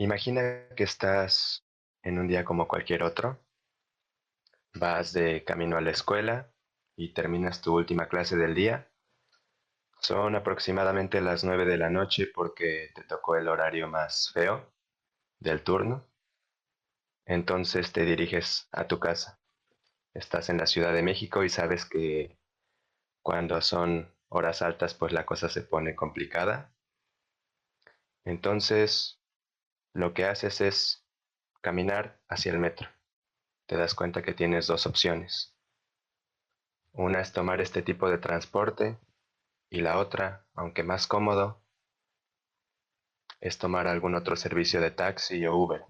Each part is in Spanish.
Imagina que estás en un día como cualquier otro. Vas de camino a la escuela y terminas tu última clase del día. Son aproximadamente las 9 de la noche porque te tocó el horario más feo del turno. Entonces te diriges a tu casa. Estás en la Ciudad de México y sabes que cuando son horas altas pues la cosa se pone complicada. Entonces lo que haces es caminar hacia el metro. Te das cuenta que tienes dos opciones. Una es tomar este tipo de transporte y la otra, aunque más cómodo, es tomar algún otro servicio de taxi o Uber.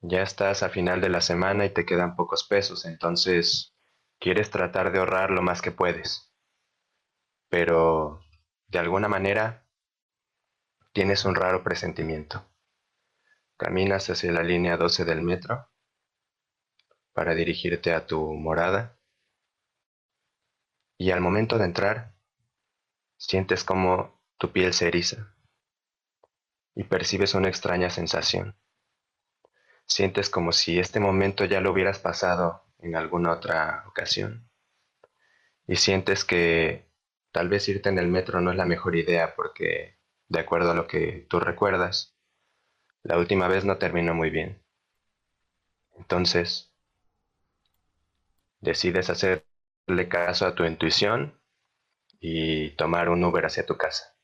Ya estás a final de la semana y te quedan pocos pesos, entonces quieres tratar de ahorrar lo más que puedes. Pero, de alguna manera, tienes un raro presentimiento. Caminas hacia la línea 12 del metro para dirigirte a tu morada y al momento de entrar sientes como tu piel se eriza y percibes una extraña sensación. Sientes como si este momento ya lo hubieras pasado en alguna otra ocasión. Y sientes que tal vez irte en el metro no es la mejor idea porque, de acuerdo a lo que tú recuerdas, la última vez no terminó muy bien. Entonces, decides hacerle caso a tu intuición y tomar un Uber hacia tu casa.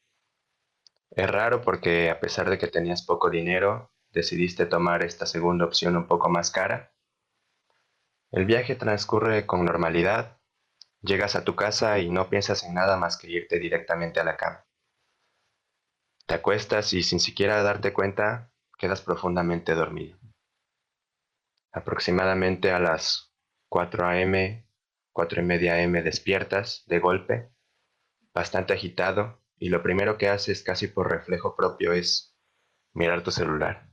Es raro porque a pesar de que tenías poco dinero, decidiste tomar esta segunda opción un poco más cara. El viaje transcurre con normalidad, llegas a tu casa y no piensas en nada más que irte directamente a la cama. Te acuestas y sin siquiera darte cuenta quedas profundamente dormido. Aproximadamente a las 4 a.m., 4 y media a.m. despiertas de golpe, bastante agitado, y lo primero que haces casi por reflejo propio es mirar tu celular.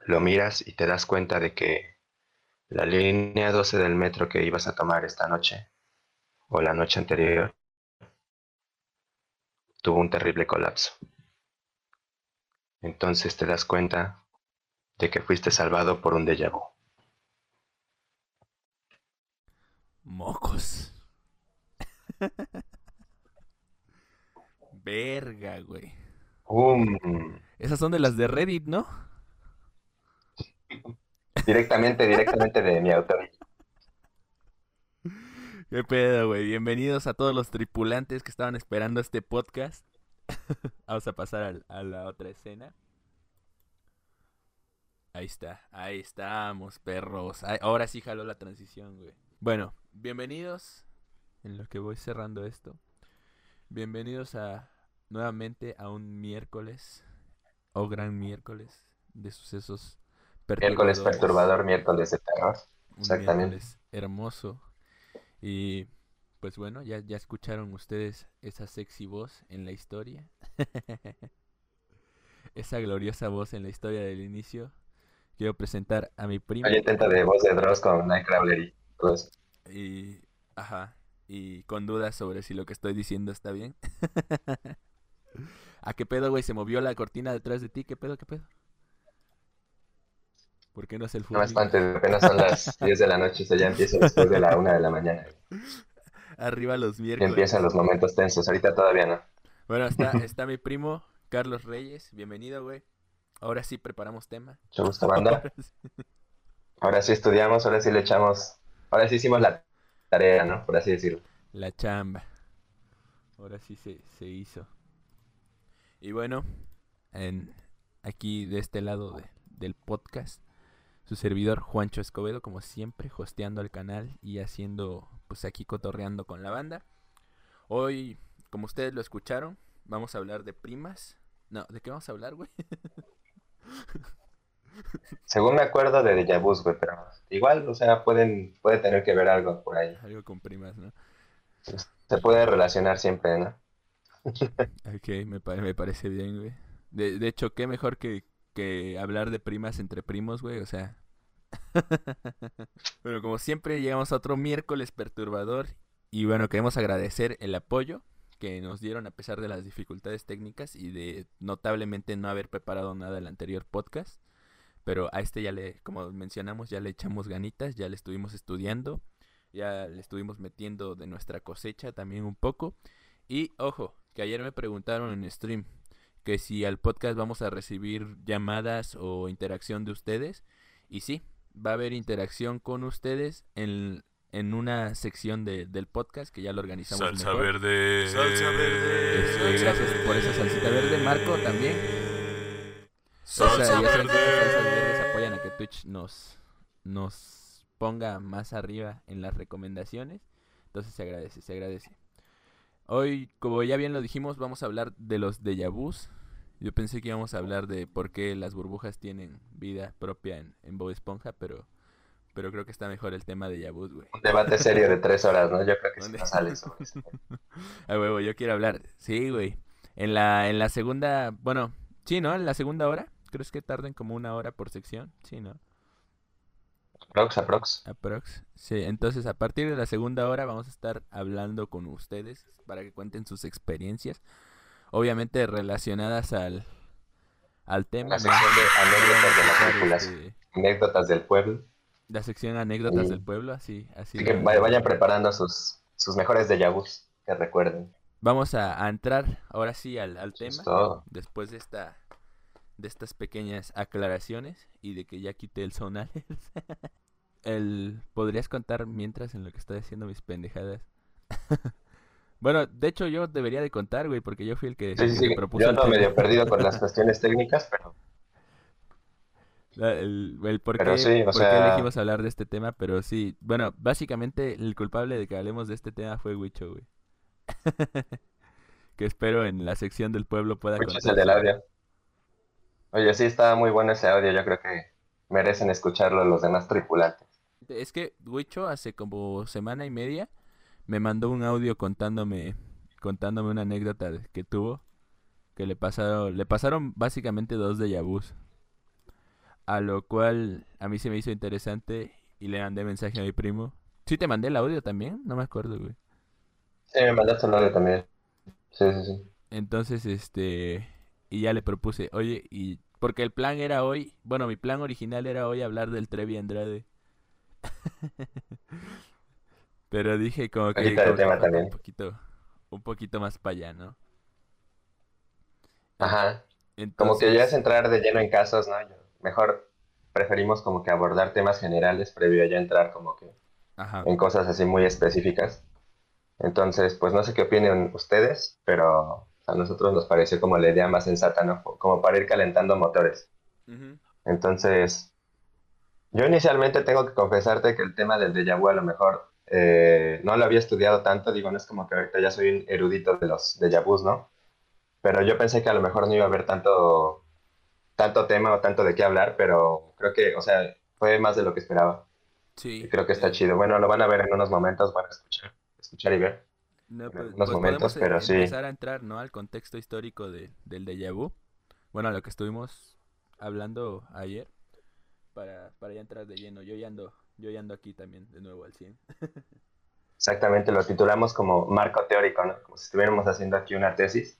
Lo miras y te das cuenta de que la línea 12 del metro que ibas a tomar esta noche, o la noche anterior, tuvo un terrible colapso. Entonces te das cuenta de que fuiste salvado por un déjà vu. Mocos. Verga, güey. Um, Esas son de las de Reddit, ¿no? directamente, directamente de mi autor. Qué pedo, güey. Bienvenidos a todos los tripulantes que estaban esperando este podcast. Vamos a pasar al- a, la otra escena. Ahí está, ahí estamos, perros. Ahora sí jaló la transición, güey. Bueno, bienvenidos. En lo que voy cerrando esto. Bienvenidos a nuevamente a un miércoles o gran miércoles de sucesos Miércoles perturbadores. perturbador, miércoles de terror. Un Exactamente. miércoles hermoso. Y pues bueno, ya, ya escucharon ustedes esa sexy voz en la historia. esa gloriosa voz en la historia del inicio. Quiero presentar a mi primo. Hay intento de voz de Dross con Nightcrawler y eso. Y. Ajá. Y con dudas sobre si lo que estoy diciendo está bien. ¿A qué pedo, güey? Se movió la cortina detrás de ti. ¿Qué pedo, qué pedo? ¿Por qué no es el No me fútbol? espantes, apenas son las 10 de la noche, eso ya empieza después de la 1 de la mañana. Arriba los miércoles. empiezan los momentos tensos, ahorita todavía no. Bueno, está, está mi primo Carlos Reyes. Bienvenido, güey. Ahora sí preparamos tema. Mucho gusto, banda. Ahora sí. Ahora sí estudiamos, ahora sí le echamos, ahora sí hicimos la tarea, ¿no? Por así decirlo. La chamba. Ahora sí se, se hizo. Y bueno, en, aquí de este lado de- del podcast, su servidor Juancho Escobedo, como siempre, hosteando el canal y haciendo, pues aquí cotorreando con la banda. Hoy, como ustedes lo escucharon, vamos a hablar de primas. No, ¿de qué vamos a hablar, güey? Según me acuerdo de Deja Vu, güey, pero igual, o sea, pueden, puede tener que ver algo por ahí. Algo con primas, ¿no? Se puede relacionar siempre, ¿no? Ok, me, pare- me parece bien, güey. De, de hecho, qué mejor que, que hablar de primas entre primos, güey, o sea. bueno, como siempre, llegamos a otro miércoles perturbador. Y bueno, queremos agradecer el apoyo que nos dieron a pesar de las dificultades técnicas y de notablemente no haber preparado nada del anterior podcast. Pero a este ya le, como mencionamos, ya le echamos ganitas, ya le estuvimos estudiando, ya le estuvimos metiendo de nuestra cosecha también un poco. Y ojo, que ayer me preguntaron en stream que si al podcast vamos a recibir llamadas o interacción de ustedes. Y sí, va a haber interacción con ustedes en, en una sección de, del podcast que ya lo organizamos Salsa mejor. verde. Salsa verde. Este, Salsa gracias verde. por esa salsita verde, Marco también. Salsa salsas verde. verdes apoyan a que Twitch nos, nos ponga más arriba en las recomendaciones. Entonces se agradece, se agradece. Hoy, como ya bien lo dijimos, vamos a hablar de los déjà vus. Yo pensé que íbamos a hablar de por qué las burbujas tienen vida propia en, en Bob Esponja, pero, pero creo que está mejor el tema de vus, güey. Un debate serio de tres horas, ¿no? Yo creo que sí no sale sobre eso. A huevo, yo quiero hablar. Sí, güey. En la, en la segunda, bueno, sí, ¿no? En la segunda hora. ¿Crees que tarden como una hora por sección? Sí, ¿no? Aprox, aprox. Aprox. Sí, entonces a partir de la segunda hora vamos a estar hablando con ustedes para que cuenten sus experiencias. Obviamente relacionadas al, al tema. La sección de anécdotas de la Escuchar, tripulación. este, Anécdotas del pueblo. la sección anécdotas Sí. del pueblo, así, así. Así que vayan preparando sus, sus mejores vus, que recuerden. Vamos a, a entrar ahora sí al, al es tema. todo. después de esta de estas pequeñas aclaraciones y de que ya quité el sonales. el podrías contar mientras en lo que estoy haciendo mis pendejadas. bueno, de hecho yo debería de contar, güey, porque yo fui el que, Sí, sí, el que sí. propuso Yo ando medio perdido con las cuestiones técnicas, pero El, el por, Pero qué, sí, elegimos hablar de este tema, pero sí, bueno, básicamente el culpable de que hablemos de este tema fue Wicho, güey. que espero en la sección del pueblo pueda Wicho es contar el del su- audio. Oye, sí, está muy bueno ese audio. Yo creo que merecen escucharlo los demás tripulantes. Es que Wicho hace como semana y media me mandó un audio contándome contándome una anécdota que tuvo que le pasaron le pasaron básicamente dos de vus. A lo cual a mí se me hizo interesante y le mandé mensaje a mi primo. Sí te mandé el audio también, no me acuerdo, güey. Sí, me mandaste el audio también. Sí, sí, sí. Entonces, este, y ya le propuse, oye, y porque el plan era hoy, bueno, mi plan original era hoy hablar del Trevi Andrade. Pero dije como que, como que un poquito, un poquito más para allá, ¿no? Ajá. Como que ya es Entonces, entrar de lleno en casos, ¿no? Yo- Mejor preferimos como que abordar temas generales previo a ya entrar como que ajá, en cosas así muy específicas. Entonces, pues no sé qué opinen ustedes, pero a nosotros nos pareció como la idea más sensata, ¿no? Como para ir calentando motores. ujú, Entonces, yo inicialmente tengo que confesarte que el tema del déjà vu a lo mejor eh, no lo había estudiado tanto, digo, no es como que ahorita ya soy un erudito de los déjà vus, ¿no? Pero yo pensé que a lo mejor no iba a haber tanto, tanto tema o tanto de qué hablar, pero creo que, o sea, fue más de lo que esperaba. sí, Y creo que está chido. Bueno, lo van a ver en unos momentos, van a escuchar, escuchar y ver. No, pues, algunos pues momentos, e- pero sí. empezar a entrar, ¿no? Al contexto histórico de, del déjà vu. Bueno, a lo que estuvimos hablando ayer. Para, para ya entrar de lleno. Yo ya ando, yo ya ando aquí también de nuevo al 100. Exactamente, lo titulamos como marco teórico, ¿no? Como si estuviéramos haciendo aquí una tesis.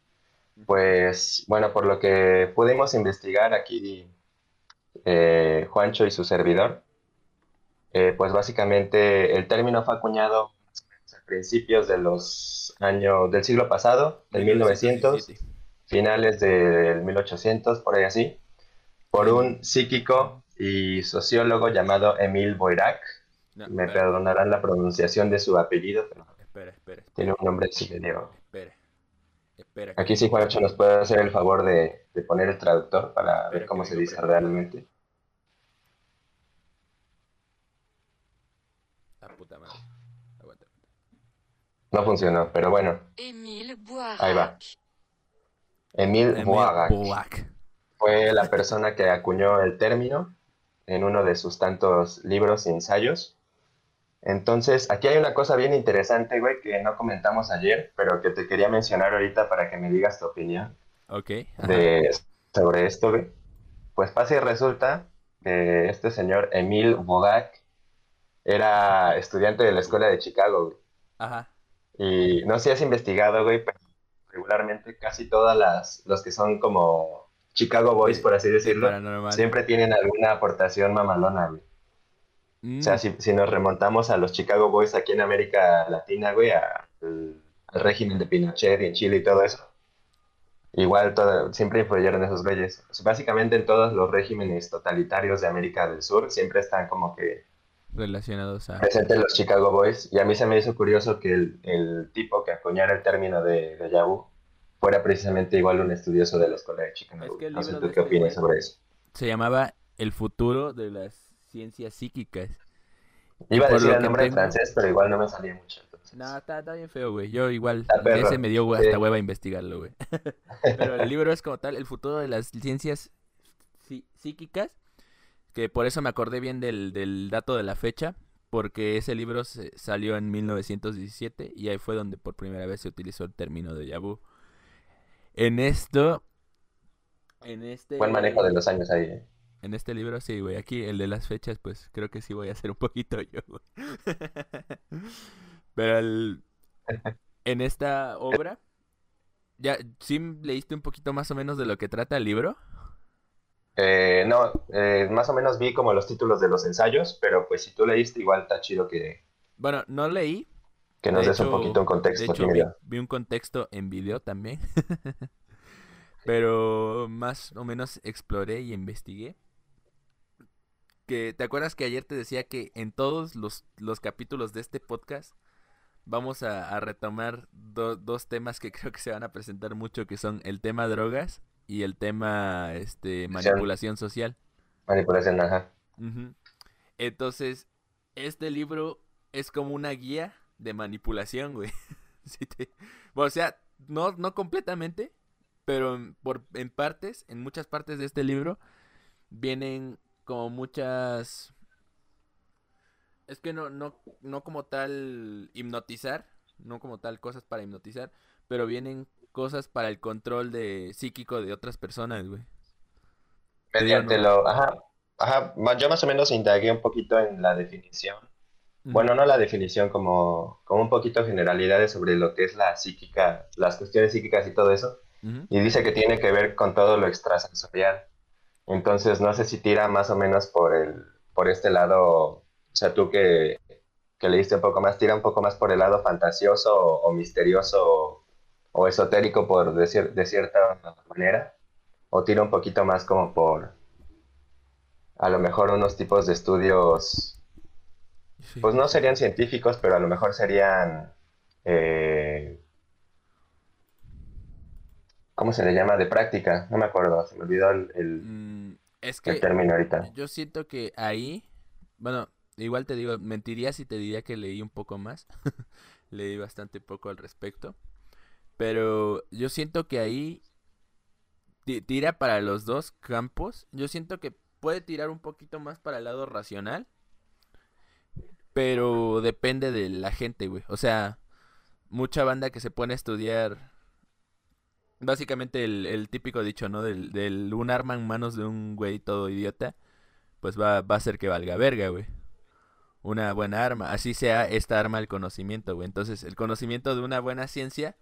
Pues bueno, por lo que pudimos investigar aquí eh, Juancho y su servidor, eh, pues básicamente el término fue acuñado principios de los años del siglo pasado, del 1900, 1917. finales del 1800, por ahí así, por un psíquico y sociólogo llamado Emile Boirac. No, Me espera, perdonarán la pronunciación de su apellido, pero espera, espera, tiene un nombre medio... espera. Espera. Aquí sí, Juancho, nos puede hacer el favor de, de poner el traductor para ver cómo se dice realmente. Ah, puta madre. Aguanta. No funcionó, pero bueno, Émile Boirac. Ahí va. Boirac Boac. fue la persona que acuñó el término en uno de sus tantos libros y ensayos. Entonces, aquí hay una cosa bien interesante, güey, que no comentamos ayer, pero que te quería mencionar ahorita para que me digas tu opinión. Ok. de, sobre esto, güey. Pues pasa y resulta que este señor Emile Bogac era estudiante de la escuela de Chicago, güey. Ajá. Y no sé si has investigado, güey, pero regularmente casi todas las, los que son como Chicago Boys, por así decirlo, Paranormal. siempre tienen alguna aportación mamalona, güey. Mm, O sea, si, si nos remontamos a los Chicago Boys aquí en América Latina, güey, a- al, al régimen de Pinochet y en Chile y todo eso, igual todo- siempre influyeron esos güeyes. O sea, básicamente en todos los regímenes totalitarios de América del Sur siempre están como que relacionados a... presentes los Chicago Boys. Y a mí se me hizo curioso que el, el tipo que acuñara el término de, de Yahoo fuera precisamente igual un estudioso de la escuela de Chicago. Es que no sé libro tú qué este opinas sobre eso. Se llamaba El futuro de las ciencias psíquicas. Iba a decir el nombre en francés, pero igual no me salía mucho. entonces. No, está, está bien feo, güey. Yo igual, ese me dio hue- sí. hasta hueva investigarlo, güey. Pero el libro es como tal, el futuro de las ciencias psí- psíquicas, que por eso me acordé bien del, del dato de la fecha, porque ese libro se- salió en 1917 y ahí fue donde por primera vez se utilizó el término de Yabu. En esto, en este... Buen manejo de los años ahí. ¿eh? En este libro sí, güey. Aquí el de las fechas, pues creo que sí voy a hacer un poquito yo, güey. Pero el- en esta obra, ya, ¿sí leíste un poquito más o menos de lo que trata el libro? Eh, no, eh, más o menos vi como los títulos de los ensayos, pero pues si tú leíste, igual está chido que, Bueno, no leí. que nos De des un poquito un De contexto. hecho, vi, un contexto en video también. Pero más o menos exploré y investigué. Que, ¿te acuerdas que ayer te decía que en todos los, los capítulos de este podcast vamos a, a retomar do- dos temas que creo que se van a presentar mucho, que son el tema drogas y el tema este manipulación social. Manipulación, ajá. Entonces, este libro es como una guía de manipulación, güey. Sí te- bueno, o sea, no, no completamente, pero en, por, en partes, en muchas partes de este libro, vienen como muchas... Es que no, no, no como tal hipnotizar, no como tal cosas para hipnotizar, pero vienen cosas para el control de psíquico de otras personas, güey. Mediante lo, ajá, ajá, yo más o menos indagué un poquito en la definición. Bueno, no la definición, como, como un poquito generalidades sobre lo que es la psíquica, las cuestiones psíquicas y todo eso. Y dice que tiene que ver con todo lo extrasensorial. Entonces, no sé si tira más o menos por el, por este lado, o sea, tú que, que leíste un poco más, tira un poco más por el lado fantasioso o, o misterioso o, esotérico, por decir, de cierta manera, o tira un poquito más como por, a lo mejor, unos tipos de estudios Sí. pues no serían científicos, pero a lo mejor serían, eh, ¿cómo se le llama? De práctica, no me acuerdo, se me olvidó el, el- Mm, el término ahorita. yo siento que ahí, bueno, igual te digo, mentiría si te diría que leí un poco más. Leí bastante poco al respecto. Pero yo siento que ahí ti- tira para los dos campos. Yo siento que puede tirar un poquito más para el lado racional. Pero depende de la gente, güey. O sea, mucha banda que se pone a estudiar. Básicamente el, el típico dicho, ¿no? Del, del un arma en manos de un güey todo idiota. Pues va, va a hacer que valga verga, güey. Una buena arma. Así sea esta arma el conocimiento, güey. Entonces, el conocimiento de una buena ciencia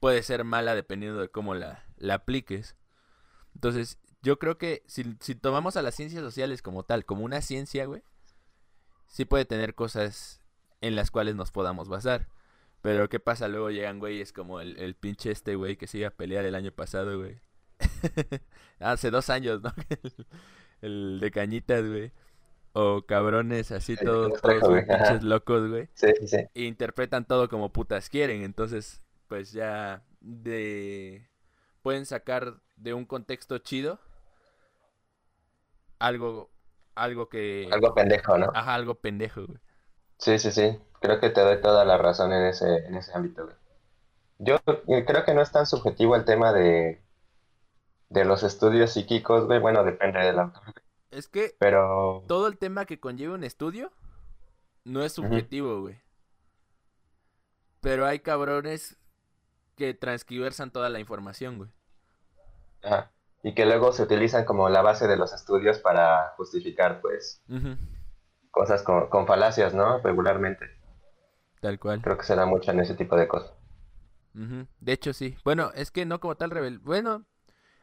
puede ser mala dependiendo de cómo la, la apliques. Entonces, yo creo que si, si tomamos a las ciencias sociales como tal, como una ciencia, güey, sí puede tener cosas en las cuales nos podamos basar. Pero ¿qué pasa? Luego llegan güeyes como el, el pinche este güey que se iba a pelear el año pasado, güey. Hace dos años, ¿no? el, el de cañitas, güey. O cabrones así que todos, todos güey, locos, güey Sí, sí, sí. e interpretan todo como putas quieren. Entonces, pues ya de pueden sacar de un contexto chido algo algo que Algo pendejo, ¿no? ajá, algo pendejo, güey. Sí, sí, sí. Creo que te doy toda la razón en ese, en ese ámbito, güey. Yo eh, creo que no es tan subjetivo el tema de, de los estudios psíquicos, güey. Bueno, depende del autor, Es que pero... todo el tema que conlleva un estudio no es subjetivo, güey. Pero hay cabrones que transcriversan toda la información, güey. Ajá. Y que luego se utilizan como la base de los estudios para justificar, pues, cosas con, con falacias, ¿no? Regularmente. Tal cual. Creo que se da mucho en ese tipo de cosas. De hecho, sí. Bueno, es que no como tal rebel. Bueno,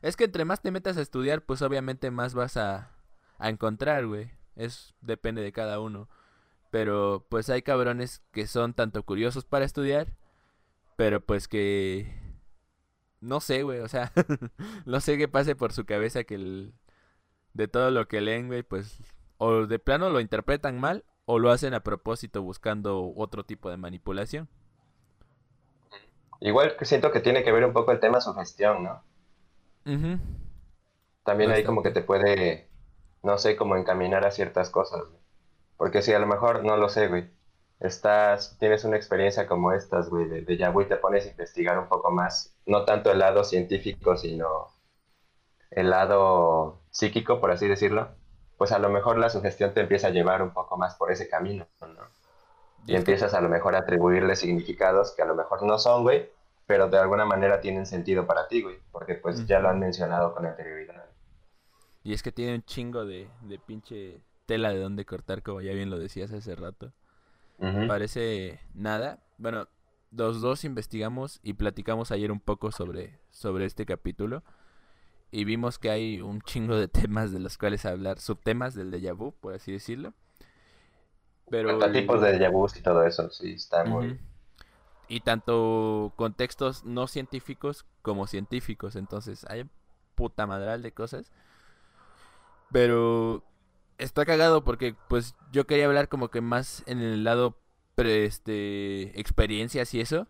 es que entre más te metas a estudiar, pues obviamente más vas a, a encontrar, güey. Es depende de cada uno. Pero pues hay cabrones que son tanto curiosos para estudiar, pero pues que no sé, güey, o sea, no sé qué pase por su cabeza que el de todo lo que leen, güey, pues o de plano lo interpretan mal o lo hacen a propósito buscando otro tipo de manipulación. Igual que siento que tiene que ver un poco el tema sugestión, ¿no? Ujú. También ahí como que te puede, no sé, como encaminar a ciertas cosas, güey. Porque si a lo mejor, no lo sé, güey, estás, tienes una experiencia como estas, güey, de, de vu y te pones a investigar un poco más, no tanto el lado científico, sino el lado psíquico, por así decirlo, pues a lo mejor la sugestión te empieza a llevar un poco más por ese camino, ¿no? Y empiezas a lo mejor a atribuirle significados que a lo mejor no son, güey, pero de alguna manera tienen sentido para ti, güey, porque pues ya lo han mencionado con anterioridad. Y es que tiene un chingo de, de pinche tela de donde cortar, como ya bien lo decías hace rato. Parece nada. Bueno, los dos investigamos y platicamos ayer un poco sobre, sobre este capítulo. Y vimos que hay un chingo de temas de los cuales hablar, subtemas del déjà vu, por así decirlo. Pero tipos de déjà vus y todo eso, sí, está muy... Y tanto contextos no científicos como científicos. Entonces, hay puta madral de cosas. Pero está cagado porque pues yo quería hablar como que más en el lado pre- este experiencias y eso,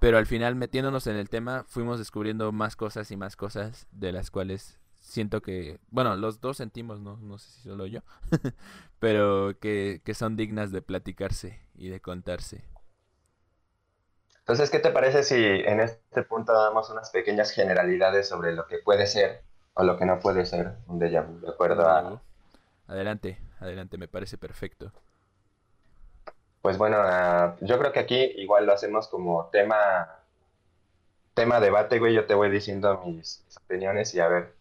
pero al final metiéndonos en el tema fuimos descubriendo más cosas y más cosas de las cuales siento que, bueno, los dos sentimos, no, no sé si solo yo, pero que, que son dignas de platicarse y de contarse. Entonces, ¿qué te parece si en este punto damos unas pequeñas generalidades sobre lo que puede ser o lo que no puede ser un déjà vu, de acuerdo a... Adelante, adelante, me parece perfecto. Pues bueno, a- yo creo que aquí igual lo hacemos como tema, tema debate, güey, yo te voy diciendo mis, mis opiniones y a ver,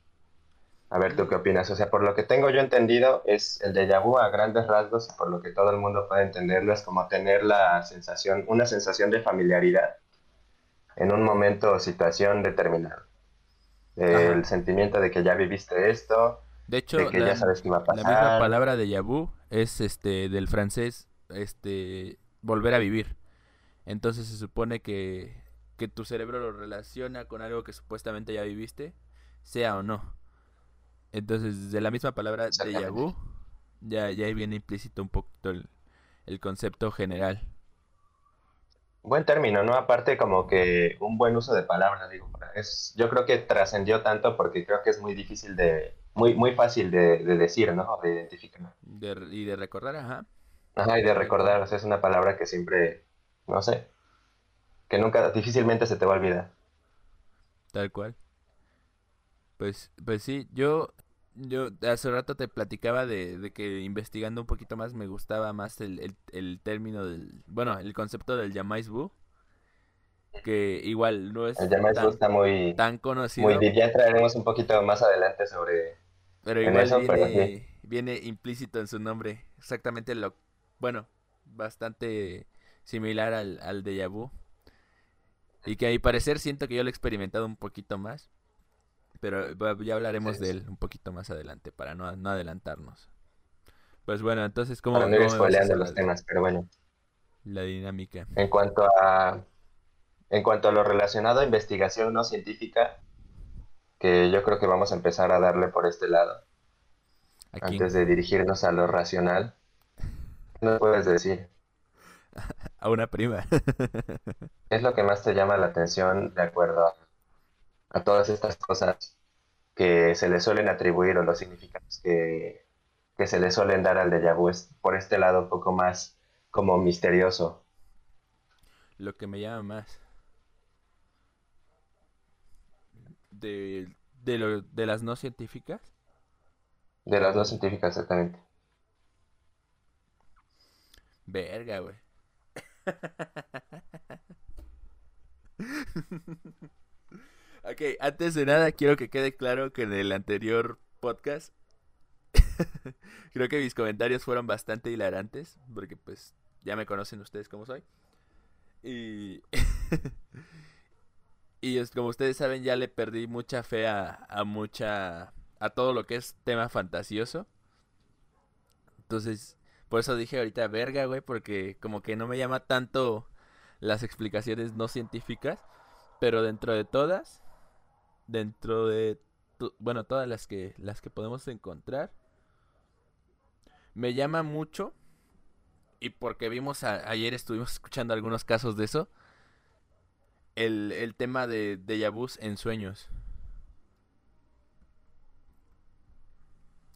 a ver tú qué opinas. O sea, por lo que tengo yo entendido, es el déjà vu a grandes rasgos y por lo que todo el mundo puede entenderlo, es como tener la sensación, una sensación de familiaridad en un momento o situación determinado. El Ajá. sentimiento de que ya viviste esto, De hecho, de que la, ya sabes a la misma palabra de vu es este del francés este volver a vivir. Entonces se supone que, que tu cerebro lo relaciona con algo que supuestamente ya viviste, sea o no. Entonces, de la misma palabra Exactamente. vu, ya, ya ahí viene implícito un poquito el, el concepto general. Buen término, ¿no? Aparte como que un buen uso de palabras, digo, es, yo creo que trascendió tanto porque creo que es muy difícil de, muy, muy fácil de, de decir, ¿no? De identificar. De, y de recordar, ajá. Ajá, y de recordar, o sea, es una palabra que siempre, no sé, que nunca, difícilmente se te va a olvidar. Tal cual. Pues, pues sí, yo, yo hace rato te platicaba de, de que investigando un poquito más me gustaba más el, el, el término del, bueno, el concepto del Yamais Bu, que igual no El es Yamais tan, está muy, tan muy conocido, deep, ya entraremos un poquito más adelante sobre pero igual eso, pero sí. viene, viene implícito en su nombre, exactamente lo, bueno, bastante similar al, al déjà vu, y que a mi parecer siento que yo lo he experimentado un poquito más. Pero ya hablaremos Sí, de él un poquito más adelante para no, no adelantarnos. Pues bueno, entonces, Para ¿cómo, no ir los temas, pero bueno. la dinámica? En cuanto a, en cuanto a lo relacionado a investigación no científica, que yo creo que vamos a empezar a darle por este lado, antes de dirigirnos a lo racional. ¿Qué nos puedes decir? A una prima. ¿Qué es lo que más te llama la atención de acuerdo a, a todas estas cosas que se le suelen atribuir o los significados que, que se le suelen dar al déjà vu? Es por este lado un poco más como misterioso. Lo que me llama más. De, de, lo, de las no científicas. De las O... dos científicas, exactamente. Verga, güey. ok, antes de nada quiero que quede claro que en el anterior podcast creo que mis comentarios fueron bastante hilarantes porque pues ya me conocen ustedes como soy. Y Y es, como ustedes saben, ya le perdí mucha fe a, a mucha. a todo lo que es tema fantasioso. Entonces, por eso dije ahorita verga, güey, porque como que no me llama tanto las explicaciones no científicas. Pero dentro de todas, dentro de. Bueno, todas las que, las que podemos encontrar, me llama mucho. Y porque vimos ayer, estuvimos escuchando algunos casos de eso el, el tema de vu en sueños.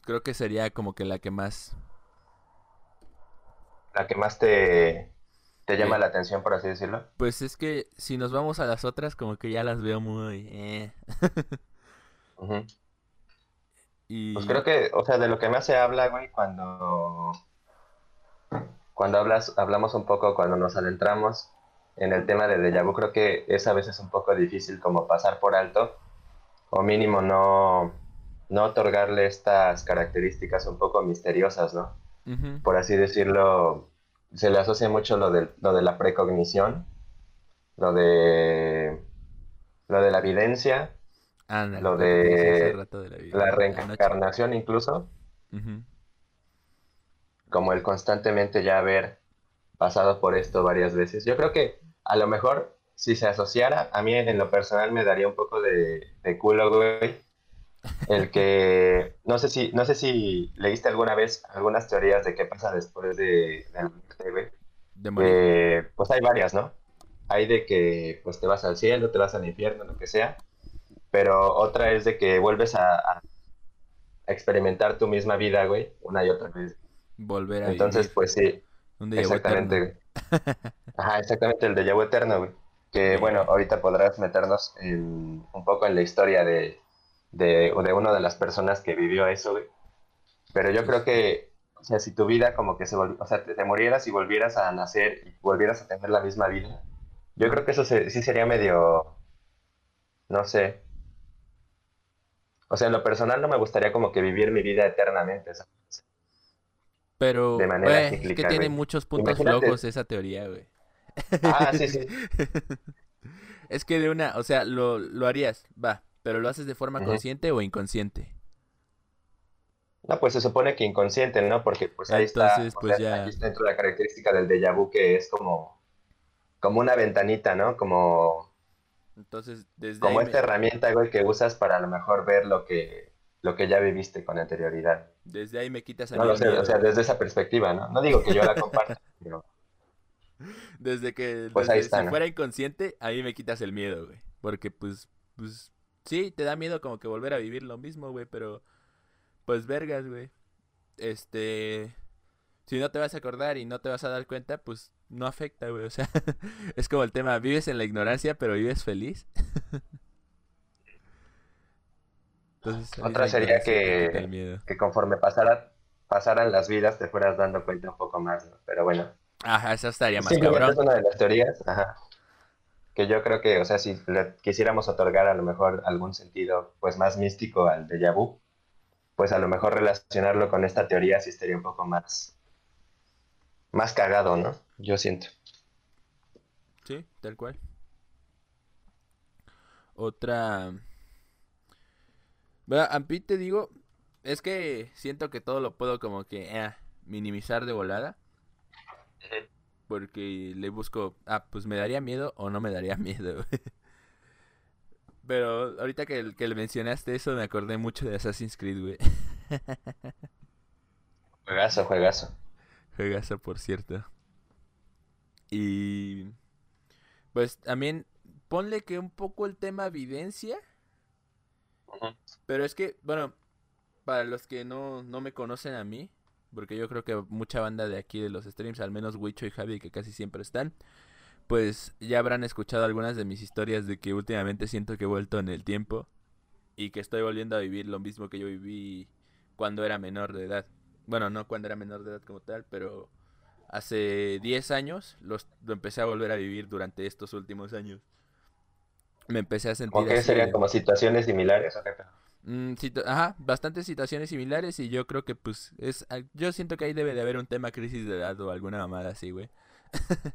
Creo que sería como que la que más... La que más te, te llama la atención, por así decirlo. Pues es que si nos vamos a las otras, como que ya las veo muy... Eh. y... Pues creo que, o sea, de lo que más se habla, güey, cuando... Cuando hablas, hablamos un poco, cuando nos adentramos en el tema de déjà vu, creo que es a veces un poco difícil como pasar por alto o mínimo no, no otorgarle estas características un poco misteriosas, ¿no? Por así decirlo, se le asocia mucho lo de, lo de la precognición, lo de, lo de la evidencia, lo de, la, reencarnación incluso, como el constantemente ya ver pasado por esto varias veces. Yo creo que a lo mejor si se asociara, a mí en lo personal me daría un poco de, culo, güey. El que, no sé si, no sé si leíste alguna vez algunas teorías de qué pasa después de, la muerte, güey. Eh, pues hay varias, ¿no? Hay de que pues te vas al cielo, te vas al infierno, lo que sea. Pero otra es de que vuelves a, a experimentar tu misma vida, güey, una y otra vez. Volver a Entonces, pues sí, exactamente, Ajá, exactamente, el de vu eterno, güey. Que bueno, ahorita podrás meternos un poco en la historia de, de, de una de las personas que vivió eso, güey. Pero yo creo que, o sea, si tu vida como que se volvió, o sea, te, te, murieras y volvieras a nacer y volvieras a tener la misma vida, yo creo que eso sí sería medio, no sé. O sea, en lo personal no me gustaría como que vivir mi vida eternamente, ¿sabes? Pero, es que tiene muchos puntos flojos esa teoría, güey. Ah, sí, sí. es que de una, o sea, lo, lo harías, va, pero lo haces de forma consciente o inconsciente. No, pues se supone que inconsciente, ¿no? Porque pues ahí está, pues ya... está dentro de la característica del déjà vu que es como, como una ventanita, ¿no? Como, Entonces, desde como esta herramienta, güey, que usas para a lo mejor ver lo que, lo que ya viviste con anterioridad. Desde ahí me quitas a No lo sé, o sea, desde esa perspectiva, ¿no? No digo que yo la comparta, pero... Desde que pues ahí está, si fuera inconsciente, ahí me quitas el miedo, güey. Porque pues, pues, sí, te da miedo como que volver a vivir lo mismo, güey, pero pues vergas, güey. Este, si no te vas a acordar y no te vas a dar cuenta, pues no afecta, güey. O sea, es como el tema, vives en la ignorancia, pero vives feliz. Otra sería que, que conforme pasara, pasaran las vidas te fueras dando cuenta un poco más, ¿no? Pero bueno. Ajá, esa estaría más cabrón. Es una de las teorías, ajá. Que yo creo que, o sea, si le quisiéramos otorgar a lo mejor algún sentido pues más místico al déjà vu, pues a lo mejor relacionarlo con esta teoría sí estaría un poco más, más cagado, ¿no? Yo siento. Sí, tal cual. Otra a mí te digo, es que siento que todo lo puedo como que eh, minimizar de volada. Porque le busco, ah, pues me daría miedo o no me daría miedo. Pero ahorita que, que le mencionaste eso me acordé mucho de Assassin's Creed, güey. Juegazo, juegazo. Juegazo, por cierto. Y pues también ponle que un poco el tema evidencia pero es que, bueno, para los que no, no me conocen a mí, porque yo creo que mucha banda de aquí de los streams, al menos Wicho y Javi, que casi siempre están, pues ya habrán escuchado algunas de mis historias de que últimamente siento que he vuelto en el tiempo y que estoy volviendo a vivir lo mismo que yo viví cuando era menor de edad. Bueno, no cuando era menor de edad como tal, pero hace 10 años los, lo empecé a volver a vivir durante estos últimos años me empecé a sentir. ¿O qué serían como situaciones similares? Mm, ajá, bastantes situaciones similares y yo creo que pues es ah, yo siento que ahí debe de haber un tema crisis de edad o alguna mamada así, güey.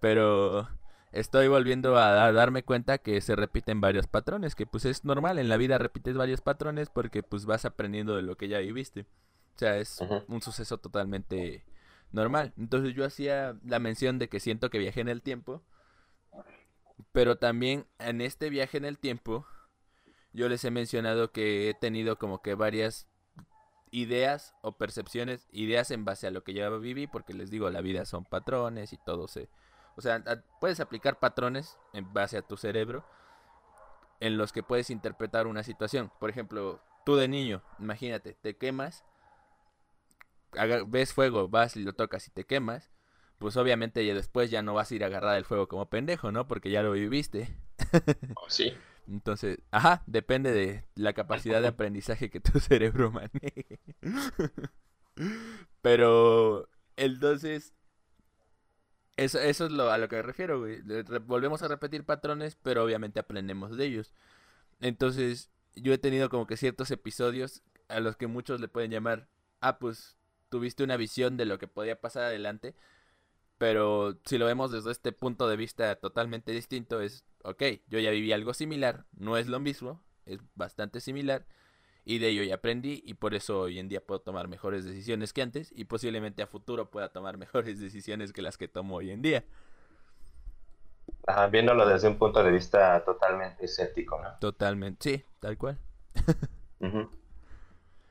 Pero estoy volviendo a, darme cuenta que se repiten varios patrones, que pues es normal, en la vida repites varios patrones porque pues vas aprendiendo de lo que ya viviste. O sea, es un suceso totalmente normal. Entonces yo hacía la mención de que siento que viajé en el tiempo, pero también en este viaje en el tiempo yo les he mencionado que he tenido como que varias ideas o percepciones, ideas en base a lo que ya viví, porque les digo, la vida son patrones y todo se... O sea, puedes aplicar patrones en base a tu cerebro en los que puedes interpretar una situación. Por ejemplo, tú de niño, imagínate, te quemas, ves fuego, vas y lo tocas y te quemas, pues obviamente ya después ya no vas a ir a agarrar el fuego como pendejo, ¿no? Porque ya lo viviste. Oh, sí. Entonces, ajá, depende de la capacidad de aprendizaje que tu cerebro maneje. Pero, entonces, eso, eso es lo, a lo que me refiero, güey. Volvemos a repetir patrones, pero obviamente aprendemos de ellos. Entonces, yo he tenido como que ciertos episodios a los que muchos le pueden llamar, ah, pues tuviste una visión de lo que podía pasar adelante. Pero si lo vemos desde este punto de vista totalmente distinto, es, ok, yo ya viví algo similar, no es lo mismo, es bastante similar, y de ello ya aprendí, y por eso hoy en día puedo tomar mejores decisiones que antes, y posiblemente a futuro pueda tomar mejores decisiones que las que tomo hoy en día. Ajá, viéndolo desde un punto de vista totalmente escéptico, ¿no? Totalmente, sí, tal cual.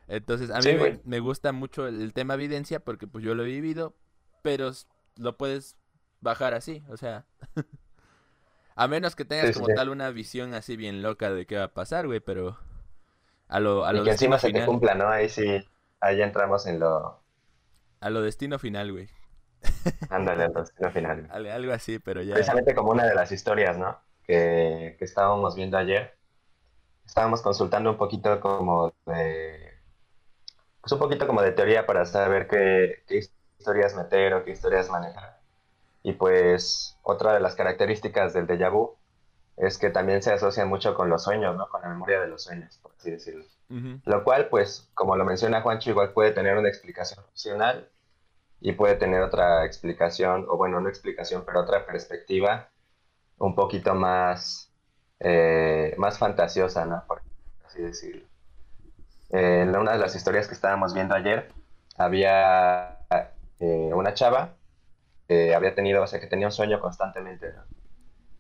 Entonces, a mí me, gusta mucho el, el, tema evidencia porque pues yo lo he vivido, pero lo puedes bajar así, o sea. a menos que tengas como tal una visión así bien loca de qué va a pasar, güey, pero a lo a y que encima se te cumpla, ¿no? Ahí sí, ahí entramos en lo a lo destino final, güey. Ándale, al destino final. algo así, pero ya Precisamente como una de las historias, ¿no? Que, que estábamos viendo ayer. Estábamos consultando un poquito como de pues un poquito como de teoría para saber qué, qué historias meter o qué historias manejar. Y pues otra de las características del déjà vu es que también se asocia mucho con los sueños, ¿no? Con la memoria de los sueños, por así decirlo. Lo cual, pues, como lo menciona Juancho, igual puede tener una explicación opcional y puede tener otra explicación, o bueno, no explicación, pero otra perspectiva un poquito más, eh, más fantasiosa, ¿no? Por así decirlo. Eh, en una de las historias que estábamos viendo ayer, había eh, una chava que había tenido, o sea, que tenía un sueño constantemente.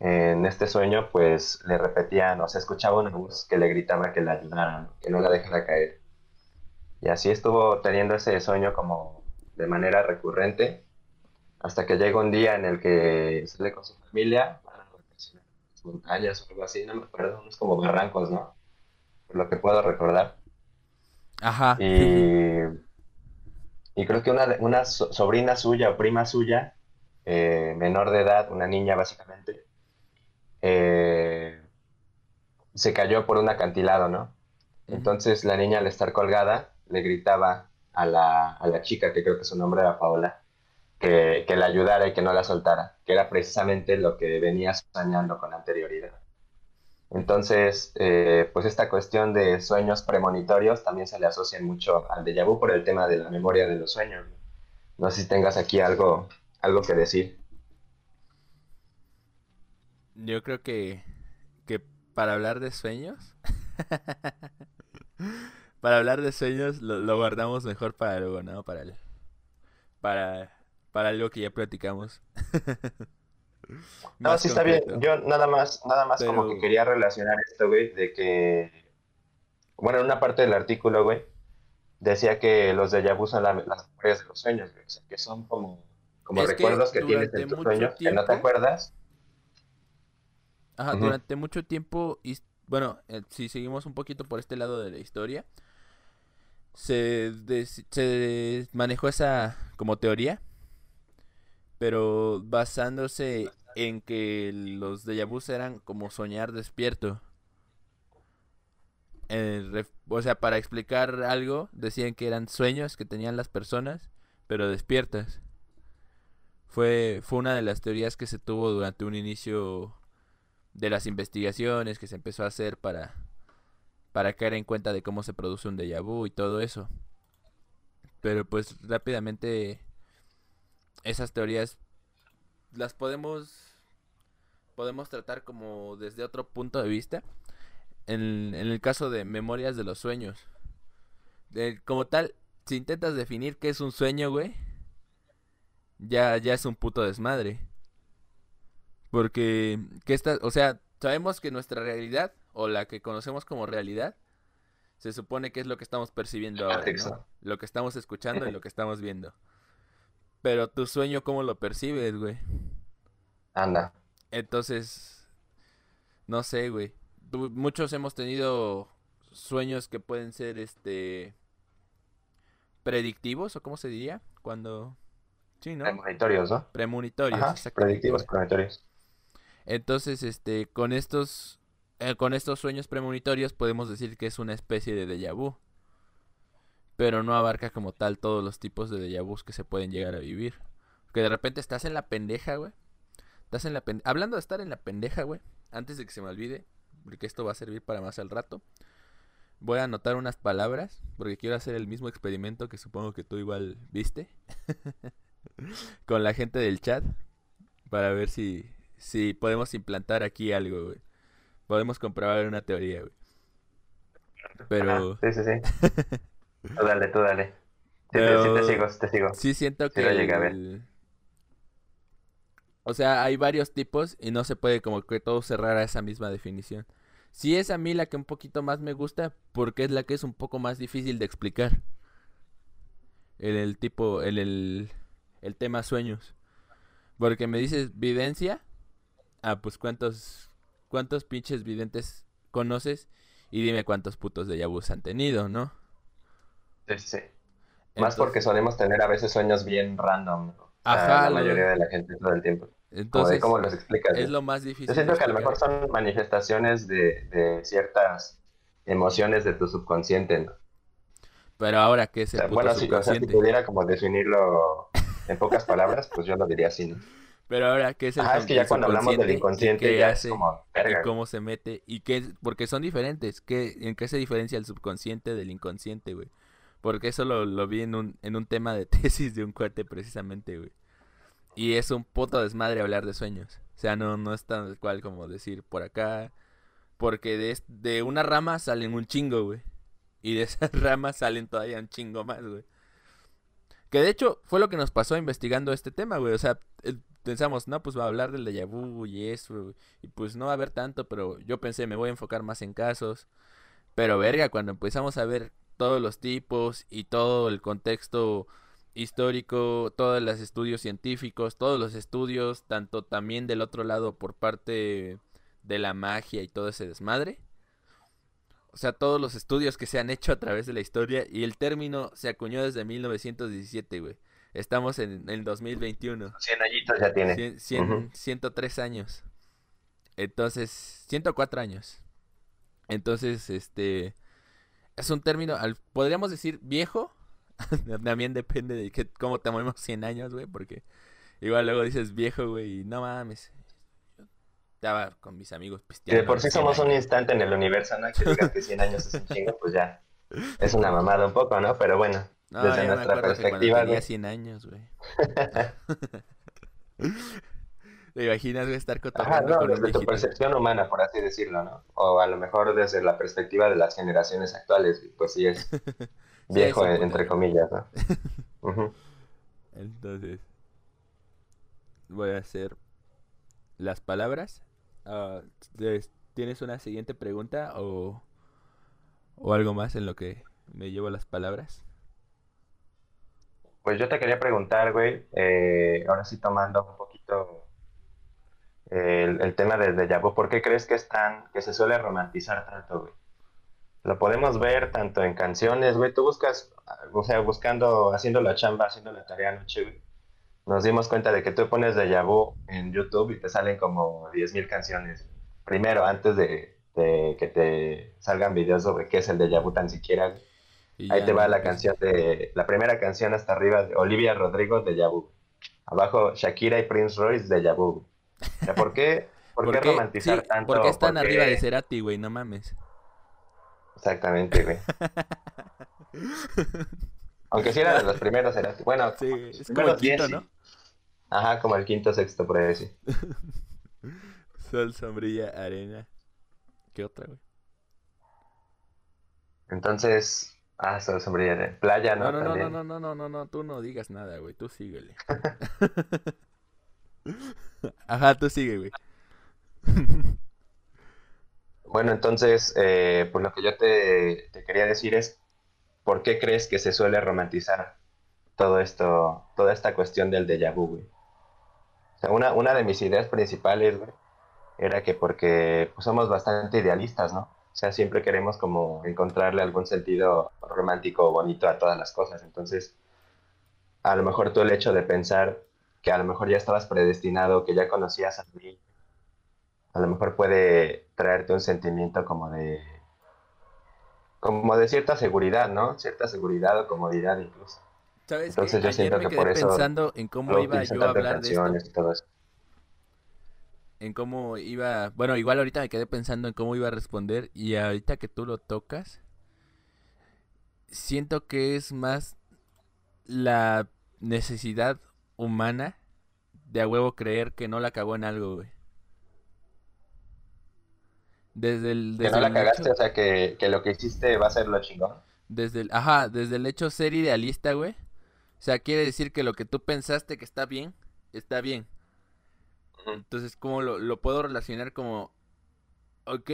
En este sueño, pues le repetían, o sea, escuchaba una voz que le gritaba que la ayudaran, que no la dejara caer. Y así estuvo teniendo ese sueño como de manera recurrente, hasta que llega un día en el que sale con su familia, a las montañas o algo así, no me acuerdo, unos como barrancos, ¿no? Por lo que puedo recordar. Ajá. Y y creo que una, una sobrina suya o prima suya, eh, menor de edad, una niña básicamente, eh, se cayó por un acantilado, ¿no? Entonces la niña al estar colgada le gritaba a la, a la chica, que creo que su nombre era Paola, que, que la ayudara y que no la soltara, que era precisamente lo que venía soñando con anterioridad. Entonces, eh, pues esta cuestión de sueños premonitorios también se le asocia mucho al déjà vu por el tema de la memoria de los sueños. No sé si tengas aquí algo, algo que decir. Yo creo que, que para hablar de sueños, para hablar de sueños lo, guardamos mejor para luego, ¿no? Para, el, para, para algo que ya platicamos. No, sí está bien. Yo nada más, nada más como que quería relacionar esto, güey, de que, bueno, en una parte del artículo, güey, decía que los de vu son las memorias de los sueños, güey, o sea, que son como, como recuerdos que, tienes en tus sueños que no te acuerdas. Ajá, durante mucho tiempo, y, bueno, eh, si seguimos un poquito por este lado de la historia, se, se manejó esa como teoría pero basándose en que los de vus eran como soñar despierto. o sea, para explicar algo, decían que eran sueños que tenían las personas, pero despiertas. Fue, fue una de las teorías que se tuvo durante un inicio de las investigaciones que se empezó a hacer para, para caer en cuenta de cómo se produce un déjà vu y todo eso. Pero pues rápidamente esas teorías las podemos podemos tratar como desde otro punto de vista. En, en el caso de memorias de los sueños. De, como tal, si intentas definir qué es un sueño, güey, ya, ya es un puto desmadre. Porque, ¿qué está, o sea, sabemos que nuestra realidad, o la que conocemos como realidad, se supone que es lo que estamos percibiendo ahora, ¿no? Lo que estamos escuchando y lo que estamos viendo. Pero tu sueño, ¿cómo lo percibes, güey? Anda. Entonces, no sé, güey. Muchos hemos tenido sueños que pueden ser, este, predictivos, o cómo se diría, cuando... Sí, ¿no? Premonitorios, ¿no? Premonitorios, Ajá, predictivos, premonitorios. Entonces, este, con estos, eh, con estos sueños premonitorios podemos decir que es una especie de déjà vu. Pero no abarca como tal todos los tipos de déjà que se pueden llegar a vivir. Que de repente estás en la pendeja, güey. Estás en la pendeja. Hablando de estar en la pendeja, güey. Antes de que se me olvide, porque esto va a servir para más al rato. Voy a anotar unas palabras, porque quiero hacer el mismo experimento que supongo que tú igual viste. Con la gente del chat. Para ver si, si podemos implantar aquí algo, güey. Podemos comprobar una teoría, güey. Pero... sí, sí, sí. tú dale, tú dale. Sí, te sigo, te sigo. Sí siento que... O sea, hay varios tipos y no se puede como que todo cerrar a esa misma definición. Sí es a mí la que un poquito más me gusta porque es la que es un poco más difícil de explicar. El tipo, el, el tema sueños. Porque me dices videncia ah, pues cuántos, cuántos pinches videntes conoces y dime cuántos putos de Yabus han tenido, ¿no? Sí, sí. Más porque solemos tener a veces sueños bien random. Ajá. La mayoría de la gente todo el tiempo. Entonces, ¿cómo los explicas? Es lo más difícil. Yo siento que a lo mejor son manifestaciones de, de ciertas emociones de tu subconsciente, ¿no? Pero ahora, ¿qué es el puto bueno, subconsciente? Si, si pudiera como definirlo en pocas palabras, pues yo lo diría así, ¿no? Pero ahora, ¿qué es el Ah, es que ya cuando hablamos del inconsciente ya es como... Y cómo se mete, y qué, porque son diferentes, ¿qué, ¿en qué se diferencia el subconsciente del inconsciente, güey? Porque eso lo, lo vi en un, en un tema de tesis de un cuate precisamente, güey. Y es un puto desmadre hablar de sueños. O sea, no, no es tan cual como decir por acá. Porque de, de una rama salen un chingo, güey. Y de esas ramas salen todavía un chingo más, güey. Que de hecho fue lo que nos pasó investigando este tema, güey. O sea, pensamos, no, pues va a hablar del déjà vu y eso. Y pues no va a haber tanto, pero yo pensé, me voy a enfocar más en casos. Pero verga, cuando empezamos a ver todos los tipos y todo el contexto histórico, todos los estudios científicos, todos los estudios, tanto también del otro lado por parte de la magia y todo ese desmadre. O sea, todos los estudios que se han hecho a través de la historia y el término se acuñó desde 1917, güey. Estamos en el 2021. 100 añitos ya tiene. 103 años. Entonces, 104 años. Entonces, este es un término, podríamos decir viejo, También depende de que, cómo te movemos 100 años, güey, porque igual luego dices viejo, güey, y no mames. estaba con mis amigos pisteando. de por sí somos un instante en el universo, ¿no? Que digas que 100 años es un chingo, pues ya. Es una mamada un poco, ¿no? Pero bueno, desde nuestra perspectiva. tenía 100 años, güey. ¿Te imaginas estar cotorreando con desde tu percepción humana, por así decirlo, ¿no? O a lo mejor desde la perspectiva de las generaciones actuales, pues sí es Viejo, entre comillas, Entonces, voy a hacer las palabras. Ah, ¿Tienes una siguiente pregunta o, o algo más en lo que me llevo las palabras? Pues yo te quería preguntar, güey, eh, ahora sí tomando un poquito el, el tema del déjà vu, ¿por qué crees que es tan, que se suele romantizar tanto, güey? Lo podemos ver tanto en canciones, güey. Tú buscas, o sea, buscando, haciendo la chamba, haciendo la tarea anoche, güey. Nos dimos cuenta de que tú pones de vu en YouTube y te salen como 10.000 canciones. Primero, antes de, que te salgan videos sobre qué es el de vu tan siquiera. Ahí te va la canción de, la primera canción hasta arriba de Olivia Rodrigo de. Abajo Shakira y Prince Royce de ¿por qué, por, qué romantizar tanto? Porque están arriba de Cerati, güey, no mames. Exactamente, güey. Aunque si era de los primeros, era. Bueno, sí, es como el quinto, ¿no? Ajá, como el quinto, sexto, por ahí sí. Sol, sombrilla, arena. ¿Qué otra, güey? Entonces, ah, sol, sombrilla, arena. Playa, ¿no? No, no, no, no, También. no, no, no, no, no, tú no digas nada, güey, tú síguele. Ajá, tú sigue, güey. Bueno, entonces, eh, pues lo que yo te, quería decir es, ¿por qué crees que se suele romantizar todo esto, toda esta cuestión del déjà vu, güey? O sea, una, una de mis ideas principales, güey, era que porque pues, somos bastante idealistas, ¿no? O sea, siempre queremos como encontrarle algún sentido romántico bonito a todas las cosas. Entonces, a lo mejor tú el hecho de pensar que a lo mejor ya estabas predestinado, que ya conocías a mí, a lo mejor puede traerte un sentimiento como de, como de cierta seguridad, ¿no? Cierta seguridad o comodidad incluso. ¿Sabes Entonces yo siento me que quedé por eso pensando en cómo iba yo a hablar de esto. canciones y todo eso. En cómo iba... Bueno, igual ahorita me quedé pensando en cómo iba a responder y ahorita que tú lo tocas, siento que es más la necesidad humana de a huevo creer que no la cagó en algo, güey. Desde el, Que desde no la el cagaste, hecho- o sea, que, que lo que hiciste va a ser lo chingón. Desde el, ajá, desde el hecho ser idealista, güey. O sea, quiere decir que lo que tú pensaste que está bien, está bien. Entonces, ¿cómo lo, lo puedo relacionar como, ok,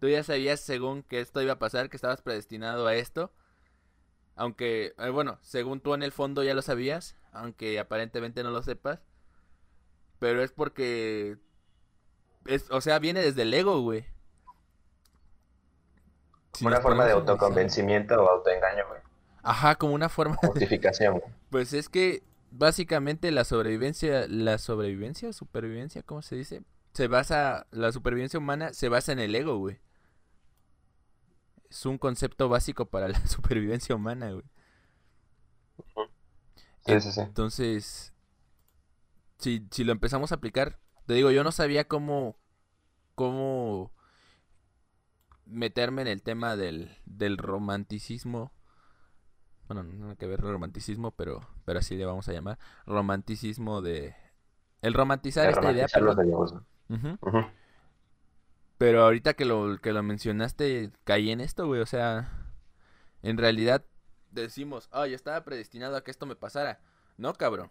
tú ya sabías según que esto iba a pasar, que estabas predestinado a esto? Aunque, eh, bueno, según tú en el fondo ya lo sabías, aunque aparentemente no lo sepas. Pero es porque, es, o sea, viene desde el ego, güey. Si Una forma de autoconvencimiento o autoengaño, güey. Ajá, como una forma Justificación, güey. Pues es que básicamente la sobrevivencia, la sobrevivencia o supervivencia, ¿cómo se dice? Se basa, la supervivencia humana se basa en el ego, güey. Es un concepto básico para la supervivencia humana, güey. Sí, sí, sí. Entonces, si, si lo empezamos a aplicar, te digo, yo no sabía cómo, cómo meterme en el tema del, del romanticismo. Bueno, no tiene que ver el romanticismo, pero, pero así le vamos a llamar. Romanticismo de... El romantizar esta idea, romantizar. Ujú. Pero ahorita que lo, que lo mencionaste, caí en esto, güey. O sea, en realidad decimos, ah, yo estaba predestinado a que esto me pasara. No, cabrón.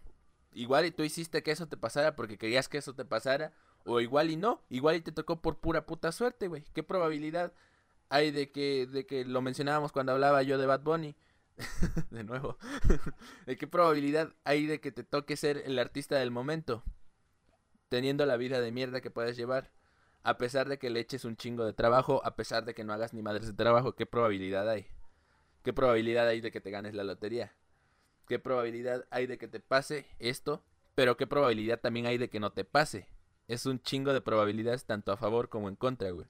Igual y tú hiciste que eso te pasara porque querías que eso te pasara. O igual y no. Igual y te tocó por pura puta suerte, güey. ¿Qué probabilidad hay de que, de que lo mencionábamos cuando hablaba yo de Bad Bunny? de nuevo. ¿De qué probabilidad hay de que te toque ser el artista del momento? Teniendo la vida de mierda que puedes llevar. A pesar de que le eches un chingo de trabajo, a pesar de que no hagas ni madres de trabajo, ¿qué probabilidad hay? ¿Qué probabilidad hay de que te ganes la lotería? ¿Qué probabilidad hay de que te pase esto? Pero ¿qué probabilidad también hay de que no te pase? Es un chingo de probabilidades tanto a favor como en contra, güey.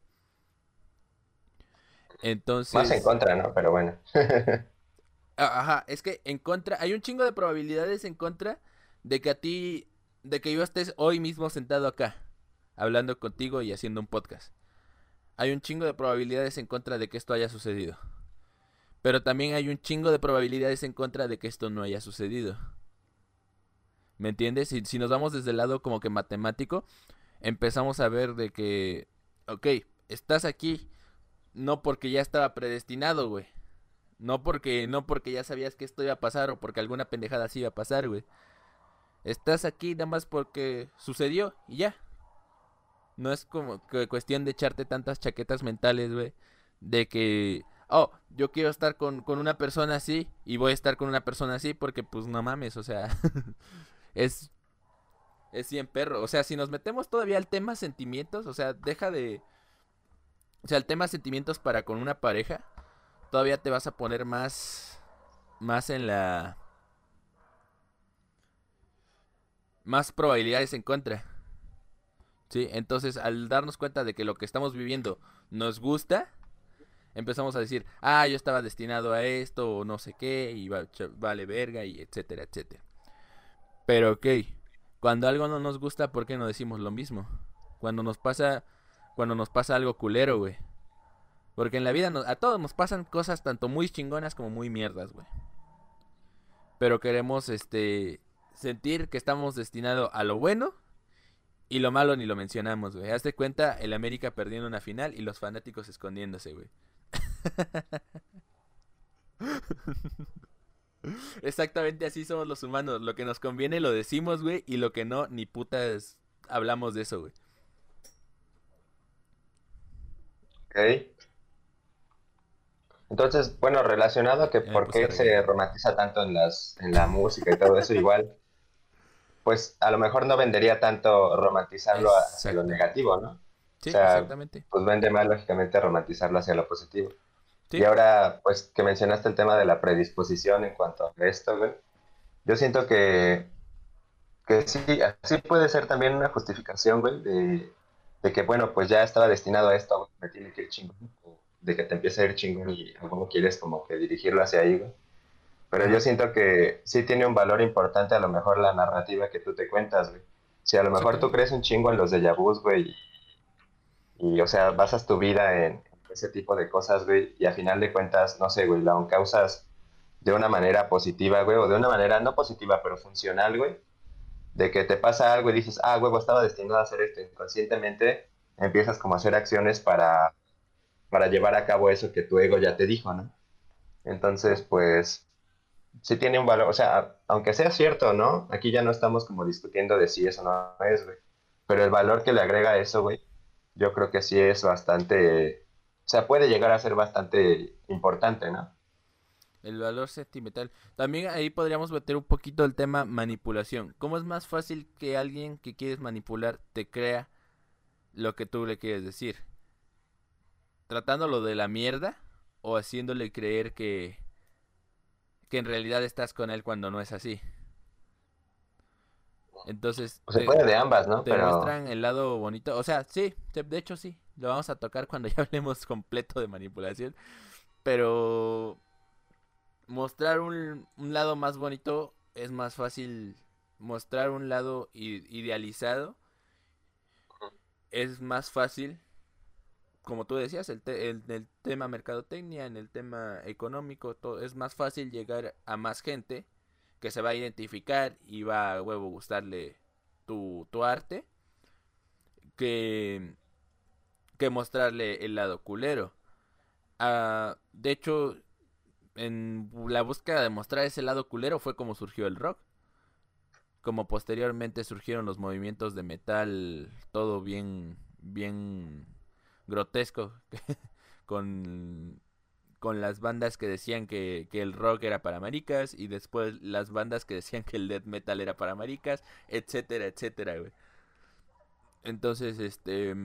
Entonces... Más en contra, ¿no? Pero bueno. Ajá, es que en contra, hay un chingo de probabilidades en contra de que a ti, de que yo estés hoy mismo sentado acá, hablando contigo y haciendo un podcast. Hay un chingo de probabilidades en contra de que esto haya sucedido. Pero también hay un chingo de probabilidades en contra de que esto no haya sucedido. ¿Me entiendes? Si, nos vamos desde el lado como que matemático, empezamos a ver de que, ok, estás aquí no porque ya estaba predestinado, güey. No porque, no porque ya sabías que esto iba a pasar o porque alguna pendejada así iba a pasar, güey. Estás aquí nada más porque sucedió y ya. No es como cuestión de echarte tantas chaquetas mentales, güey. De que, oh, yo quiero estar con, con una persona así y voy a estar con una persona así porque pues no mames, o sea, es, es bien perro. O sea, si nos metemos todavía al tema sentimientos, o sea, deja de... O sea, el tema sentimientos para con una pareja, todavía te vas a poner más más en la más probabilidades en contra. Sí, entonces al darnos cuenta de que lo que estamos viviendo nos gusta, empezamos a decir, "Ah, yo estaba destinado a esto o no sé qué y vale verga y etcétera, etcétera." Pero ok, cuando algo no nos gusta, ¿por qué no decimos lo mismo? Cuando nos pasa cuando nos pasa algo culero, güey. Porque en la vida nos- a todos nos pasan cosas tanto muy chingonas como muy mierdas, güey. Pero queremos este sentir que estamos destinados a lo bueno Y lo malo ni lo mencionamos, güey. Haz de cuenta el América perdiendo una final y los fanáticos escondiéndose, güey. Exactamente así somos los humanos. Lo que nos conviene lo decimos, güey. Y lo que no, ni putas hablamos de eso, güey. Ok. Entonces, bueno, relacionado a que por qué se romantiza tanto en las, en la música y todo eso, igual, pues a lo mejor no vendería tanto romantizarlo hacia lo negativo, ¿no? Sí, O sea, exactamente. Pues vende más, lógicamente, romantizarlo hacia lo positivo. Sí. Y ahora, pues que mencionaste el tema de la predisposición en cuanto a esto, güey. Yo siento que, que sí, sí puede ser también una justificación, güey, de, de que, bueno, pues ya estaba destinado a esto, güey, me tiene que ir chingón, de que te empiece a ir chingón y cómo quieres como que dirigirlo hacia ahí, güey. Pero yo siento que sí tiene un valor importante a lo mejor la narrativa que tú te cuentas, güey. Si a lo mejor tú Exactamente. crees un chingo en los vus, güey, y, o sea, basas tu vida en ese tipo de cosas, güey, y a final de cuentas, no sé, güey, la causas de una manera positiva, güey, o de una manera no positiva, pero funcional, güey, de que te pasa algo y dices, ah, huevo, estaba destinado a hacer esto, inconscientemente empiezas como a hacer acciones para, para llevar a cabo eso que tu ego ya te dijo, ¿no? Entonces, pues, sí tiene un valor, o sea, aunque sea cierto, ¿no? Aquí ya no estamos como discutiendo de si eso no es, güey, pero el valor que le agrega eso, güey, yo creo que sí es bastante, sea, puede llegar a ser bastante importante, ¿no? El valor sentimental. También ahí podríamos meter un poquito el tema manipulación. ¿Cómo es más fácil que alguien que quieres manipular te crea lo que tú le quieres decir? ¿Tratándolo de la mierda o haciéndole creer que que en realidad estás con él cuando no es así? Entonces, se te- puede de ambas, ¿no? te Pero muestran el lado bonito. O sea, sí, de hecho sí. Lo vamos a tocar cuando ya hablemos completo de manipulación. Pero mostrar un, un lado más bonito es más fácil. Mostrar un lado idealizado es más fácil. Como tú decías, el, te- el- el tema mercadotecnia, en el tema económico, todo, es más fácil llegar a más gente que se va a identificar y va a huevo gustarle tu, tu arte que, que mostrarle el lado culero. Ah, de hecho, en la búsqueda de mostrar ese lado culero fue como surgió el rock. Como posteriormente surgieron los movimientos de metal, todo bien, bien grotesco, con con las bandas que decían que, que el rock era para maricas y después las bandas que decían que el death metal era para maricas, etcétera, etcétera, güey. Entonces, este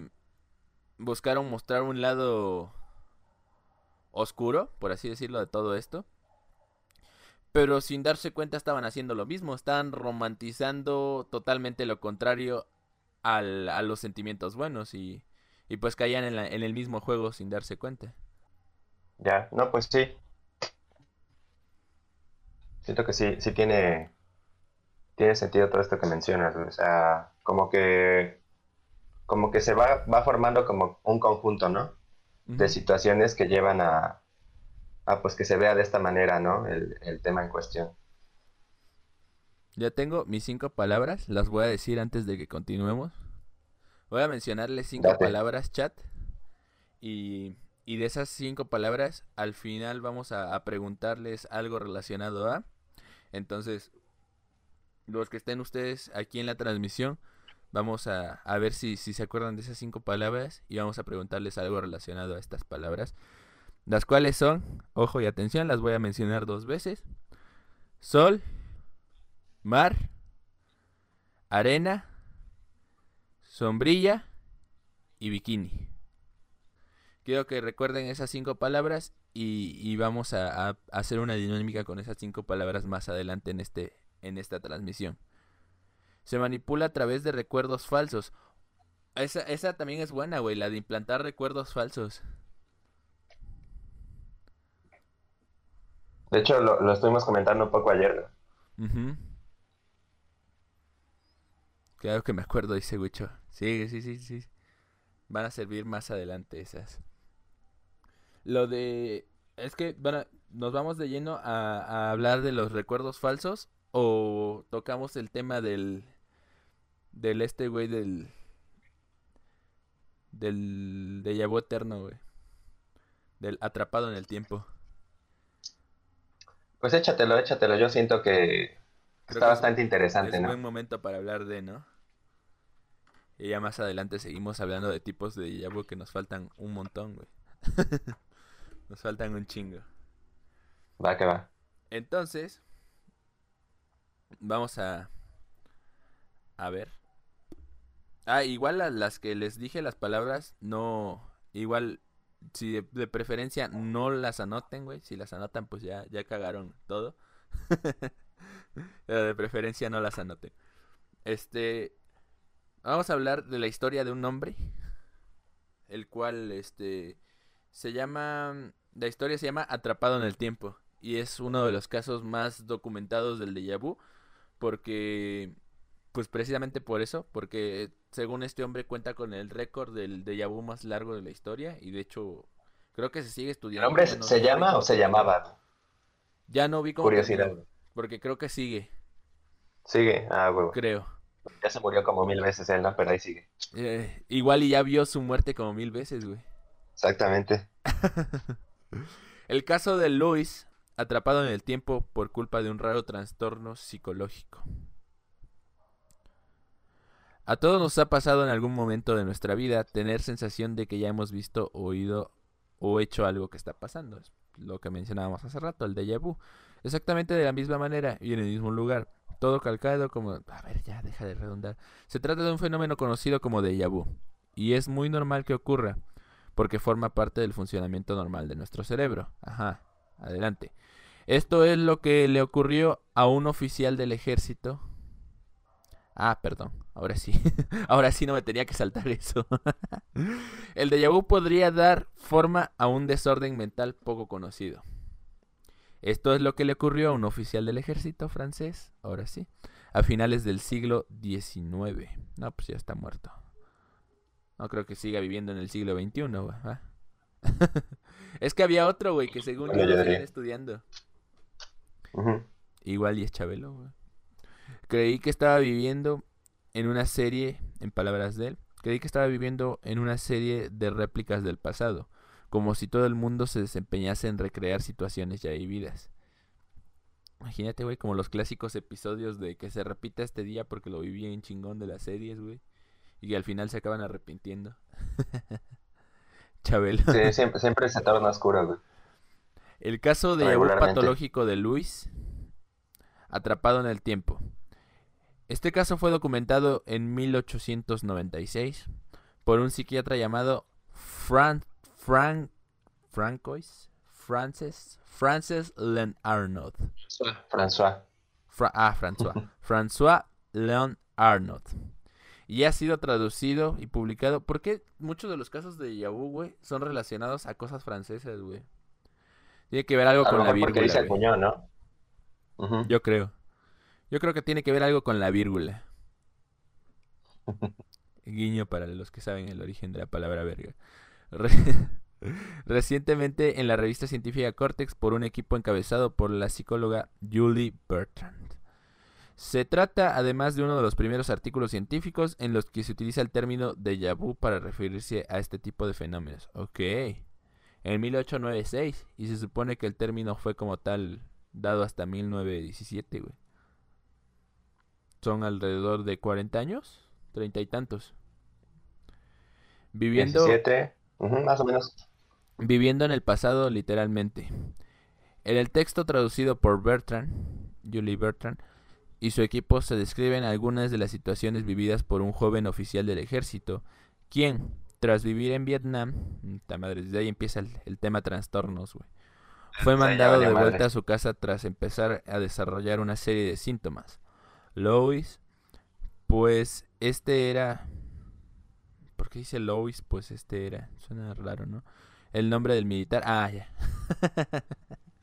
buscaron mostrar un lado oscuro, por así decirlo, de todo esto. Pero sin darse cuenta estaban haciendo lo mismo, estaban romantizando totalmente lo contrario al- a los sentimientos buenos y, y pues caían en, la- en el mismo juego sin darse cuenta. ya, no, pues sí. Siento que sí, sí tiene, tiene sentido todo esto que mencionas. O sea, como que, como que se va, va formando como un conjunto, ¿no? De situaciones que llevan a, a pues que se vea de esta manera, ¿no? El, el tema en cuestión. Ya tengo mis cinco palabras, las voy a decir antes de que continuemos. Voy a mencionarles cinco Date. palabras, chat. Y, y de esas cinco palabras, al final vamos a, a preguntarles algo relacionado a. Entonces, los que estén ustedes aquí en la transmisión, vamos a, a ver si, si se acuerdan de esas cinco palabras y vamos a preguntarles algo relacionado a estas palabras. Las cuales son, ojo y atención, las voy a mencionar dos veces. Sol, mar, arena, sombrilla y bikini. Quiero que recuerden esas cinco palabras y, y vamos a, hacer una dinámica con esas cinco palabras más adelante en, este, en esta transmisión. Se manipula a través de recuerdos falsos. Esa, esa también es buena, güey, la de implantar recuerdos falsos. De hecho, lo, lo estuvimos comentando un poco ayer, ¿no? Ujú. Claro que me acuerdo, dice Wicho. Sí, sí, sí, sí. Van a servir más adelante esas. Lo de... Es que, bueno, nos vamos de lleno a, a hablar de los recuerdos falsos o tocamos el tema del... Del este güey del... del déjà vu eterno, güey. Del atrapado en el tiempo. Pues échatelo, échatelo. Yo siento que Creo está que es- bastante interesante, es un ¿no? buen momento para hablar de, ¿no? Y ya más adelante seguimos hablando de tipos de vu que nos faltan un montón, güey. nos faltan un chingo. Va que va. Entonces, vamos a a ver. Ah, igual las que les dije las palabras, no, igual si de, preferencia no las anoten, güey, si las anotan pues ya ya cagaron todo. De preferencia no las anoten. Este, vamos a hablar de la historia de un hombre, el cual, este, se llama, la historia se llama Atrapado en el Tiempo y es uno de los casos más documentados del déjà vu porque, pues precisamente por eso, porque según este hombre cuenta con el récord del déjà vu más largo de la historia y de hecho creo que se sigue ¿El estudiando. hombre ya no- se llama o se llamaba? Ya no vi cómo Curiosidad. porque creo que sigue, Sigue. Ah, huevo. creo. Ya se murió como mil veces él, ¿no? Pero ahí sigue. Eh, igual y ya vio su muerte como mil veces, güey. Exactamente. El caso de Luis, atrapado en el tiempo por culpa de un raro trastorno psicológico. A todos nos ha pasado en algún momento de nuestra vida tener sensación de que ya hemos visto, oído o hecho algo que está pasando. Es lo que mencionábamos hace rato, el déjà vu. Exactamente de la misma manera y en el mismo lugar. Todo calcado como... A ver, ya, deja de redundar. Se trata de un fenómeno conocido como déjà vu. Y es muy normal que ocurra porque forma parte del funcionamiento normal de nuestro cerebro. Ajá, adelante. Esto es lo que le ocurrió a un oficial del ejército. Ah, perdón, ahora sí. ahora sí no me tenía que saltar eso. El déjà vu podría dar forma a un desorden mental poco conocido. Esto es lo que le ocurrió a un oficial del ejército francés, ahora sí, a finales del siglo XIX. No, pues ya está muerto. No creo que siga viviendo en el siglo XXI, güey. es que había otro, güey, que según yo lo estudiando. Igual y es Chabelo, güey. Creí que estaba viviendo en una serie, en palabras de él, creí que estaba viviendo en una serie de réplicas del pasado, como si todo el mundo se desempeñase en recrear situaciones ya vividas. Imagínate, güey, como los clásicos episodios de que se repita este día porque lo viví en chingón de las series, güey. Y al final se acaban arrepintiendo. Chabelo. Sí, siempre, siempre se torna oscuro, güey. El caso de Regularmente. patológico de Luis, atrapado en el tiempo. Este caso fue documentado en 1896 por un psiquiatra llamado Fran, Frank, Francois, Frances, Frances Len Arnaud. François. Fra- ah, François. François Leon Arnaud. Y ha sido traducido y publicado. porque muchos de los casos de Yahoo, güey, son relacionados a cosas francesas, güey? Tiene que ver algo A con la mejor porque dice vírgula. Yo creo. Yo creo que tiene que ver algo con la vírgula. Guiño para los que saben el origen de la palabra verga. Re- Recientemente en la revista científica Cortex por un equipo encabezado por la psicóloga Julie Bertrand. Se trata además de uno de los primeros artículos científicos en los que se utiliza el término déjà vu para referirse a este tipo de fenómenos. Ok. En 1896 y se supone que el término fue como tal dado hasta 1917, güey. Son alrededor de 40 años, treinta y tantos. Viviendo 17, ujú, más o menos. Viviendo en el pasado, literalmente. En el texto traducido por Bertrand, Julie Bertrand, y su equipo se describen algunas de las situaciones vividas por un joven oficial del ejército, quien, tras vivir en Vietnam, madre, desde ahí empieza el, el tema trastornos, güey. Fue mandado de madre. vuelta a su casa tras empezar a desarrollar una serie de síntomas. Lois, pues este era... ¿Por qué dice Lois? Pues este era... Suena raro, ¿no? El nombre del militar. Ah, ya.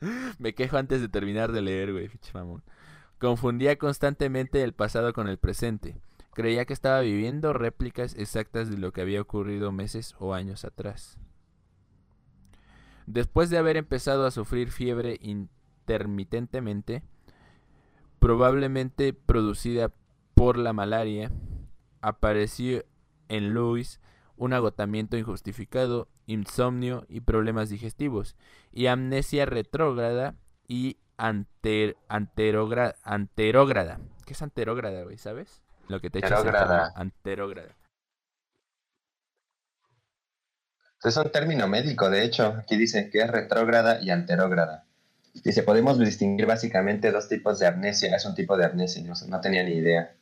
Me quejo antes de terminar de leer, güey. Confundía constantemente el pasado con el presente. Creía que estaba viviendo réplicas exactas de lo que había ocurrido meses o años atrás. Después de haber empezado a sufrir fiebre intermitentemente, probablemente producida por la malaria, apareció en Louis un agotamiento injustificado, insomnio y problemas digestivos, y amnesia retrógrada y anter, anterógrada. ¿Qué es anterógrada, güey? ¿Sabes? Lo que te echas Anterógrada. anterógrada. Es un término médico, de hecho. Aquí dice que es retrógrada y anterógrada. Dice, podemos distinguir básicamente dos tipos de amnesia. Es un tipo de amnesia, no, no tenía ni idea.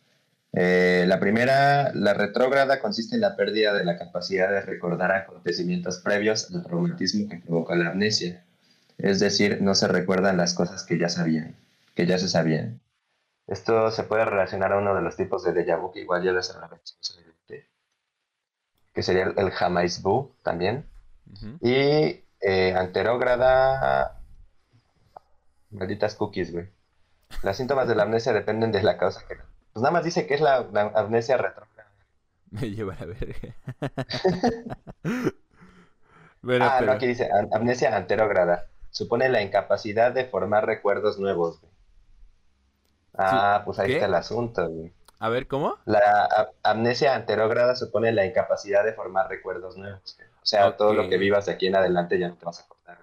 Eh, la primera, la retrógrada, consiste en la pérdida de la capacidad de recordar acontecimientos previos al traumatismo que provocó la amnesia. Es decir, no se recuerdan las cosas que ya sabían, que ya se sabían. Esto se puede relacionar a uno de los tipos de déjà vu que igual ya les hablaba que sería el, el jamais vu también. Ujú. Y eh, anterógrada. Malditas cookies, güey. Los síntomas de la amnesia dependen de la causa que. Pues nada más dice que es la, la amnesia retrógrada. Me lleva a la verga. Bueno, ah, pero... no, aquí dice am- amnesia anterógrada. Supone la incapacidad de formar recuerdos nuevos, güey. Ah, pues ahí ¿Qué? está el asunto, güey. A ver, ¿cómo? La amnesia anterógrada supone la incapacidad de formar recuerdos nuevos. güey. O sea, todo lo que vivas de aquí en adelante ya no te vas a acordar.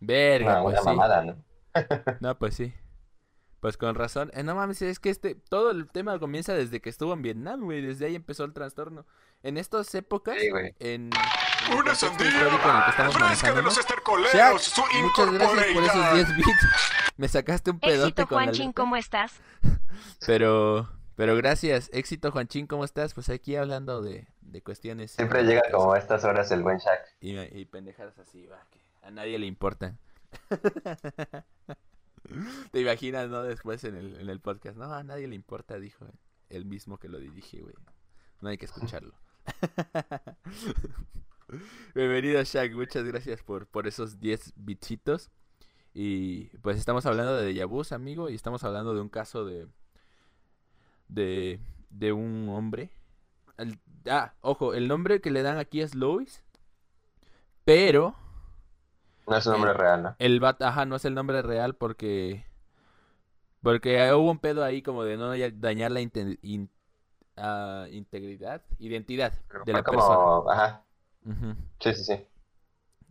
Verga, Una, pues una sí. mamada, ¿no? No, pues sí. Pues con razón. Eh, no mames, es que este, todo el tema comienza desde que estuvo en Vietnam, güey. Desde ahí empezó el trastorno. En estas épocas, Sí, güey. en, Una contexto sandía fresca de los estercoleros, su muchas gracias por esos Incorporated. 10 bits. Me sacaste un pedote Éxito, con Juanchín. ¿cómo estás? Pero, pero gracias. Éxito, Juanchín, ¿cómo estás? Pues aquí hablando de, de cuestiones. Siempre llega como a estas horas el buen Shaq. Y, y pendejadas así, va, que a nadie le importan. Te imaginas, ¿no? Después en el, en el podcast. No, a nadie le importa, dijo el mismo que lo dirige, güey. No hay que escucharlo. Bienvenido, Shaq. Muchas gracias por, por esos 10 bichitos. Y pues estamos hablando de déjà vus, amigo. Y estamos hablando de un caso de. De, de un hombre. El- ah, ojo, el nombre que le dan aquí es Lois. Pero No es un nombre Eh, real, ¿no? el bat, ajá, no es el nombre real porque. Porque hubo un pedo ahí como de no dañar la inte- in- ah, integridad, identidad Pero de la persona. como, ajá, Ujú, sí, sí, sí.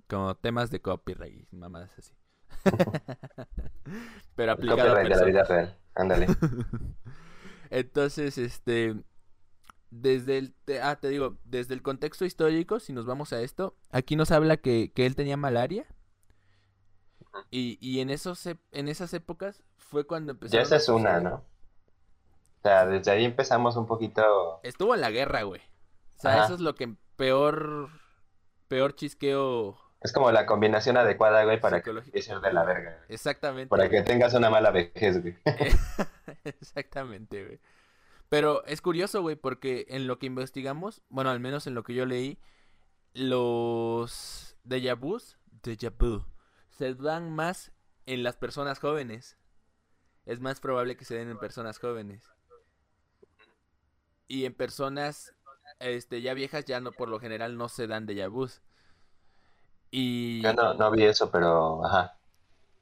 Como temas de copyright mamadas así. Pero aplicado a copyright de la vida real. Ándale. Entonces, este, desde el, te- ah, te digo, desde el contexto histórico, si nos vamos a esto, aquí nos habla que, que él tenía malaria. Y, y en esos, en esas épocas fue cuando empezó. Ya esa es una, ¿no? O sea, desde ahí empezamos un poquito. Estuvo en la guerra, güey. O sea, Ajá. eso es lo que peor, peor chisqueo. Es como la combinación adecuada, güey, para que empieces de la verga. güey. Exactamente. Para que tengas una mala vejez, güey. Exactamente, güey. Pero es curioso, güey, porque en lo que investigamos, bueno, al menos en lo que yo leí, los déjà vus, déjà vu, se dan más en las personas jóvenes. Es más probable que se den en personas jóvenes. Y en personas este ya viejas ya no por lo general no se dan déjà vus. Y Yo no, no vi eso, pero ajá.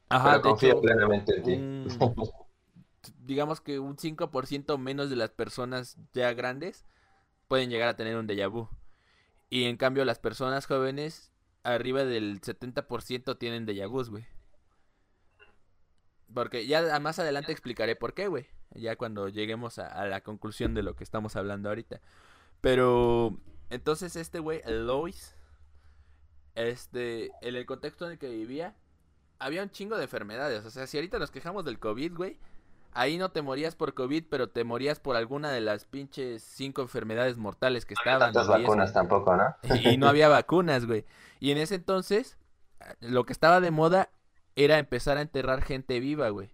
ajá, pero de confío hecho, plenamente en ti. un- digamos que un 5% menos de las personas ya grandes pueden llegar a tener un déjà vu. Y en cambio las personas jóvenes, arriba del 70% tienen déjà vus, güey. Porque ya más adelante explicaré por qué, güey. Ya cuando lleguemos a, la conclusión de lo que estamos hablando ahorita. Pero entonces este güey, Lois, este, en el contexto en el que vivía, había un chingo de enfermedades. O sea, si ahorita nos quejamos del COVID, güey, ahí no te morías por COVID, pero te morías por alguna de las pinches cinco enfermedades mortales que No estaban. tantas o diez, vacunas tampoco, ¿no? Y no había vacunas, güey. Y en ese entonces, lo que estaba de moda era empezar a enterrar gente viva, güey.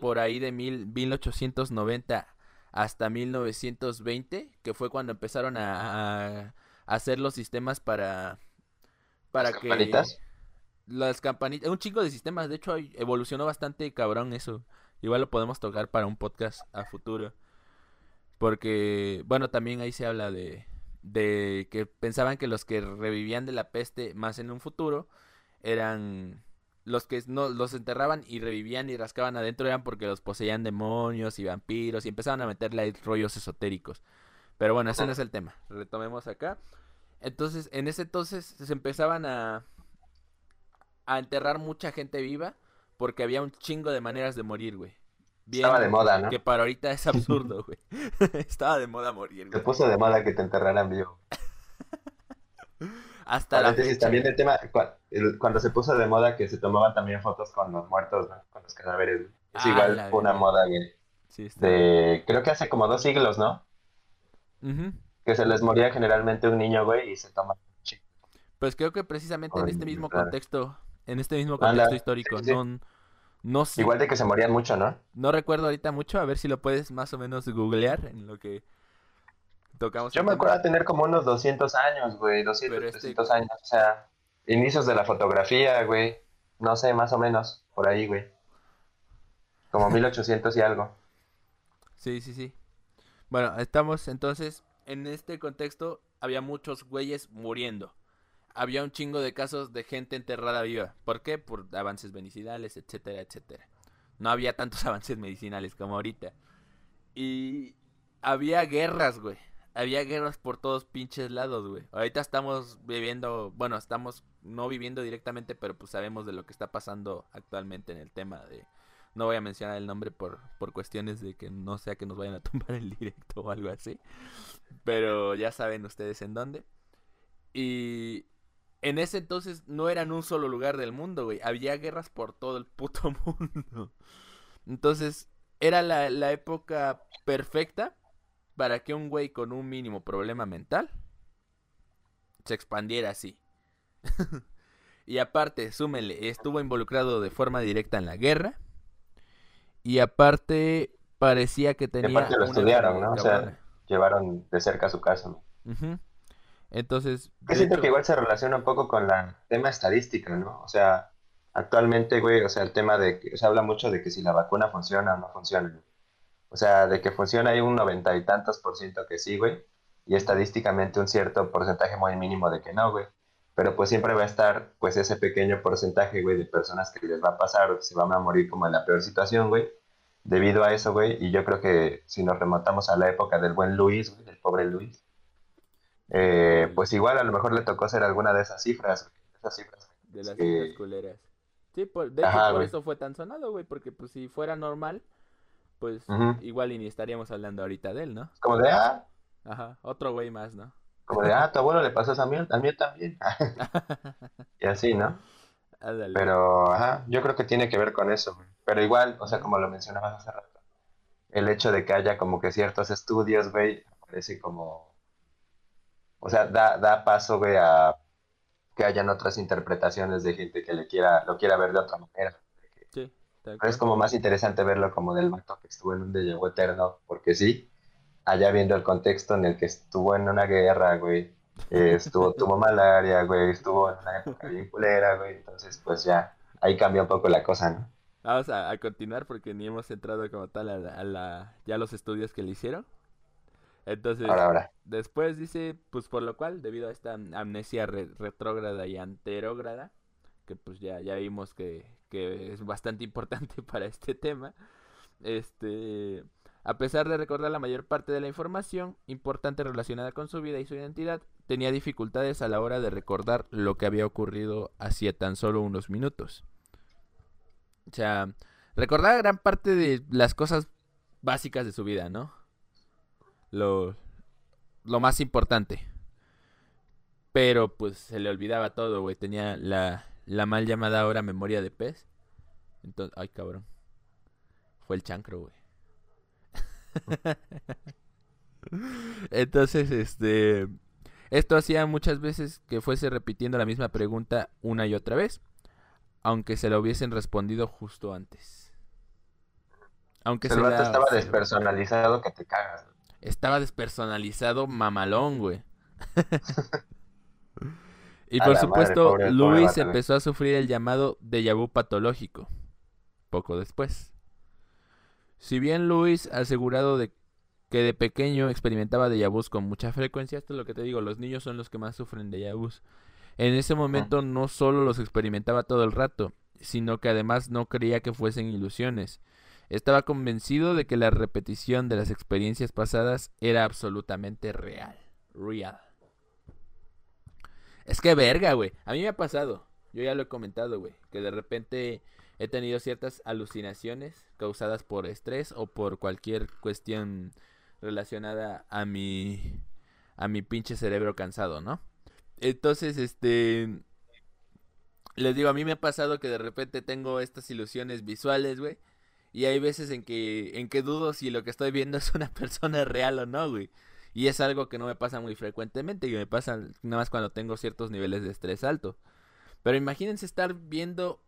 Por ahí de mil, 1890 hasta 1920, que fue cuando empezaron a, a hacer los sistemas para, para ¿Las que... campanitas? Las campanitas, un chingo de sistemas, de hecho evolucionó bastante cabrón eso. Igual lo podemos tocar para un podcast a futuro. Porque, bueno, también ahí se habla de, de que pensaban que los que revivían de la peste más en un futuro eran los que no los enterraban y revivían y rascaban adentro eran porque los poseían demonios y vampiros y empezaban a meterle rollos esotéricos. Pero bueno, ese no es el tema. Retomemos acá. Entonces, en ese entonces se empezaban a, a enterrar mucha gente viva porque había un chingo de maneras de morir, güey. Estaba de moda, ¿no? Que para ahorita es absurdo, güey. Estaba de moda morir, Se güey. puso de moda que te enterraran vivo. Hasta la Paréntesis, fecha. también el tema, cuando se puso de moda que se tomaban también fotos con los muertos, ¿no? Con los cadáveres. güey. Es Ah, igual la fue una moda, güey. Sí, está. De, creo que hace como dos siglos, ¿no? Que se les moría generalmente un niño, güey, y se toma. Pues creo que precisamente en este mismo claro. contexto, en este mismo contexto histórico, sí, sí. no, no sé, Igual de que se morían mucho, ¿no? no recuerdo ahorita mucho, a ver si lo puedes más o menos googlear en lo que tocamos Yo me acuerdo de tener como unos 200 años, güey, 200, Pero este- 300 años, o sea, inicios de la fotografía, güey, no sé, más o menos, por ahí, güey. Como 1800 y algo. Sí, sí, sí. Bueno, estamos entonces en este contexto había muchos güeyes muriendo. Había un chingo de casos de gente enterrada viva. ¿Por qué? Por avances medicinales, etcétera, etcétera. No había tantos avances medicinales como ahorita. Y había guerras, güey. Había guerras por todos pinches lados, güey. Ahorita estamos viviendo, bueno, estamos no viviendo directamente, pero pues sabemos de lo que está pasando actualmente en el tema de... No voy a mencionar el nombre por, por cuestiones de que no sea que nos vayan a tumbar el directo o algo así. Pero ya saben ustedes en dónde. Y en ese entonces no eran un solo lugar del mundo, güey. Había guerras por todo el puto mundo. Entonces, era la, la época perfecta para que un güey con un mínimo problema mental se expandiera así. y aparte, súmenle, estuvo involucrado de forma directa en la guerra. Y aparte, parecía que tenía. aparte lo estudiaron, ¿no? O sea. Llevaron de cerca su caso. ¿no? Entonces, de siento hecho- que igual se relaciona un poco con la tema estadística, ¿no? O sea, actualmente, güey, o sea, el tema de que se habla mucho de que si la vacuna funciona o no funciona. O sea, de que funciona hay un noventa y tantos por ciento que sí, güey, y estadísticamente un cierto porcentaje muy mínimo de que no, güey. Pero pues siempre va a estar, pues, ese pequeño porcentaje, güey, de personas que les va a pasar o que se van a morir como en la peor situación, güey, debido a eso, güey. Y yo creo que si nos remontamos a la época del buen Luis, güey, del pobre Luis, eh, pues igual a lo mejor le tocó ser alguna de esas cifras, güey, esas cifras. De las cifras culeras. Sí, por, de hecho, Ajá, por güey. eso fue tan sonado, güey, porque pues si fuera normal, pues igual y ni estaríamos hablando ahorita de él, ¿no? Como de, ah, Ajá, otro güey más, ¿no? como de, ah, tu abuelo le pasó a mí, a mí también. y así, ¿no? Ándale. Pero, ajá, yo creo que tiene que ver con eso, güey. Pero igual, o sea, como lo mencionabas hace rato, el hecho de que haya como que ciertos estudios, güey, parece como, o sea, da, da paso, güey, a que hayan otras interpretaciones de gente que le quiera, lo quiera ver de otra manera. Sí, Pero es como más interesante verlo como del vato que estuvo en un déjà vu eterno, porque sí, allá viendo el contexto en el que estuvo en una guerra, güey, eh, estuvo, tuvo malaria, güey, estuvo en una época bien culera, güey, entonces pues ya, ahí cambia un poco la cosa, ¿no? Vamos a, a continuar porque ni hemos entrado como tal a, la, a la- ya los estudios que le hicieron. Entonces, Ahora, ahora. después dice, pues por lo cual, debido a esta am- amnesia re- retrógrada y anterógrada, que pues ya, ya vimos que, que es bastante importante para este tema, este, a pesar de recordar la mayor parte de la información importante relacionada con su vida y su identidad, tenía dificultades a la hora de recordar lo que había ocurrido hacía tan solo unos minutos. O sea, recordaba gran parte de las cosas básicas de su vida, ¿no? Lo, lo más importante. Pero pues se le olvidaba todo, güey. Tenía la, la mal llamada ahora memoria de pez. Entonces, ay, cabrón. Fue el chancro, güey. Entonces, este... Esto hacía muchas veces que fuese repitiendo la misma pregunta una y otra vez aunque se la hubiesen respondido justo antes. Aunque el se la- estaba despersonalizado que te cagas. Estaba despersonalizado mamalón, güey. y por madre, supuesto, pobre- Luis güey. empezó a sufrir el llamado déjà vu patológico. Poco después. Si bien Luis asegurado de que de pequeño experimentaba déjà vus con mucha frecuencia, esto es lo que te digo, los niños son los que más sufren déjà vus. En ese momento no solo los experimentaba todo el rato, sino que además no creía que fuesen ilusiones. Estaba convencido de que la repetición de las experiencias pasadas era absolutamente real. Real. Es que verga, güey. A mí me ha pasado. Yo ya lo he comentado, güey. Que de repente he tenido ciertas alucinaciones causadas por estrés o por cualquier cuestión relacionada a mi a mi pinche cerebro cansado, ¿no? Entonces, este les digo, a mí me ha pasado que de repente tengo estas ilusiones visuales, güey, y hay veces en que en que dudo si lo que estoy viendo es una persona real o no, güey. Y es algo que no me pasa muy frecuentemente, que me pasa nada más cuando tengo ciertos niveles de estrés alto. Pero imagínense estar viendo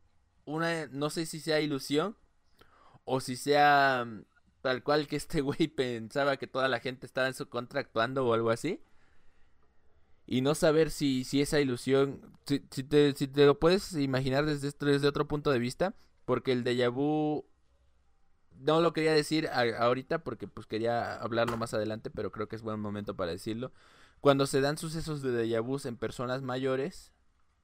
una, no sé si sea ilusión o si sea mm, tal cual que este güey pensaba que toda la gente estaba en su contra actuando o algo así. Y no saber si, si esa ilusión, si, te, si te lo puedes imaginar desde, desde otro punto de vista, porque el déjà vu no lo quería decir ahorita porque pues quería hablarlo más adelante, pero creo que es buen momento para decirlo. Cuando se dan sucesos de déjà en personas mayores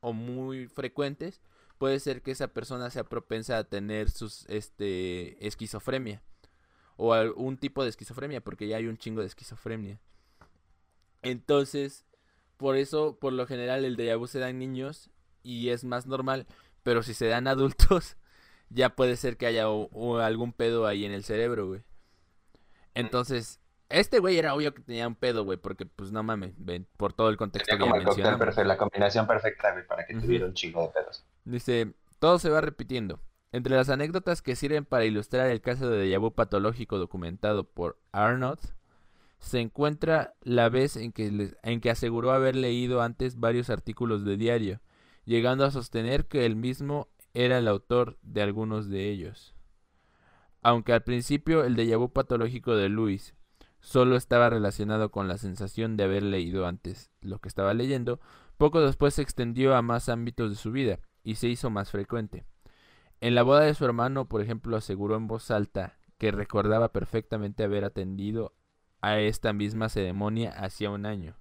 o muy frecuentes, puede ser que esa persona sea propensa a tener sus este esquizofrenia o algún tipo de esquizofrenia, porque ya hay un chingo de esquizofrenia. Entonces, por eso por lo general el déjà se da en niños y es más normal, pero si se dan adultos ya puede ser que haya algún pedo ahí en el cerebro, güey. Entonces, este güey era obvio que tenía un pedo, güey, porque pues no mames, ven, por todo el contexto que ya perfecto, la combinación perfecta, güey, para que tuviera un chingo de pedos. Dice, todo se va repitiendo. Entre las anécdotas que sirven para ilustrar el caso de déjà patológico documentado por Arnold, se encuentra la vez en que, en que aseguró haber leído antes varios artículos de diario, llegando a sostener que el mismo era el autor de algunos de ellos. Aunque al principio el déjà vu patológico de Luis solo estaba relacionado con la sensación de haber leído antes lo que estaba leyendo, poco después se extendió a más ámbitos de su vida y se hizo más frecuente. En la boda de su hermano, por ejemplo, aseguró en voz alta que recordaba perfectamente haber atendido a esta misma ceremonia hacía un año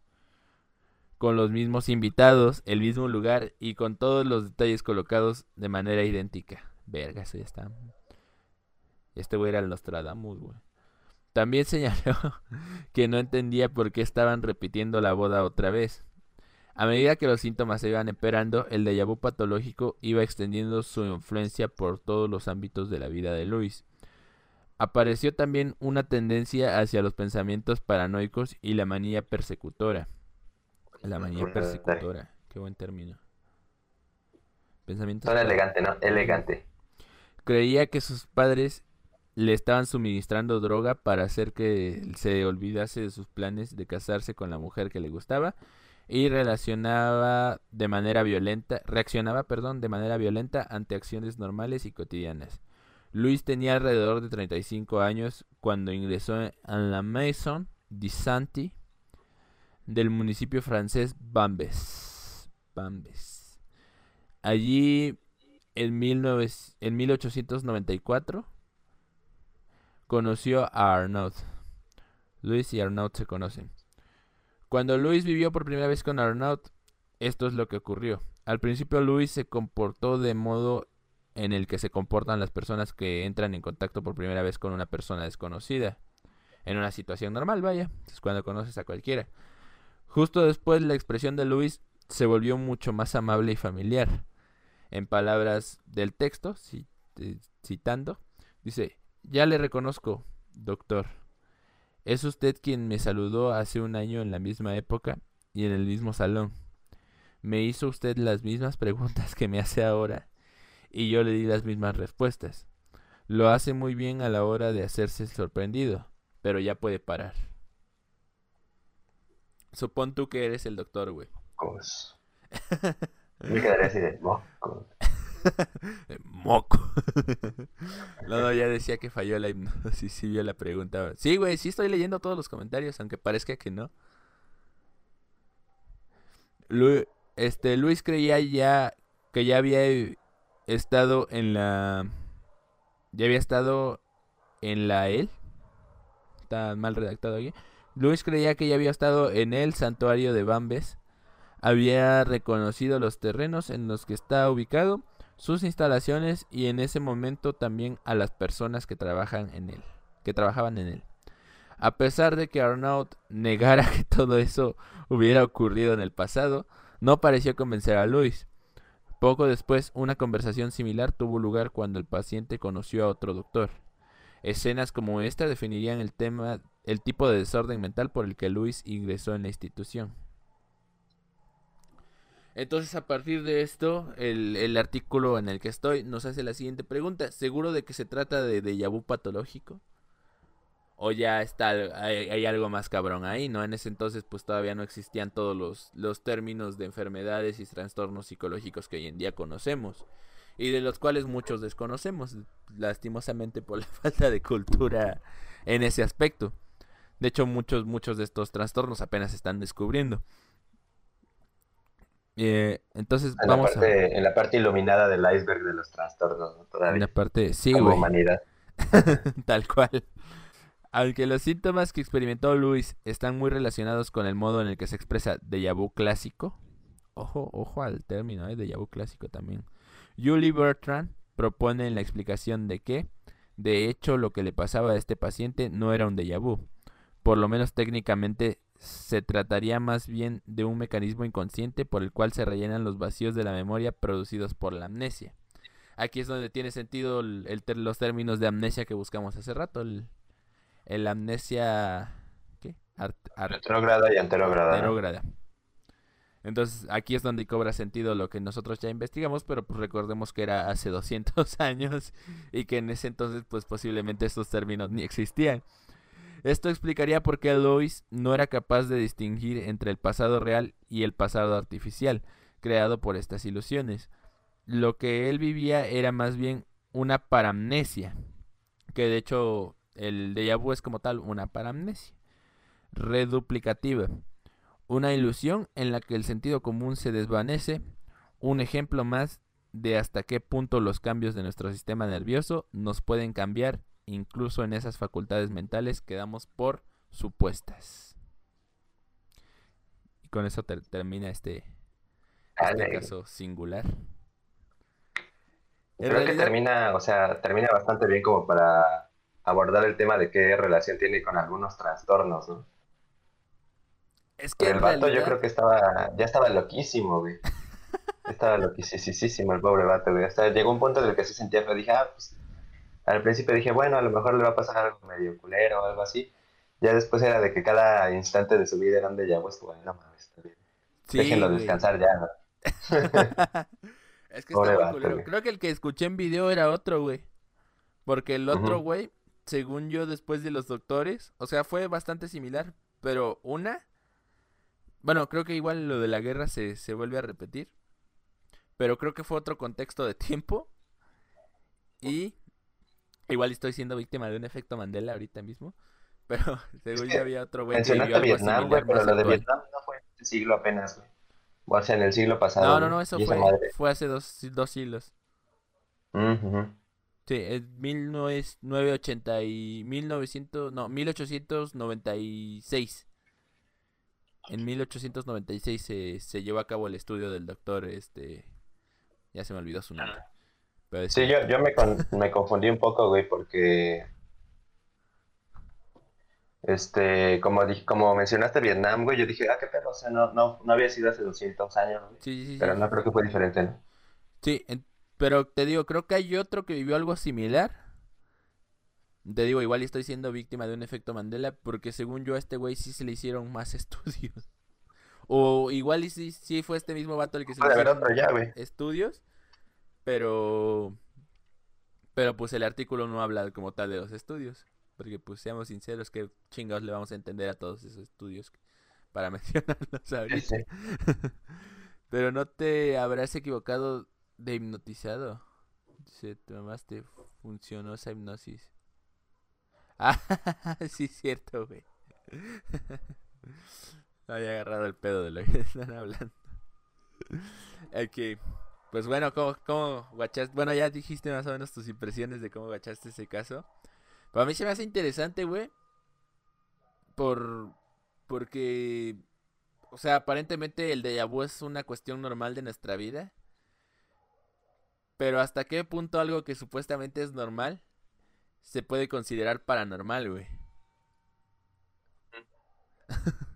con los mismos invitados, el mismo lugar y con todos los detalles colocados de manera idéntica. Verga, eso ya está. Este güey era el Nostradamus, güey. También señaló que no entendía por qué estaban repitiendo la boda otra vez. A medida que los síntomas se iban empeorando, el déjà patológico iba extendiendo su influencia por todos los ámbitos de la vida de Luis. Apareció también una tendencia hacia los pensamientos paranoicos y la manía persecutora. La manía persecutora. Qué buen término. Pensamientos. Son elegante, ¿no? Elegante. Creía que sus padres le estaban suministrando droga para hacer que se olvidase de sus planes de casarse con la mujer que le gustaba y relacionaba de manera violenta, reaccionaba, perdón, de manera violenta ante acciones normales y cotidianas. Luis tenía alrededor de 35 años cuando ingresó en la Maison de Santi del municipio francés Bambes. Bambes. Allí en, en 1894 conoció a Arnaud. Luis y Arnaud se conocen. Cuando Luis vivió por primera vez con Arnaud, esto es lo que ocurrió. Al principio Luis se comportó de modo en el que se comportan las personas que entran en contacto por primera vez con una persona desconocida. En una situación normal, vaya, es cuando conoces a cualquiera. Justo después la expresión de Luis se volvió mucho más amable y familiar. En palabras del texto, citando, dice, ya le reconozco, doctor. Es usted quien me saludó hace un año en la misma época y en el mismo salón. Me hizo usted las mismas preguntas que me hace ahora y yo le di las mismas respuestas. Lo hace muy bien a la hora de hacerse sorprendido, pero ya puede parar. Supón tú que eres el doctor, güey. Mocos. Me quedaría así de moco. Moco. no, no, ya decía que falló la hipnosis. Sí, vio la pregunta. Sí, güey, sí estoy leyendo todos los comentarios, aunque parezca que no. este, Luis creía ya que ya había estado en la. Ya había estado en la él. Está mal redactado aquí. Luis creía que ya había estado en el santuario de Bambes, había reconocido los terrenos en los que está ubicado, sus instalaciones y en ese momento también a las personas que trabajan en él, que trabajaban en él. A pesar de que Arnaud negara que todo eso hubiera ocurrido en el pasado, no pareció convencer a Luis. Poco después, una conversación similar tuvo lugar cuando el paciente conoció a otro doctor. Escenas como esta definirían el tema, el tipo de desorden mental por el que Luis ingresó en la institución. Entonces, a partir de esto, el, artículo en el que estoy nos hace la siguiente pregunta. ¿Seguro de que se trata de déjà vu patológico? ¿O ya está, hay, algo más cabrón ahí, no? En ese entonces, pues todavía no existían todos los, los términos de enfermedades y trastornos psicológicos que hoy en día conocemos. Y de los cuales muchos desconocemos, lastimosamente por la falta de cultura en ese aspecto. De hecho, muchos, muchos de estos trastornos apenas se están descubriendo. Eh, entonces en vamos la parte, En la parte iluminada del iceberg de los trastornos, Todavía. En la parte, sí, Como güey. humanidad. Tal cual. Aunque los síntomas que experimentó Luis están muy relacionados con el modo en el que se expresa déjà vu clásico. Ojo, ojo al término, ¿eh? Déjà vu clásico también. Julie Bertrand propone en la explicación de que, de hecho, lo que le pasaba a este paciente no era un déjà vu. Por lo menos técnicamente se trataría más bien de un mecanismo inconsciente por el cual se rellenan los vacíos de la memoria producidos por la amnesia. Aquí es donde tiene sentido el, los términos de amnesia que buscamos hace rato. El, amnesia... ¿Qué? Retrógrada y anterógrada. Entonces aquí es donde cobra sentido lo que nosotros ya investigamos, pero pues recordemos que era hace 200 años y que en ese entonces pues posiblemente estos términos ni existían. Esto explicaría por qué Lois no era capaz de distinguir entre el pasado real y el pasado artificial, creado por estas ilusiones. Lo que él vivía era más bien una paramnesia, que de hecho el déjà vu es como tal una paramnesia reduplicativa, una ilusión en la que el sentido común se desvanece, un ejemplo más de hasta qué punto los cambios de nuestro sistema nervioso nos pueden cambiar incluso en esas facultades mentales que damos por supuestas. Y con eso termina este, este caso singular. Creo que termina, o sea, termina bastante bien como para abordar el tema de qué relación tiene con algunos trastornos, ¿no? Es que el vato yo creo que estaba, ya estaba loquísimo, güey. estaba loquísimo el pobre vato, güey. Hasta llegó un punto en el que se sentía, pero dije, ah, pues al principio dije, bueno, a lo mejor le va a pasar algo medio culero o algo así. Ya después era de que cada instante de su vida era un déjà vu, bueno, no mames, está bien. Déjenlo descansar ya, es que está muy culero. Creo que el que escuché en video era otro, güey. Porque el otro, güey, según yo, después de los doctores, o sea, fue bastante similar. Pero una, bueno, creo que igual lo de la guerra se, se vuelve a repetir. Pero creo que fue otro contexto de tiempo. Y Igual estoy siendo víctima de un efecto Mandela ahorita mismo. Pero según yo había otro güey que algo Vietnam, güey, pero lo de Vietnam no fue en el siglo apenas, güey. O sea, en el siglo pasado. No, no, no, eso fue, fue hace dos, dos siglos. Sí, es 1980 y 1900, no, 1896. En 1896 se, se llevó a cabo el estudio del doctor, este, ya se me olvidó su nombre. Sí, yo, yo me, me confundí un poco, güey, porque este, como, como mencionaste Vietnam, güey, yo dije, ah, qué pedo, o sea, no, no, no había sido hace 200 años, güey. Sí, sí, sí. Pero no creo que fue diferente, ¿no? Sí, pero te digo, creo que hay otro que vivió algo similar. Te digo, igual estoy siendo víctima de un efecto Mandela, porque según yo a este güey sí se le hicieron más estudios. O igual y sí, sí fue este mismo vato el que se le hicieron ya, estudios. Pero. Pero pues el artículo no habla como tal de los estudios. Porque pues seamos sinceros, que chingados le vamos a entender a todos esos estudios para mencionarlos ahorita. Pero no te habrás equivocado de hipnotizado. Dice, tu mamá te funcionó esa hipnosis. Ah, sí, cierto, güey. Había agarrado el pedo de lo que están hablando. Ok. Pues bueno, ¿cómo, cómo guachaste? Bueno, ya dijiste más o menos tus impresiones de cómo guachaste ese caso. Para mí se me hace interesante, güey. Por. Porque. O sea, aparentemente el de vu es una cuestión normal de nuestra vida. Pero hasta qué punto algo que supuestamente es normal se puede considerar paranormal, güey.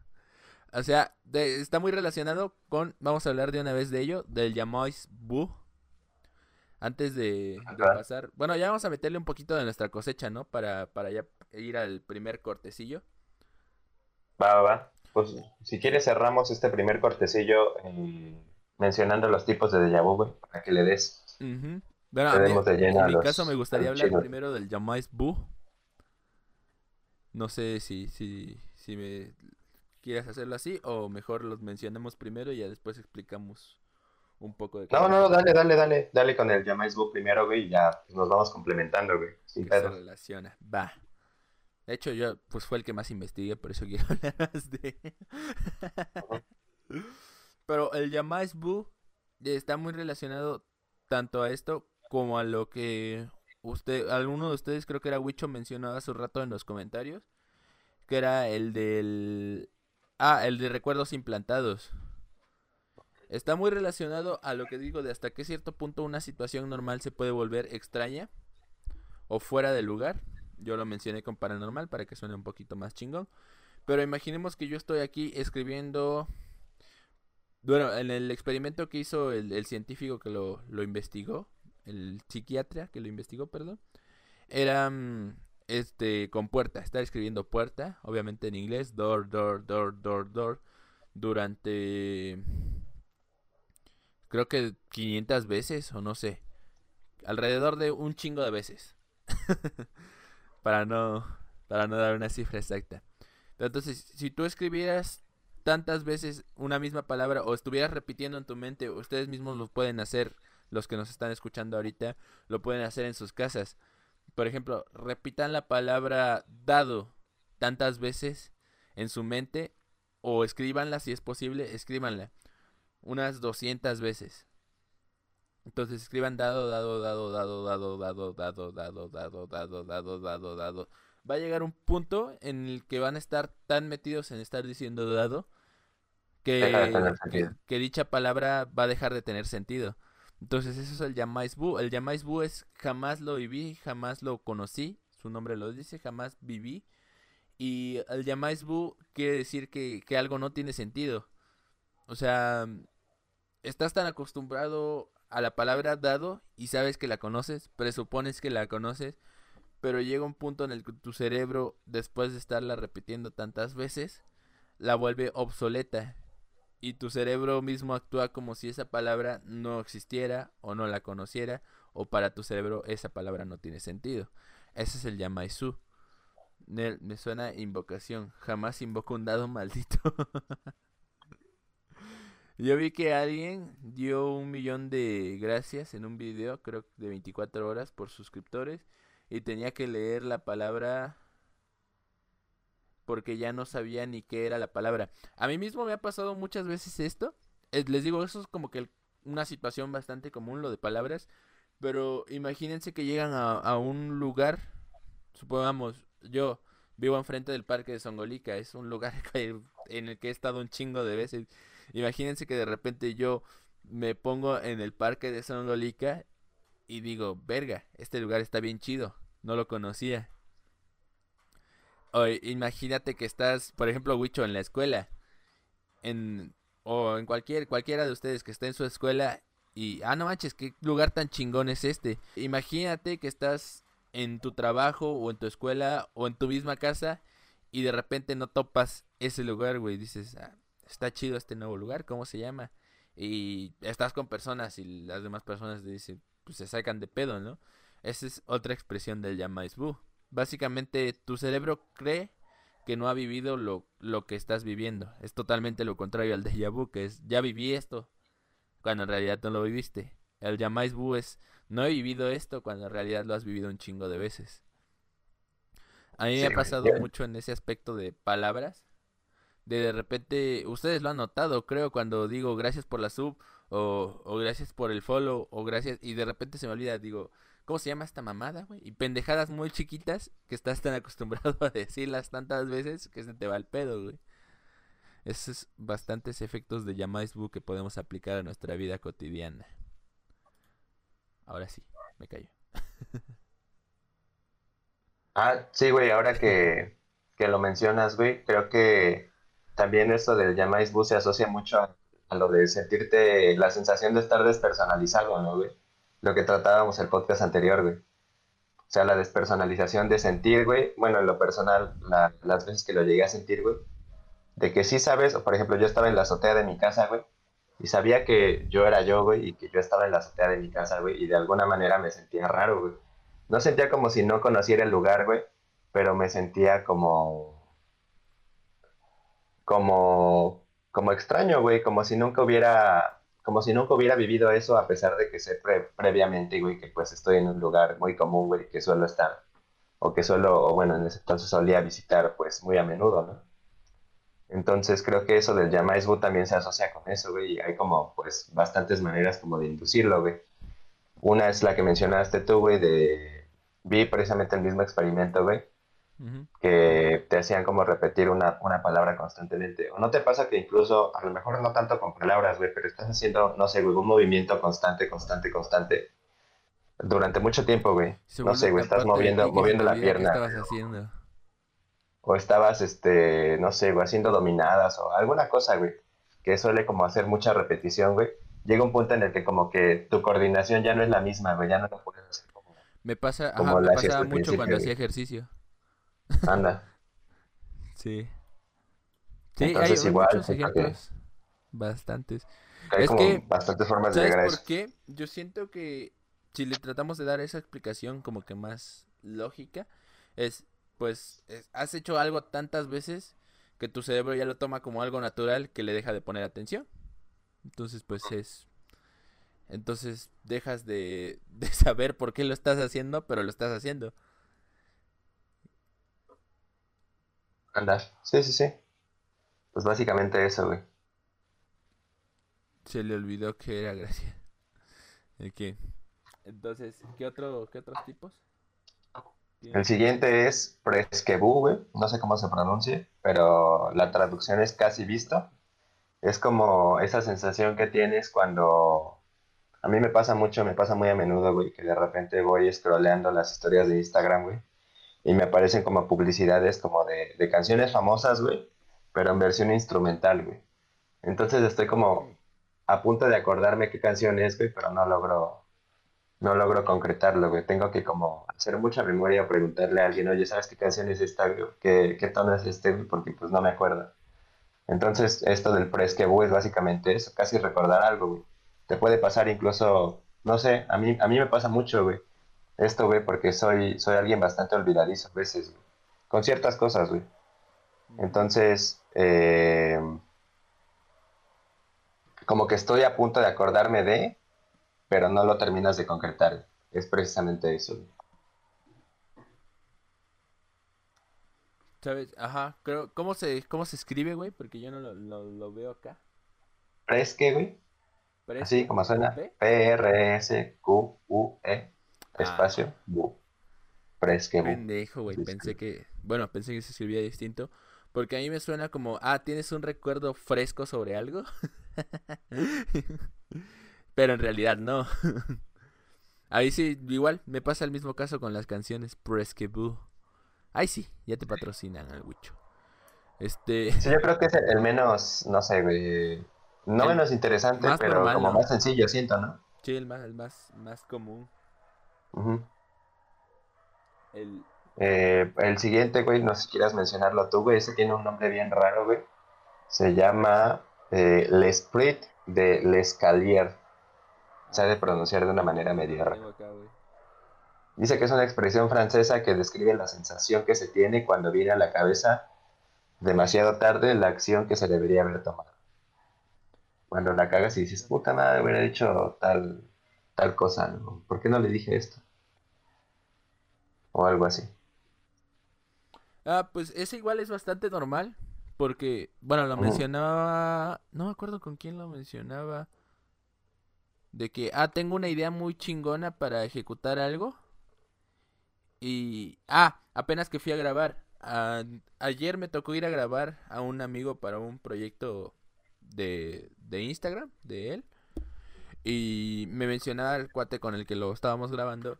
o sea, está muy relacionado con, vamos a hablar de una vez de ello, del Yamois Bu. Antes de, pasar, bueno, ya vamos a meterle un poquito de nuestra cosecha, ¿no? Para, para ya ir al primer cortecillo. Va, va, va. Pues si quieres cerramos este primer cortecillo eh, mencionando los tipos de déjà vu, güey, para que le des. Bueno, en mi caso me gustaría hablar primero del Yamais Bu. No sé si, si, si me quieres hacerlo así o mejor los mencionemos primero y ya después explicamos un poco de... No, no, dale, dale, dale, dale con el Yamais Bu primero, güey, y ya nos vamos complementando, güey. Sin se relaciona, va. De hecho, yo pues fue el que más investigué, por eso quiero hablar más de... Pero el Yamais Bu está muy relacionado tanto a esto como a lo que usted, alguno de ustedes creo que era Wicho mencionaba hace un rato en los comentarios, que era el del ah, el de recuerdos implantados. Está muy relacionado a lo que digo de hasta qué cierto punto una situación normal se puede volver extraña o fuera de lugar. Yo lo mencioné con paranormal para que suene un poquito más chingón. Pero imaginemos que yo estoy aquí escribiendo. Bueno, en el experimento que hizo el, el científico que lo, investigó, el psiquiatra que lo investigó, perdón, era mm, este con puerta, está escribiendo puerta, obviamente en inglés, door, door, door, door, door, durante creo que 500 veces o no sé, alrededor de un chingo de veces. para no para no dar una cifra exacta. Entonces, si tú escribieras tantas veces una misma palabra o estuvieras repitiendo en tu mente, ustedes mismos lo pueden hacer los que nos están escuchando ahorita lo pueden hacer en sus casas. Por ejemplo, repitan la palabra dado tantas veces en su mente o escríbanla si es posible, escríbanla unas 200 veces. Entonces escriban dado, dado, dado, dado, dado, dado, dado, dado, dado, dado, dado, dado, dado. Va a llegar un punto en el que van a estar tan metidos en estar diciendo dado que, que dicha palabra va a dejar de tener sentido. Entonces eso es el Yamais Bu. El Yamais Bu es jamás lo viví, jamás lo conocí. Su nombre lo dice, jamás viví. Y el Yamais Bu quiere decir que, que algo no tiene sentido. O sea, estás tan acostumbrado a la palabra dado y sabes que la conoces, presupones que la conoces, pero llega un punto en el que tu cerebro, después de estarla repitiendo tantas veces, la vuelve obsoleta y tu cerebro mismo actúa como si esa palabra no existiera o no la conociera o para tu cerebro esa palabra no tiene sentido. Ese es el Yamaisu. Me suena invocación. Jamás invoco un dado maldito. Yo vi que alguien dio un millón de gracias en un video, creo de 24 horas por suscriptores, y tenía que leer la palabra porque ya no sabía ni qué era la palabra. A mí mismo me ha pasado muchas veces esto. les digo, eso es como que una situación bastante común, lo de palabras. Pero imagínense que llegan a, un lugar, supongamos, yo vivo enfrente del parque de Songolica, es un lugar en el que he estado un chingo de veces. Imagínense que de repente yo me pongo en el parque de Songolica y digo, verga, este lugar está bien chido, no lo conocía. O imagínate que estás, por ejemplo, Wicho, en la escuela. En, o en cualquier, cualquiera de ustedes que esté en su escuela y, ah, no manches, qué lugar tan chingón es este. Imagínate que estás en tu trabajo o en tu escuela o en tu misma casa y de repente no topas ese lugar, güey. Dices, ah, está chido este nuevo lugar, ¿cómo se llama? Y estás con personas y las demás personas dicen, pues se sacan de pedo, ¿no? Esa es otra expresión del Yamaisbu básicamente tu cerebro cree que no ha vivido lo, lo que estás viviendo. Es totalmente lo contrario al déjà vu, que es ya viví esto, cuando en realidad no lo viviste. El jamais vu es no he vivido esto cuando en realidad lo has vivido un chingo de veces. A mí me ha pasado mucho en ese aspecto de palabras. De de repente, ustedes lo han notado, creo, cuando digo gracias por la sub, o, o gracias por el follow, o gracias, y de repente se me olvida, digo, ¿Cómo se llama esta mamada, güey? Y pendejadas muy chiquitas que estás tan acostumbrado a decirlas tantas veces que se te va el pedo, güey. Esos bastantes efectos de Yamaisbu que podemos aplicar a nuestra vida cotidiana. ahora sí, me callo. ah, sí, güey, ahora que, que lo mencionas, güey, creo que también esto del llamáis bus se asocia mucho a, lo de sentirte la sensación de estar despersonalizado, ¿no, güey? Lo que tratábamos el podcast anterior, güey. O sea, la despersonalización de sentir, güey. Bueno, en lo personal, las veces que lo llegué a sentir, güey. De que sí sabes, por ejemplo, yo estaba en la azotea de mi casa, güey. Y sabía que yo era yo, güey, y que yo estaba en la azotea de mi casa, güey. Y de alguna manera me sentía raro, güey. No sentía como si no conociera el lugar, güey. Pero me sentía como como, como extraño, güey, como si nunca hubiera, como si nunca hubiera vivido eso a pesar de que sé previamente, güey, que pues estoy en un lugar muy común, güey, que suelo estar, o que suelo, o bueno, en ese entonces solía visitar, pues, muy a menudo, ¿no? Entonces creo que eso del Yamaisbu también se asocia con eso, güey, y hay como, pues, bastantes maneras como de inducirlo, güey. Una es la que mencionaste tú, güey, de... Vi precisamente el mismo experimento, güey, que te hacían como repetir una, una, palabra constantemente. ¿O no te pasa que incluso, a lo mejor no tanto con palabras, güey, pero estás haciendo, no sé, güey, un movimiento constante, constante, constante durante mucho tiempo, güey? No sé, güey, estás moviendo, moviendo la pierna. ¿Qué estabas haciendo? O estabas, este, no sé, güey, haciendo dominadas o alguna cosa, güey, que suele como hacer mucha repetición, güey. Llega un punto en el que como que tu coordinación ya no es la misma, güey, ya no lo puedes hacer como... Me pasa, ajá, me pasaba mucho cuando hacía ejercicio. Anda. sí. Sí, hay, muchos ejemplos. Bastantes. Hay es que, bastantes formas de llegar a eso. por qué? Yo siento que si le tratamos de dar esa explicación como que más lógica, es, pues, has hecho algo tantas veces que tu cerebro ya lo toma como algo natural que le deja de poner atención. Entonces, pues es... Entonces dejas de, de saber por qué lo estás haciendo, pero lo estás haciendo. Andar. Sí, sí, sí. Pues básicamente eso, güey. Se le olvidó que era gracia. ¿El qué? Entonces, ¿qué, otro, ¿qué otros tipos? El siguiente es Presquebú, güey. No sé cómo se pronuncia, pero la traducción es casi visto. Es como esa sensación que tienes cuando... A mí me pasa mucho, me pasa muy a menudo, güey, que de repente voy scrolleando las historias de Instagram, güey y me aparecen como publicidades como de, de canciones famosas, güey, pero en versión instrumental, güey. Entonces estoy como a punto de acordarme qué canción es, güey, pero no logro, no logro concretarlo, güey. Tengo que como hacer mucha memoria o preguntarle a alguien, oye, ¿sabes qué canción es esta, güey? ¿Qué, qué tono es este, güey? Porque pues no me acuerdo. Entonces esto del presque, es básicamente eso, casi recordar algo, güey. Te puede pasar incluso, no sé, a mí, a mí me pasa mucho, güey esto, güey, porque soy, soy alguien bastante olvidadizo a veces, con ciertas cosas, güey. Entonces, eh, como que estoy a punto de acordarme de, pero no lo terminas de concretar. Es precisamente eso. ¿Sabes? Ajá, creo, ¿cómo se, cómo se escribe, güey? Porque yo no lo, lo, veo acá. Presque, güey. Así como suena. P-R-S-Q-U-E. Ah. Espacio, bu. Pendejo, güey. Pensé que. Bueno, pensé que se escribía distinto. Porque a mí me suena como, ah, ¿tienes un recuerdo fresco sobre algo? Pero en realidad no. Ahí sí, igual, me pasa el mismo caso con las canciones Presqueboo. Ay, sí, ya te patrocinan al Wicho. Este... Sí, yo creo que es el menos, no sé, güey, no menos interesante, pero como más sencillo, siento, ¿no? Sí, el más, el más, más común el... Eh, el siguiente, güey, no sé si quieras mencionarlo tú, güey, ese tiene un nombre bien raro, güey. Se llama eh, L'Esprit de L'Escalier. Se ha de pronunciar de una manera medio rara. Dice que es una expresión francesa que describe la sensación que se tiene cuando viene a la cabeza demasiado tarde la acción que se debería haber tomado. Cuando la cagas y dices, puta madre, hubiera dicho tal, tal cosa, ¿no? ¿Por qué no le dije esto? O algo así. Ah, pues ese igual es bastante normal. Porque, bueno, lo mencionaba. No me acuerdo con quién lo mencionaba. De que, ah, tengo una idea muy chingona para ejecutar algo. Y. Ah, apenas que fui a grabar. ayer me tocó ir a grabar a un amigo para un proyecto de, de Instagram, de él. Y me mencionaba el cuate con el que lo estábamos grabando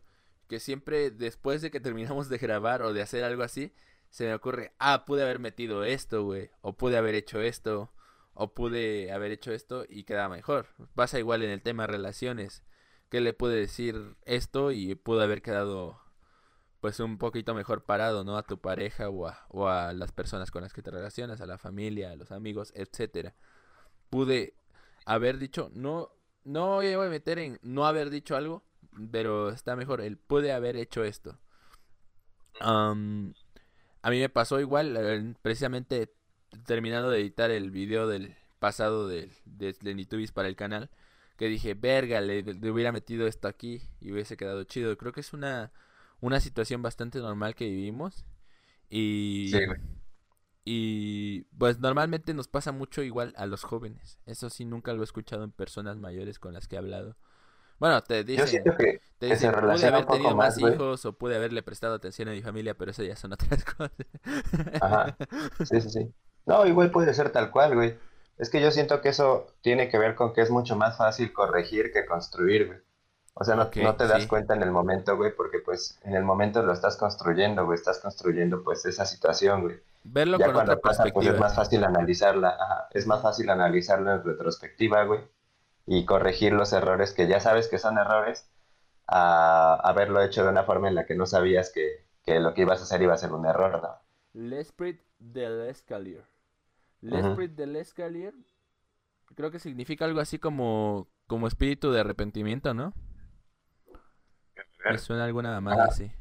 que siempre después de que terminamos de grabar o de hacer algo así, se me ocurre, ah, pude haber metido esto, güey, o pude haber hecho esto, o pude haber hecho esto y queda mejor. Pasa igual en el tema relaciones, que le pude decir esto y pudo haber quedado pues un poquito mejor parado, ¿no? A tu pareja o a, o a las personas con las que te relacionas, a la familia, a los amigos, etcétera. Pude haber dicho, no, no voy a meter en no haber dicho algo, pero está mejor, él puede haber hecho esto. a mí me pasó igual, precisamente terminando de editar el video del pasado de, de Lenitubis para el canal, que dije, verga, le, hubiera metido esto aquí y hubiese quedado chido. Creo que es una, una situación bastante normal que vivimos. Y, y pues normalmente nos pasa mucho igual a los jóvenes. Eso sí, nunca lo he escuchado en personas mayores con las que he hablado. Bueno, te dicen, que, te dicen pude haber tenido más, hijos o pude haberle prestado atención a mi familia, pero eso ya son otras cosas. Ajá, sí, sí, sí. No, igual puede ser tal cual, güey. Es que yo siento que eso tiene que ver con que es mucho más fácil corregir que construir, güey. O sea, no, no te das cuenta en el momento, güey, porque pues en el momento lo estás construyendo, güey, estás construyendo pues esa situación, güey. Verlo con otra pasa, perspectiva. Pues, es más fácil analizarla, ajá, es más fácil analizarlo en retrospectiva, güey, y corregir los errores que ya sabes que son errores, a haberlo hecho de una forma en la que no sabías que, que lo que ibas a hacer iba a ser un error, ¿no? L'esprit de l'escalier. L'esprit de l'escalier creo que significa algo así como, como espíritu de arrepentimiento, ¿no? Me suena alguna más así.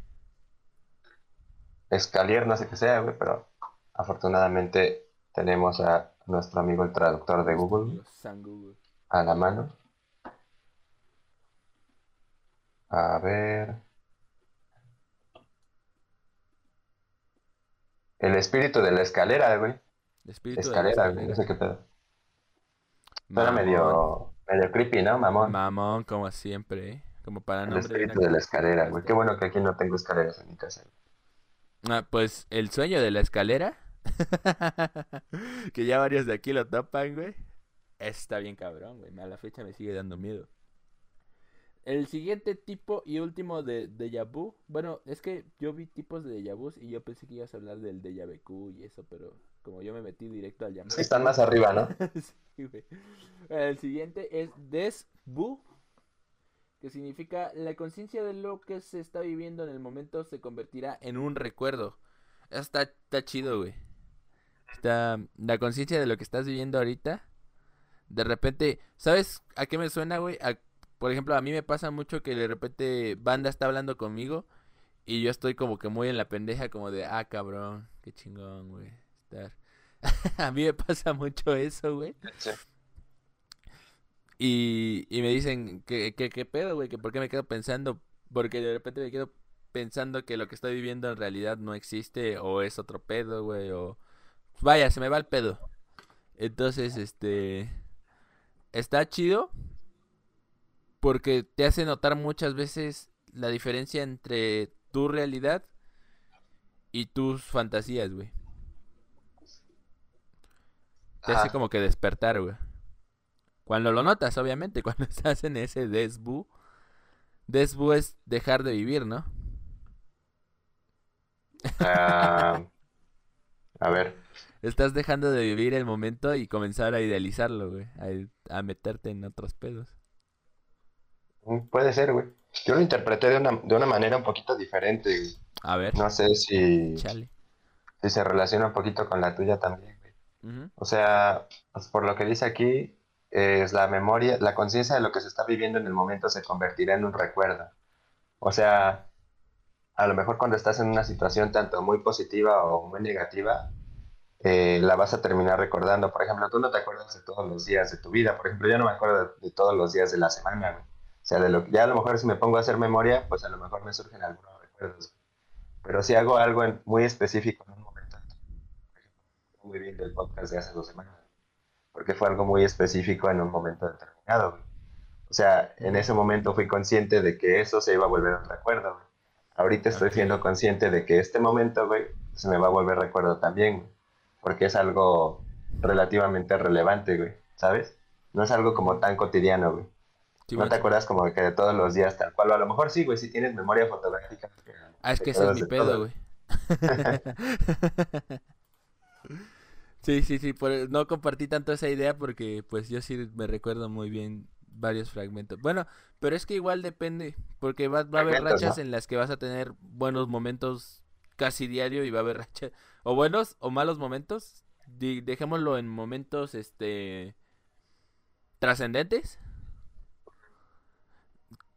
Escalier, no sé qué sea, güey, pero afortunadamente tenemos a nuestro amigo el traductor de Google. Google a la mano. A ver. El espíritu de la escalera, güey. El espíritu escalera, de la escalera. no sé qué pedo. Era medio, medio creepy, ¿no, mamón? Mamón, como siempre, ¿eh? Como para El espíritu de, la escalera, güey. Qué bueno que aquí no tengo escaleras en mi casa. Ah, pues el sueño de la escalera. que ya varios de aquí lo topan, güey. Está bien cabrón, güey. A la fecha me sigue dando miedo. El siguiente tipo y último de déjà vu. Bueno, es que yo vi tipos de déjà y yo pensé que ibas a hablar del déjà vu y eso, pero como yo me metí directo al llamado. Están más arriba, ¿no? sí, güey. El siguiente es des vu, que significa la conciencia de lo que se está viviendo en el momento se convertirá en un recuerdo. Está, está chido, güey. Está la conciencia de lo que estás viviendo ahorita de repente, ¿sabes a qué me suena, güey? por ejemplo, a mí me pasa mucho que de repente banda está hablando conmigo y yo estoy como que muy en la pendeja, como de, ah, cabrón, qué chingón, güey. Estar. a mí me pasa mucho eso, güey. Y, y me dicen, ¿qué, qué, qué pedo, güey? ¿Que ¿Por qué me quedo pensando? Porque de repente me quedo pensando que lo que estoy viviendo en realidad no existe o es otro pedo, güey, o... Vaya, se me va el pedo. Entonces, este está chido porque te hace notar muchas veces la diferencia entre tu realidad y tus fantasías, güey. Te hace como que despertar, güey. Cuando lo notas, obviamente, cuando estás en ese desbu. Desbu es dejar de vivir, ¿no? Ah, a ver, Estás dejando de vivir el momento y comenzar a idealizarlo, güey. A, meterte en otros pedos. Mm, puede ser, güey. Yo lo interpreté de una, de una manera un poquito diferente, A ver. No sé si, si se relaciona un poquito con la tuya también, güey. O sea, pues, por lo que dice aquí, es la memoria, la conciencia de lo que se está viviendo en el momento se convertirá en un recuerdo. O sea, a lo mejor cuando estás en una situación tanto muy positiva o muy negativa, eh, la vas a terminar recordando. Por ejemplo, tú no te acuerdas de todos los días de tu vida. Por ejemplo, yo no me acuerdo de, todos los días de la semana. O sea, de lo, ya a lo mejor si me pongo a hacer memoria, pues a lo mejor me surgen algunos recuerdos. Pero si hago algo muy específico en un momento, muy bien del podcast de hace dos semanas, porque fue algo muy específico en un momento determinado. O sea, en ese momento fui consciente de que eso se iba a volver un recuerdo. Ahorita estoy siendo consciente de que este momento, güey, se me va a volver recuerdo también porque es algo relativamente relevante, güey, ¿sabes? No es algo como tan cotidiano, güey. no te acuerdas como que de todos los días tal cual. A lo mejor sí, güey, si tienes memoria fotográfica. Ah, es que ese es mi pedo, güey. sí, sí, sí. no compartí tanto esa idea porque pues yo sí me recuerdo muy bien varios fragmentos. Bueno, pero es que igual depende, porque va, va a haber rachas en las que vas a tener buenos momentos casi diario y va a haber rachas o buenos o malos momentos. dejémoslo en momentos este trascendentes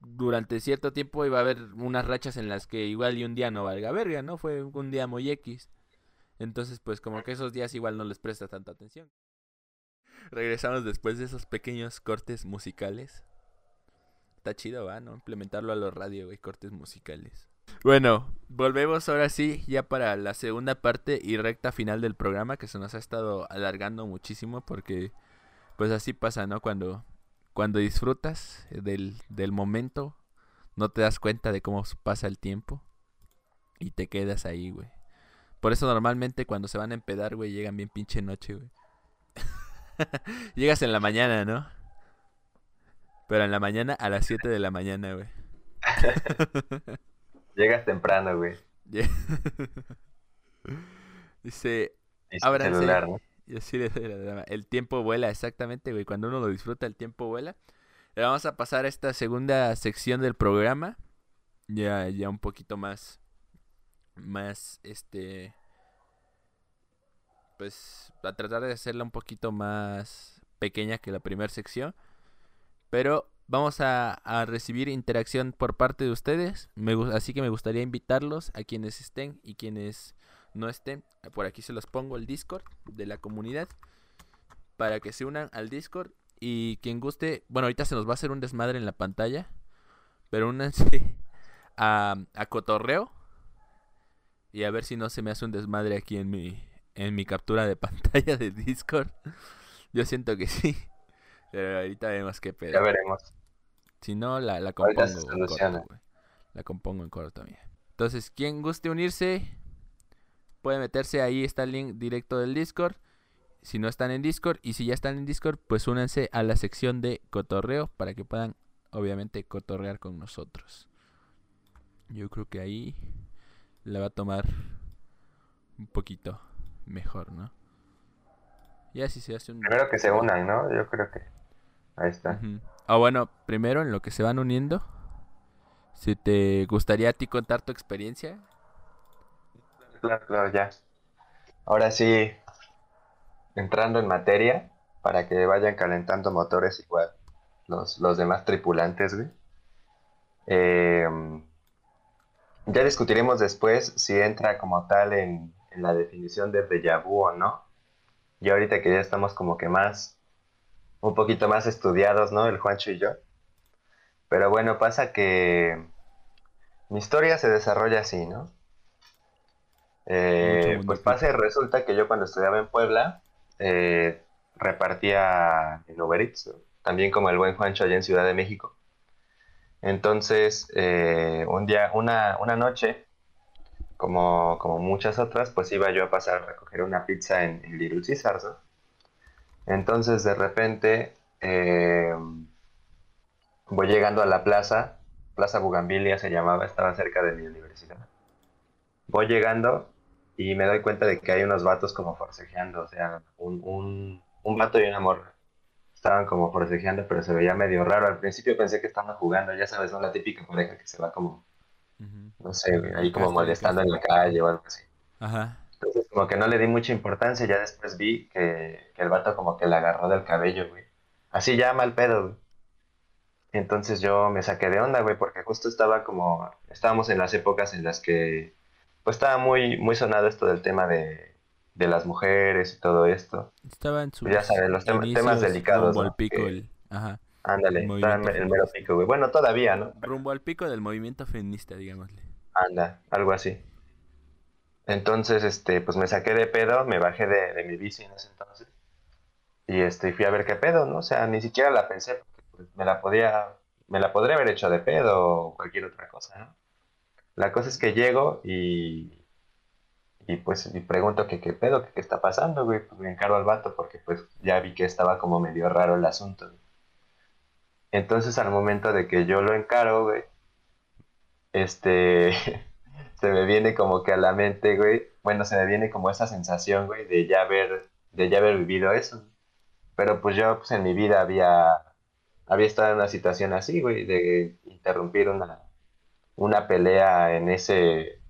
durante cierto tiempo iba a haber unas rachas en las que igual y un día no valga verga, ¿no? Fue un día muy X. Entonces, pues como que esos días igual no les presta tanta atención. Regresamos después de esos pequeños cortes musicales. Está chido, ¿va? ¿No? Implementarlo a los radio, güey, cortes musicales. Bueno, volvemos ahora sí, ya para la segunda parte y recta final del programa, que se nos ha estado alargando muchísimo porque, pues así pasa, ¿no? Cuando cuando disfrutas del, del momento, no te das cuenta de cómo pasa el tiempo y te quedas ahí, güey. Por eso normalmente cuando se van a empedar, güey, llegan bien pinche noche, güey. Llegas en la mañana, ¿no? Pero en la mañana a las 7 de la mañana, güey. Llegas temprano, güey. Dice, celular, ¿no? El tiempo vuela, exactamente, güey. Cuando uno lo disfruta, el tiempo vuela. Le vamos a pasar a esta segunda sección del programa. Ya, ya un poquito más. Más, este. Pues a tratar de hacerla un poquito más pequeña que la primera sección. Pero vamos a, recibir interacción por parte de ustedes. Así que me gustaría invitarlos a quienes estén y quienes no estén, por aquí se los pongo el Discord de la comunidad para que se unan al Discord y quien guste, bueno, ahorita se nos va a hacer un desmadre en la pantalla, pero únanse a, a cotorreo y a ver si no se me hace un desmadre aquí en mi en mi captura de pantalla de Discord. Yo siento que sí. Pero ahorita vemos qué pedo. Ya veremos. Si no, la, la compongo en corto, La compongo en corto, mía. Entonces, quien guste unirse, puede meterse ahí, está el link directo del Discord. Si no están en Discord y si ya están en Discord, pues únanse a la sección de cotorreo para que puedan, obviamente, cotorrear con nosotros. Yo creo que ahí la va a tomar un poquito mejor, ¿no? Ya si se hace un... Primero que se unan, ¿no? Yo creo que... Ahí está. Ah, bueno, primero en lo que se van uniendo, si te gustaría a ti contar tu experiencia Claro, claro, ya. Ahora sí, entrando en materia, para que vayan calentando motores igual los, demás tripulantes, güey. Em, ya discutiremos después si entra como tal en, la definición de déjà vu o no. Y ahorita que ya estamos como que más, un poquito más estudiados, ¿no? El Juancho y yo. Pero bueno, pasa que mi historia se desarrolla así, ¿no? Eh, pues pase, resulta que yo cuando estudiaba en Puebla, eh, repartía en Uber Eats, también como el buen Juancho allá en Ciudad de México. Entonces, eh, un día, una, una noche, como, como, muchas otras, pues iba yo a pasar a recoger una pizza en, Little Caesars, ¿no? Entonces, de repente, voy llegando a la plaza, Plaza Bugambilia se llamaba, estaba cerca de mi universidad. Voy llegando y me doy cuenta de que hay unos vatos como forcejeando, o sea, un, un, un vato y una morra. Estaban como forcejeando, pero se veía medio raro. Al principio pensé que estaban jugando, ya sabes, ¿no? La típica pareja que se va como, no sé, ahí como molestando en la calle o algo así. Ajá. Entonces como que no le di mucha importancia, ya después vi que, que el vato como que le agarró del cabello, güey. Así ya mal pedo, güey. Entonces yo me saqué de onda, güey, porque justo estaba como, estábamos en las épocas en las que pues estaba muy, muy sonado esto del tema de, las mujeres y todo esto. Estaba en su ya sabes, los temas delicados. Rumbo al pico, el, ajá. Ándale, estaba en el mero pico, güey. Bueno, todavía, ¿no? Rumbo al pico del movimiento feminista, digámosle. Anda, algo así. Entonces, este, pues me saqué de pedo, me bajé de, de mi bici en ese entonces. Y este, fui a ver qué pedo, ¿no? O sea, ni siquiera la pensé, porque pues, me la podía, me la podría haber hecho de pedo o cualquier otra cosa, ¿no? La cosa es que llego y, y pues y pregunto que qué pedo, que qué está pasando, güey. Pues me encaro al vato porque pues ya vi que estaba como medio raro el asunto. Entonces al momento de que yo lo encaro, güey, este, se me viene como que a la mente, güey, bueno, se me viene como esa sensación, güey, de ya haber, de ya haber vivido eso. Pero pues yo, pues en mi vida había, había estado en una situación así, güey, de interrumpir una, una pelea en ese,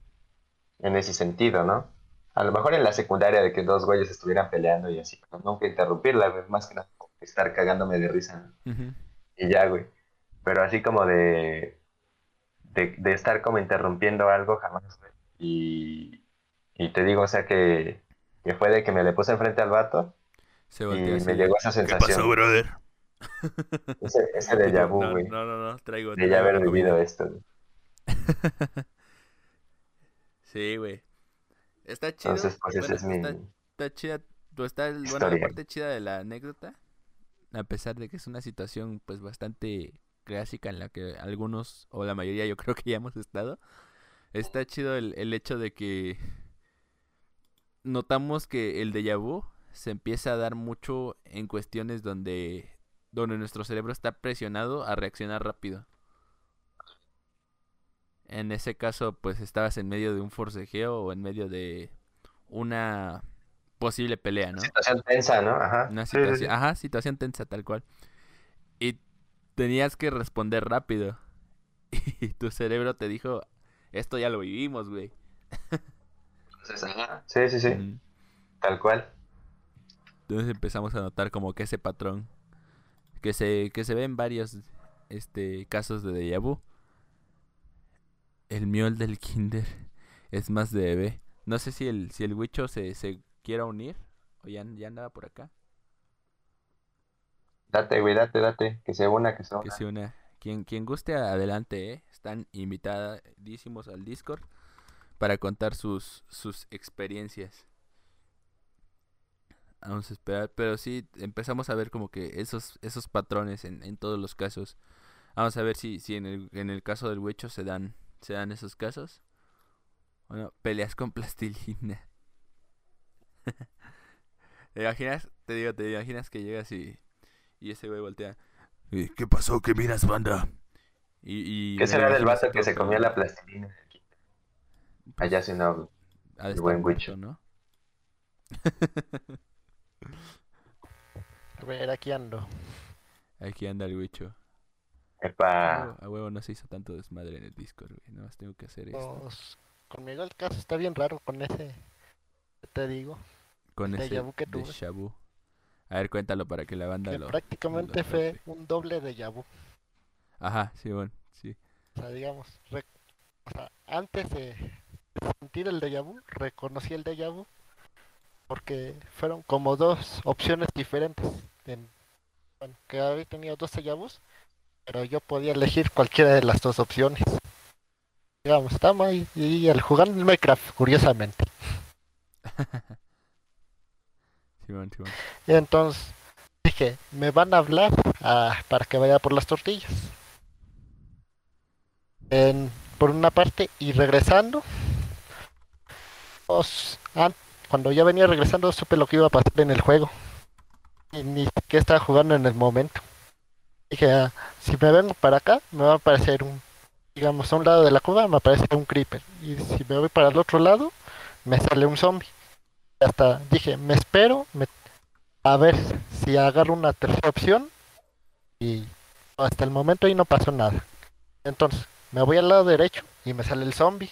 en ese sentido, ¿no? A lo mejor en la secundaria de que dos güeyes estuvieran peleando y así, pero nunca interrumpirla, güey, más que nada estar cagándome de risa. Y ya, güey. Pero así como de, de, estar como interrumpiendo algo jamás, Y, y te digo, o sea, que, que fue de que me le puse enfrente al vato y me llegó esa sensación. ¿Qué pasó, brother? Ese, ese de vu, güey. No, no, no, traigo. De ya haber vivido esto, sí, güey. Está chido. Entonces, pues ese es mi. Está, chida. Está bueno, la parte chida de la anécdota. A pesar de que es una situación, pues bastante clásica en la que algunos, o la mayoría, yo creo que ya hemos estado. Está chido el, el hecho de que notamos que el déjà vu se empieza a dar mucho en cuestiones donde, donde nuestro cerebro está presionado a reaccionar rápido. En ese caso, pues estabas en medio de un forcejeo o en medio de una posible pelea, ¿no? Situación tensa, ¿no? Ajá. Una situación, Ajá, situación tensa, tal cual. Tenías que responder rápido. Y tu cerebro te dijo, esto ya lo vivimos, güey. Sí, sí, sí. Tal cual. Entonces empezamos a notar como que ese patrón que se, que se ve en varios este, casos de déjà vu. El mío, el del kinder, es más de bebé. No sé si el, si el Wicho se, se quiera unir o ya, ya andaba por acá. Date, güey, date, date. Que se una, que se una. Que se una. Quien, quien guste, adelante, ¿eh? Están invitadísimos al Discord para contar sus, sus experiencias. Vamos a esperar, pero sí empezamos a ver como que esos, esos patrones en, en todos los casos. Vamos a ver si, si en, el, en el caso del huecho se dan, se dan esos casos. Bueno, peleas con plastilina. ¿Te imaginas? Te digo, te imaginas que llegas y, y ese güey voltea. ¿Qué pasó? ¿Qué miras, banda? Y, y ¿Qué será del vato que se comía la plastilina? Allá si no, el buen huicho, ¿no? A ver, aquí ando. Aquí anda el bicho. Epa. A huevo, no se hizo tanto desmadre en el Discord, güey. Nada más tengo que hacer esto. Pues, conmigo el caso está bien raro con ese. Te digo. Con ese que de Shabu. A ver, cuéntalo para que la banda que lo. Prácticamente fue un doble de Yabu. Ajá, sí, bueno, sí. O sea, digamos, o sea, antes de sentir el déjà vu, reconocí el déjà vu porque fueron como dos opciones diferentes. bueno, que había tenido dos sellabos, pero yo podía elegir cualquiera de las dos opciones. Digamos, estamos ahí y al jugar en Minecraft, curiosamente. Y entonces dije, me van a hablar ah, para que vaya por las tortillas. En, por una parte, y regresando, pues, antes cuando ya venía regresando supe lo que iba a pasar en el juego. Y ni siquiera estaba jugando en el momento. Dije, ah, si me vengo para acá, me va a aparecer un, digamos, a un lado de la cueva me aparece un creeper. Y si me voy para el otro lado, me sale un zombie. Hasta dije, me espero a ver si agarro una tercera opción. Y hasta el momento ahí no pasó nada. Entonces, me voy al lado derecho y me sale el zombie.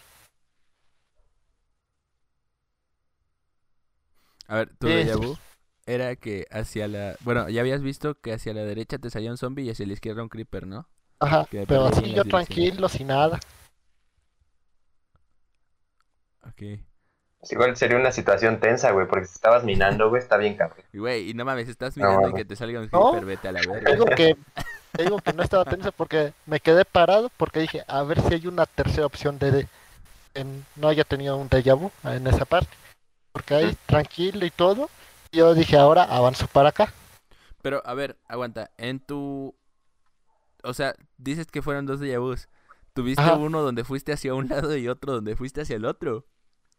A ver, tu déjà vu era que hacia la... Bueno, ya habías visto que hacia la derecha te salía un zombie y hacia la izquierda un creeper, ¿no? Ajá, pero así yo tranquilo, sin nada. Ok. Igual sería una situación tensa, güey, porque si estabas minando, güey, está bien cabrón. Y güey, y no mames, estás minando y que te salga un creeper, vete a la verga. Digo que, digo que no estaba tensa porque me quedé parado porque dije, a ver si hay una tercera opción de... En, no haya tenido un déjà vu en esa parte porque ahí tranquilo y todo. Yo dije, ahora avanzo para acá. Pero, a ver, aguanta. En tu. O sea, dices que fueron dos de vus. ¿Tuviste uno donde fuiste hacia un lado y otro donde fuiste hacia el otro?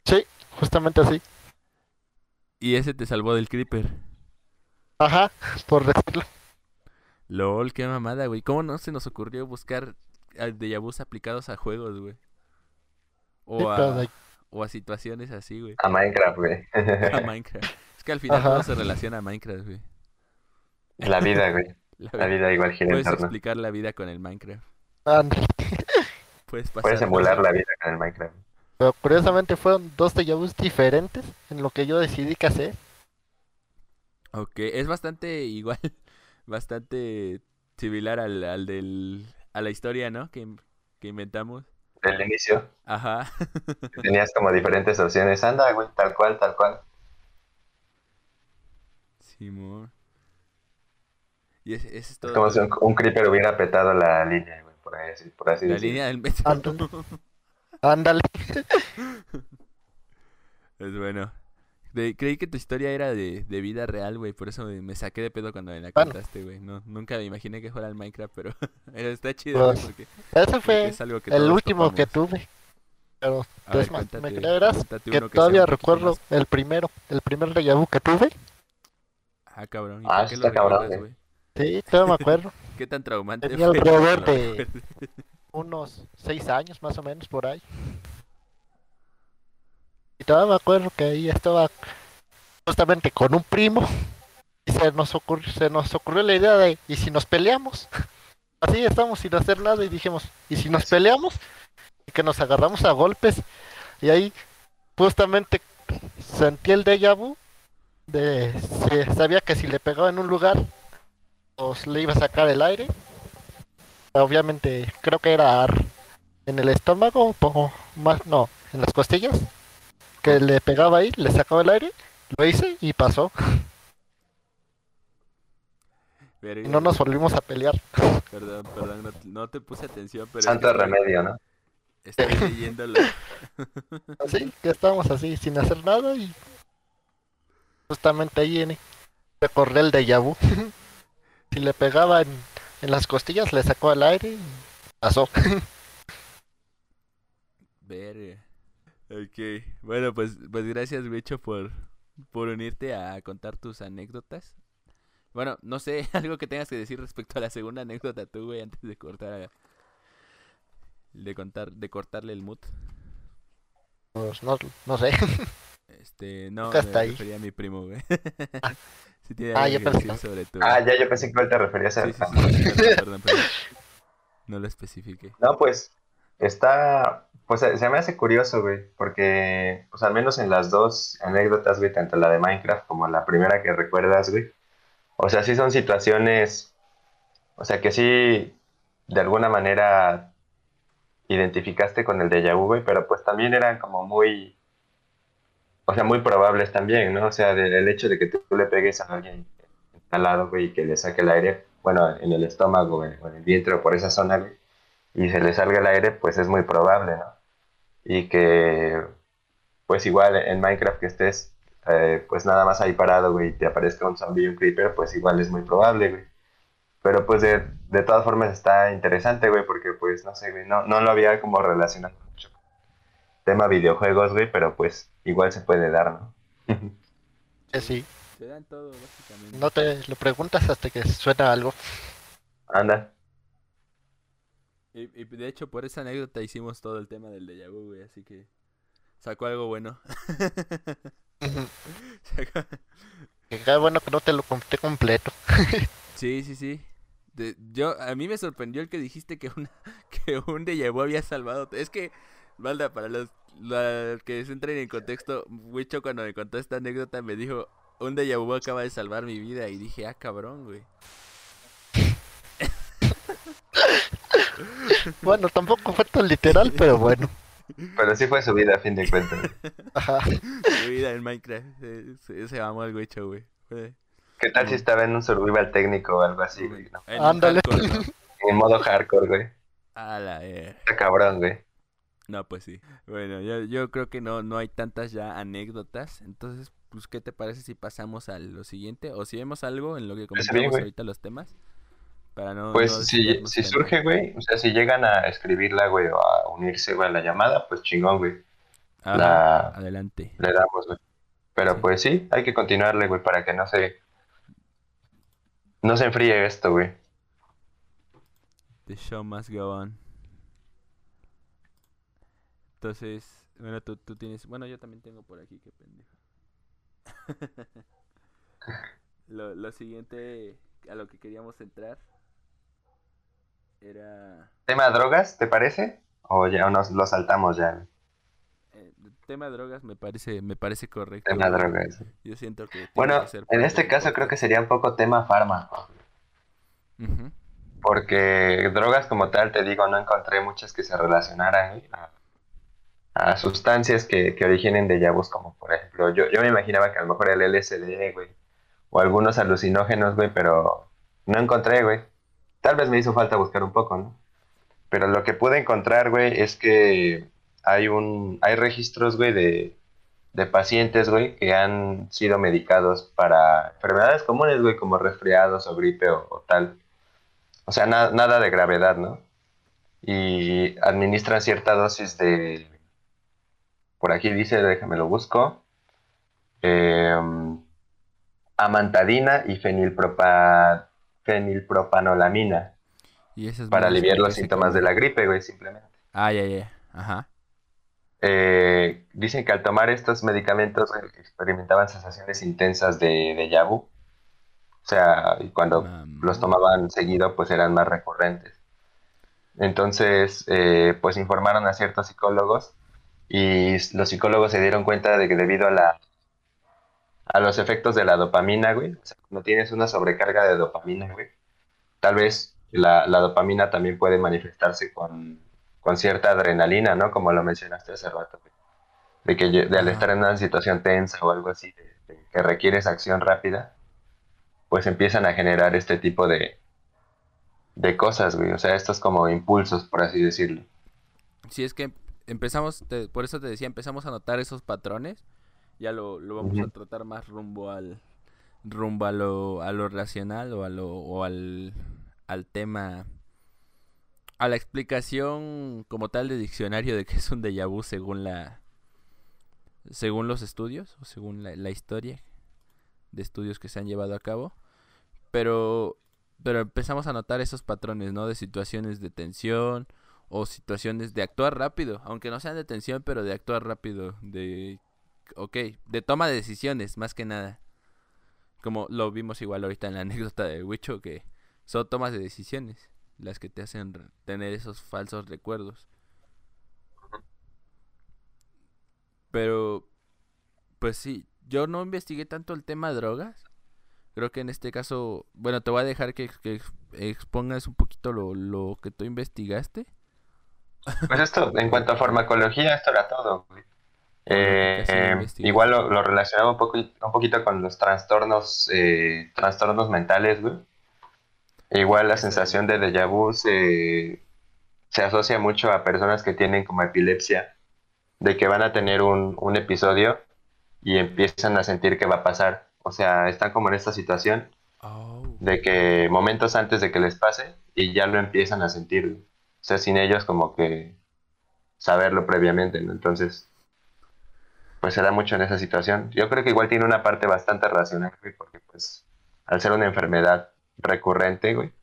Sí, justamente así. Y ese te salvó del creeper. Ajá, por decirlo. LOL, qué mamada, güey. ¿Cómo no se nos ocurrió buscar ah, déjà vus aplicados a juegos, güey? O Sí, a, de- o a situaciones así, güey. A Minecraft, güey. A Minecraft. Es que al final Ajá. todo se relaciona a Minecraft, güey. La vida, güey. La La vida- vida igual gira Puedes explicar la vida con el Minecraft. Puedes pasar Puedes emular la vida con el Minecraft. Pero curiosamente fueron dos déjà diferentes en lo que yo decidí que hacer. Ok, es bastante igual, bastante similar al, al del, a la historia, ¿no? Que, que inventamos. Del inicio, Ajá. tenías como diferentes opciones. Anda, güey, tal cual, tal cual. Simón. Y es, es Es todo. como si un, un creeper hubiera petado la línea, güey, por así, por así La decirlo. línea del metro. Ándale. Es bueno. De- creí que tu historia era de, de vida real, güey. Por eso me, me saqué de pedo cuando me la Bueno. contaste, güey. No, nunca me imaginé que fuera el Minecraft, pero pero está chido, Pues, porque, Ese porque fue es el último que tuve. Pero ver, es más, me creerás que todavía recuerdo el primero, el primer déjà vu que tuve. Ah, cabrón. ¿y Ah, por qué está lo cabrón, recuerdas, güey. güey? Sí, todavía me acuerdo. ¿Qué tan traumante Tenía fue? alrededor lo de-? Unos seis años más o menos por ahí. Y todavía me acuerdo que ahí estaba justamente con un primo. Y se nos ocurrió, se nos ocurrió la idea de, ¿y si nos peleamos? Así estamos sin hacer nada y dijimos, ¿y si nos peleamos? Y que nos agarramos a golpes. Y ahí justamente sentí el déjà vu de se- sabía que si le pegaba en un lugar pues le iba a sacar el aire obviamente creo que era en el estómago o más no en las costillas que le pegaba ahí le sacaba el aire lo hice y pasó. Y no nos volvimos a pelear. Perdón, perdón, no, no te puse atención, pero es Santo remedio, ¿no? Estoy leyéndolo. así que estábamos así sin hacer nada y justamente ahí en recorrí el déjà vu. Si le pegaba en, las costillas le sacó el aire y pasó Verga. Ok, bueno, pues, pues gracias, Bicho, por, por unirte a contar tus anécdotas. Bueno, no sé, algo que tengas que decir respecto a la segunda anécdota tú, güey, antes de cortar de contar, de cortarle el mood. Pues no, no sé Este, no, me ahí. refería a mi primo, güey. Tiene Ah, algo yo que pensé sobre tu... Ah, ya yo pensé que igual te referías a... Sí, sí, sí, perdón, perdón, perdón. No lo especifique. No, pues está, pues se me hace curioso, güey, porque, pues al menos en las dos anécdotas, güey, tanto la de Minecraft como la primera que recuerdas, güey, o sea, sí son situaciones, o sea, que sí, de alguna manera identificaste con el déjà vu, güey, pero pues también eran como muy, o sea, muy probables también, ¿no? O sea, del el hecho de que tú le pegues a alguien al lado, güey, y que le saque el aire, bueno, en el estómago, en el vientre o por esa zona, güey, y se le salga el aire, pues es muy probable, ¿no? Y que, pues igual en Minecraft que estés, eh, pues nada más ahí parado, güey, y te aparezca un zombie y un creeper, pues igual es muy probable, güey. Pero pues de, de todas formas está interesante, güey, porque pues no sé, güey, no, no lo había como relacionado tema videojuegos, güey, pero pues igual se puede dar, ¿no? que sí Se dan todo, básicamente. no te lo preguntas hasta que suena algo Anda. Y, y de hecho, por esa anécdota hicimos todo el tema del déjà vu, güey, así que sacó algo bueno. Sacó- Que qué bueno que no te lo conté completo. Sí, sí, sí. De- yo, a mí me sorprendió el que dijiste que, una, que un déjà vu había salvado. Es que, Valda, para los, los que se entren en contexto, Wicho cuando me contó esta anécdota me dijo, un déjà vu acaba de salvar mi vida. Y dije, ah, cabrón, güey. Bueno, tampoco fue tan literal, pero bueno. Pero sí fue su vida a fin de cuentas. Ajá. Mi vida en Minecraft. Se, se, el Wicho, güey. ¿Qué tal si estaba en un survival técnico o algo así, güey? ¿no? en Ándale. En modo hardcore, güey. A la eh. Está cabrón, güey. No, pues sí. Bueno, yo, yo creo que no, no hay tantas ya anécdotas. Entonces, pues, ¿qué te parece si pasamos a lo siguiente? O si vemos algo en lo que comentamos bien, ahorita los temas. Para no. Pues no si, si surge, güey, o sea, si llegan a escribirla, güey, o a unirse, güey, a la llamada, pues chingón, güey. La- Adelante. Le damos, güey. Pero Sí. pues sí, hay que continuarle, güey, para que no se... No se enfríe esto, güey. The show must go on. Entonces, bueno, tú, tú tienes... Bueno, yo también tengo por aquí, qué pendejo. lo, lo siguiente a lo que queríamos entrar era... ¿Tema drogas, te parece? ¿O ya nos lo saltamos ya? Eh, tema drogas me parece me parece correcto. Tema drogas. Yo siento que... Bueno, en este caso creo que sería un poco tema fármaco. Porque drogas como tal, te digo, no encontré muchas que se relacionaran a, sustancias que, que, originen de como por ejemplo, yo, yo me imaginaba que a lo mejor el LSD, güey, o algunos alucinógenos, güey, pero no encontré, güey. Tal vez me hizo falta buscar un poco, ¿no? Pero lo que pude encontrar, güey, es que hay un hay registros, güey, de, de pacientes, güey, que han sido medicados para enfermedades comunes, güey, como resfriados o gripe o, tal. O sea, nada de gravedad, ¿no? Y administran cierta dosis de... Por aquí dice, déjame lo busco. Em, amantadina y fenilpropa, fenilpropanolamina. ¿Y es para aliviar los síntomas de la gripe, güey, simplemente. Ah, ya, ya. Ajá. Eh, dicen que al tomar estos medicamentos experimentaban sensaciones intensas de, de yabu. O sea, y cuando los tomaban seguido, pues eran más recurrentes. Entonces, eh, pues informaron a ciertos psicólogos y los psicólogos se dieron cuenta de que debido a la a los efectos de la dopamina, güey. O sea, cuando tienes una sobrecarga de dopamina, güey, tal vez la, dopamina también puede manifestarse con, cierta adrenalina, ¿no? Como lo mencionaste hace rato, güey. De que de al estar en una situación tensa o algo así, que requieres acción rápida, pues empiezan a generar este tipo de, de cosas, güey. O sea, estos como impulsos, por así decirlo. Sí, es que empezamos, por eso te decía, empezamos a notar esos patrones ya lo, vamos a tratar más rumbo al rumbo a lo, a lo racional o a lo o al, al tema a la explicación como tal de diccionario de que es un déjà vu según la según los estudios o según la, la historia de estudios que se han llevado a cabo pero pero empezamos a notar esos patrones no de situaciones de tensión o situaciones de actuar rápido aunque no sean de tensión pero de actuar rápido de ok, de toma de decisiones, más que nada. Como lo vimos igual ahorita en la anécdota de Wicho, que son tomas de decisiones las que te hacen tener esos falsos recuerdos. Pero, pues sí, yo no investigué tanto el tema de drogas. Creo que en este caso, bueno, te voy a dejar que, expongas un poquito lo, lo que tú investigaste. Pues esto, en cuanto a farmacología, esto era todo. Eh, igual lo, relacionaba un, poco, un poquito con los trastornos, eh, trastornos mentales, güey. Igual la sensación de déjà vu se, asocia mucho a personas que tienen como epilepsia, de que van a tener un, episodio y empiezan a sentir que va a pasar. O sea, están como en esta situación oh. de que momentos antes de que les pase y ya lo empiezan a sentir. Sea, sin ellos como que saberlo previamente, ¿no? Entonces, pues se da mucho en esa situación. Yo creo que igual tiene una parte bastante racional, güey, porque pues al ser una enfermedad recurrente, güey,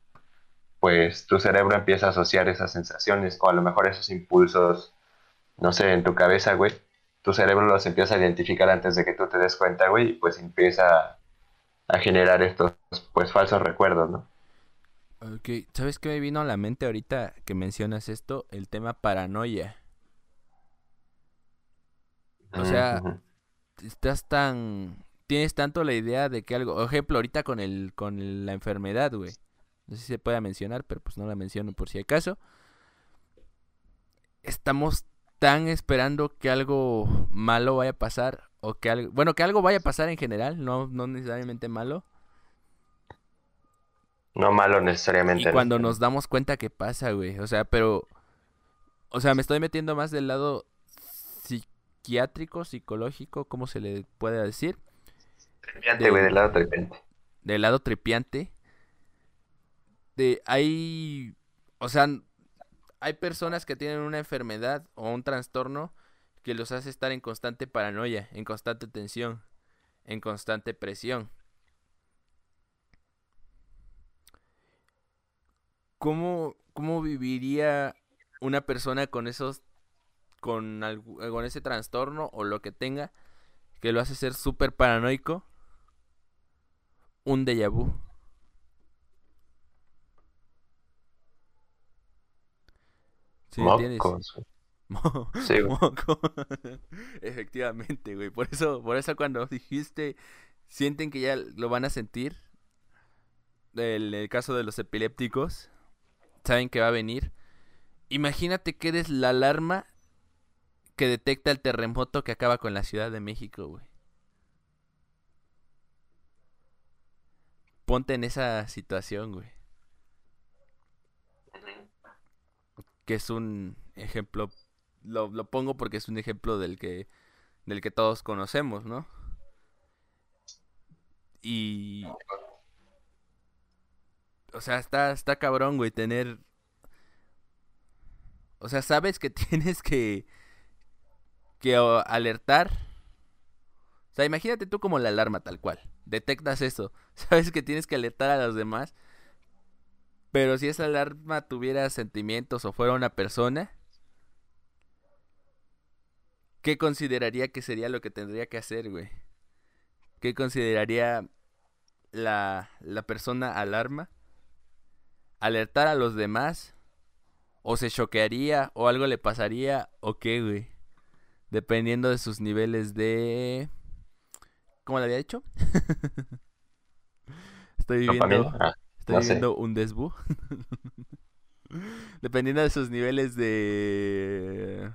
pues tu cerebro empieza a asociar esas sensaciones o a lo mejor esos impulsos, no sé, en tu cabeza, güey, tu cerebro los empieza a identificar antes de que tú te des cuenta, güey, y pues empieza a generar estos, pues, falsos recuerdos, ¿no? Ok, ¿sabes qué me vino a la mente ahorita que mencionas esto? El tema paranoia. O sea, estás tan... Tienes tanto la idea de que algo... ejemplo, ahorita con, el, con la enfermedad, güey. No sé si se puede mencionar, pero pues no la menciono por si acaso. Estamos tan esperando que algo malo vaya a pasar. O que algo... Bueno, que algo vaya a pasar en general, no, no necesariamente malo. No malo necesariamente. Y cuando nos damos cuenta que pasa, güey. O sea, pero... O sea, me estoy metiendo más del lado psiquiátrico, psicológico, ¿cómo se le puede decir? Tripiante, güey, del lado tripiante. Del lado tripiante. De, hay, o sea, hay personas que tienen una enfermedad o un trastorno que los hace estar en constante paranoia, en constante tensión, en constante presión. ¿Cómo, cómo viviría una persona con esos, con, con ese trastorno o lo que tenga, que lo hace ser súper paranoico, un déjà vu. Sí, sí, Efectivamente, güey. Por eso, por eso cuando dijiste, sienten que ya lo van a sentir. En el caso de los epilépticos, saben que va a venir. Imagínate que eres la alarma que detecta el terremoto que acaba con la Ciudad de México, güey. Ponte en esa situación, güey. Que es un ejemplo, lo, lo pongo porque es un ejemplo del que, del que todos conocemos, ¿no? Y... O sea, está, está cabrón, güey, tener... O sea, sabes que tienes que... Que alertar. O sea, imagínate tú como la alarma tal cual. Detectas eso. Sabes que tienes que alertar a los demás. Pero si esa alarma tuviera sentimientos o fuera una persona, ¿qué consideraría que sería lo que tendría que hacer, güey? ¿Qué consideraría la, la persona alarma? ¿Alertar a los demás? ¿O se choquearía? ¿O algo le pasaría? ¿O qué, güey? Dependiendo de sus niveles de... ¿Cómo le había dicho? Estoy viviendo, ah, estoy viviendo un desbu. Dependiendo de sus niveles de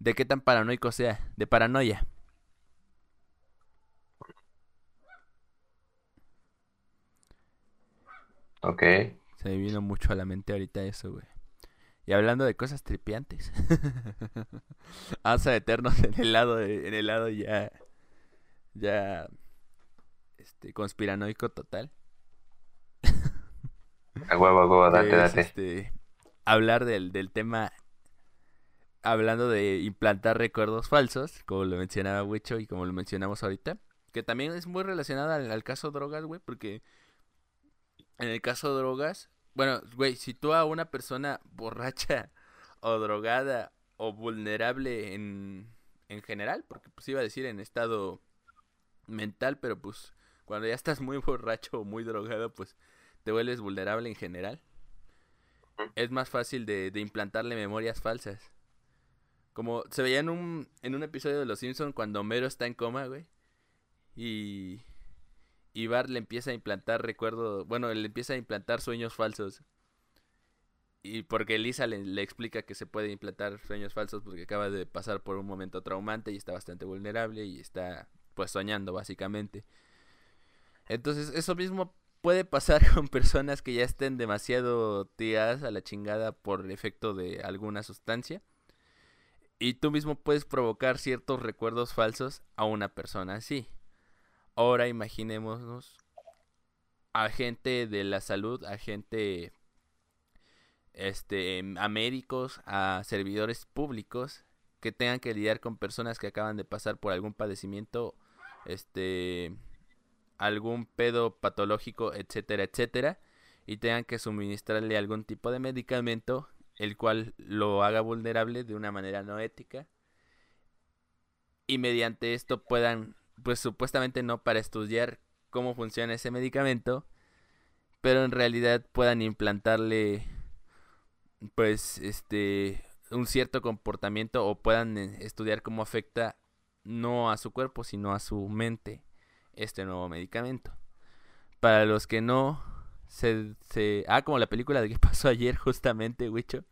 de qué tan paranoico sea, de paranoia. Ok. Se me vino mucho a la mente ahorita eso, güey. Y hablando de cosas tripiantes. Vamos a meternos en el lado en el lado ya ya este conspiranoico total. A huevo, a huevo, date, date. Este, hablar del, del tema hablando de implantar recuerdos falsos, como lo mencionaba Wicho y como lo mencionamos ahorita, que también es muy relacionado al, caso drogas, güey, porque en el caso drogas, bueno, güey, si tú a una persona borracha o drogada o vulnerable en, en general, porque pues iba a decir en estado mental, pero pues cuando ya estás muy borracho o muy drogado, pues te vuelves vulnerable en general. Es más fácil de, de implantarle memorias falsas. Como se veía en un, en un episodio de Los Simpsons cuando Homero está en coma, güey. Y, y Bart le empieza a implantar recuerdo, bueno, le empieza a implantar sueños falsos. Y porque Lisa le, explica que se puede implantar sueños falsos porque acaba de pasar por un momento traumante y está bastante vulnerable y está pues soñando básicamente. Entonces eso mismo puede pasar con personas que ya estén demasiado tiradas a la chingada por efecto de alguna sustancia y tú mismo puedes provocar ciertos recuerdos falsos a una persona así. Ahora imaginémonos a gente de la salud, a gente este a médicos, a servidores públicos que tengan que lidiar con personas que acaban de pasar por algún padecimiento, este algún pedo patológico, etcétera, etcétera, y tengan que suministrarle algún tipo de medicamento el cual lo haga vulnerable de una manera no ética y mediante esto puedan, pues supuestamente no para estudiar cómo funciona ese medicamento, pero en realidad puedan implantarle pues este un cierto comportamiento o puedan eh, estudiar cómo afecta no a su cuerpo sino a su mente este nuevo medicamento. Para los que no se, se... Ah, como la película de que pasó ayer justamente, Wicho.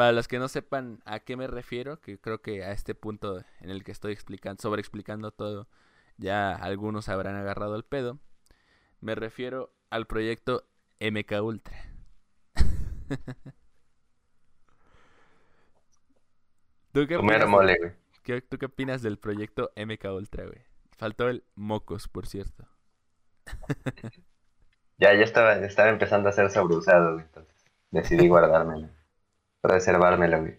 Para los que no sepan a qué me refiero, que creo que a este punto en el que estoy explicando, sobre explicando todo, ya algunos habrán agarrado el pedo. Me refiero al proyecto MK Ultra. ¿Tú qué, opinas, mole, ¿qué, ¿Tú qué opinas del proyecto MK Ultra, güey? Faltó el mocos, por cierto. Ya, ya estaba, estaba empezando a ser sabrusado, entonces decidí guardármelo, reservármelo, güey.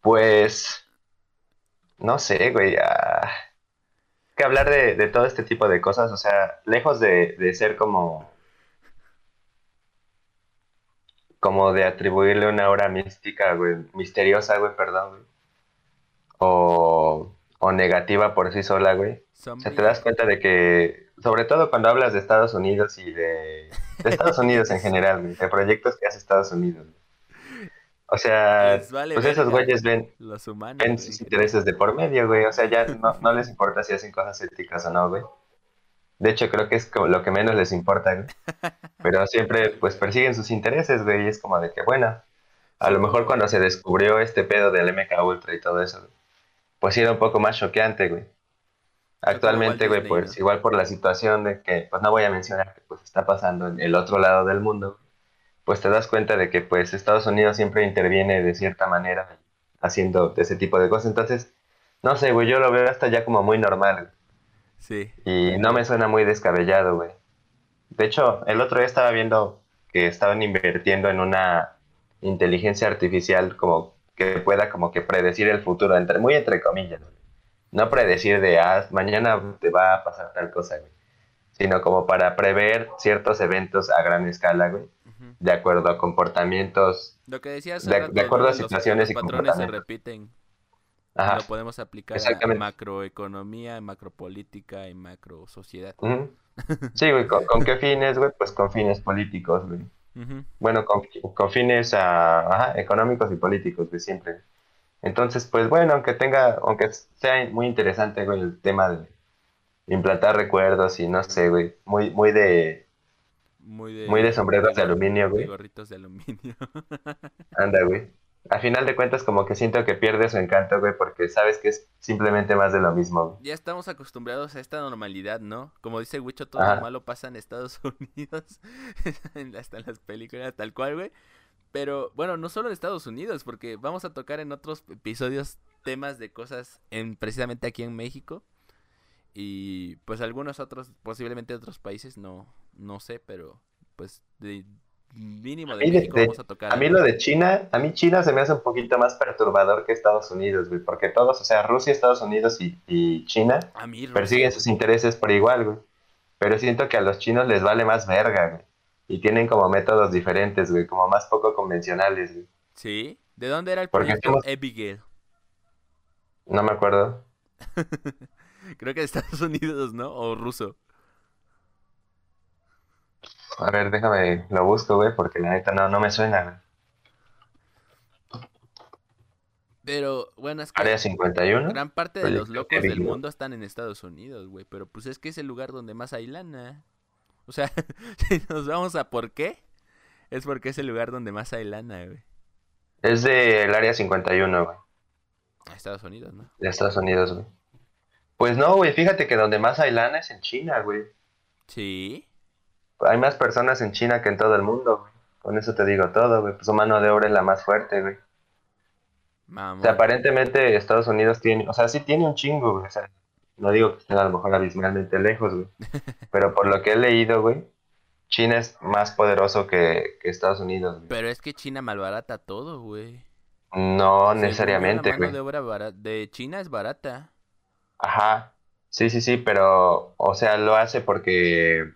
Pues, no sé, güey, ah, que hablar de, todo este tipo de cosas, o sea, lejos de, ser como como de atribuirle una aura mística, güey, misteriosa, güey, perdón, güey. O, o negativa por sí sola, güey. O sea, te das cuenta de que, sobre todo cuando hablas de Estados Unidos y de, de Estados Unidos en general, güey, de proyectos que hace Estados Unidos. güey. O sea, vale pues esos güeyes ven, Los humanos. ven sus intereses de por medio, güey. O sea, ya no, no les importa si hacen cosas éticas o no, güey. De hecho, creo que es como lo que menos les importa, güey. Pero siempre, pues, persiguen sus intereses, güey. Y es como de que, bueno, a lo mejor cuando se descubrió este pedo del MK Ultra y todo eso, güey, pues era un poco más choqueante, güey. Actualmente, güey, pues igual por la situación de que, pues no voy a mencionar que pues está pasando en el otro lado del mundo, pues te das cuenta de que pues Estados Unidos siempre interviene de cierta manera haciendo ese tipo de cosas. Entonces, no sé, güey, yo lo veo hasta ya como muy normal, güey. Sí. Y no me suena muy descabellado, güey. De hecho, el otro día estaba viendo que estaban invirtiendo en una inteligencia artificial como que pueda como que predecir el futuro, entre, muy entre comillas, güey. No predecir de, ah, mañana te va a pasar tal cosa, güey. Sino como para prever ciertos eventos a gran escala, güey. De acuerdo a comportamientos. Lo que decías De- rato, de acuerdo a Los- situaciones los y patrones se repiten. Ajá. Lo podemos aplicar a macroeconomía, macropolítica y macro sociedad. Ujú. Sí, güey, ¿con, con qué fines, güey? Pues con fines políticos, güey. Bueno, con, con fines ah, ajá, económicos y políticos, de siempre. Entonces, pues bueno, aunque tenga, aunque sea muy interesante, güey, el tema de implantar recuerdos y no sé, güey, muy, muy de, Muy de, muy de sombreros de gor- aluminio, de güey. gorritos de aluminio. Anda, güey. A final de cuentas, como que siento que pierde su encanto, güey, porque sabes que es simplemente más de lo mismo, güey. ya estamos acostumbrados a esta normalidad, ¿no? Como dice Wicho, todo Ajá. lo malo pasa en Estados Unidos. Hasta en las películas, tal cual, güey. Pero bueno, no solo en Estados Unidos, porque vamos a tocar en otros episodios temas de cosas en precisamente aquí en México. Y pues algunos otros, posiblemente otros países, no, no sé, pero pues de mínimo de México vamos a tocar. A mí lo de China, a mí China se me hace un poquito más perturbador que Estados Unidos, güey, porque todos, o sea, Rusia, Estados Unidos y, y China A mí, persiguen sus intereses por igual, güey. Pero siento que a los chinos les vale más verga, güey. Y tienen como métodos diferentes, güey, como más poco convencionales, güey. ¿Sí? ¿De dónde era el Porque proyecto somos- Abigail? No me acuerdo. Creo que de Estados Unidos, ¿no? O ruso. A ver, déjame, lo busco, güey, porque la neta no, no me suena, güey. Pero bueno, es que Área 51. gran parte de los locos del mundo están en Estados Unidos, güey. Pero pues es que es el lugar donde más hay lana. O sea, si nos vamos a por qué, es porque es el lugar donde más hay lana, güey. Es del Área 51, güey, A Estados Unidos, ¿no? de Estados Unidos, güey. Pues no, güey, fíjate que donde más hay lana es en China, güey. Sí. Hay más personas en China que en todo el mundo, güey. Con eso te digo todo, güey. Pues su mano de obra es la más fuerte, güey. Mamón. O sea, aparentemente Estados Unidos tiene, o sea, sí tiene un chingo, güey. O sea, no digo que esté a lo mejor abismalmente lejos, güey. Pero por lo que he leído, güey, China es más poderoso que, que Estados Unidos, güey. Pero es que China malbarata todo, güey. No yo, necesariamente, La mano güey. de obra bara- de China es barata. Ajá. Sí, sí, sí, pero, o sea, lo hace porque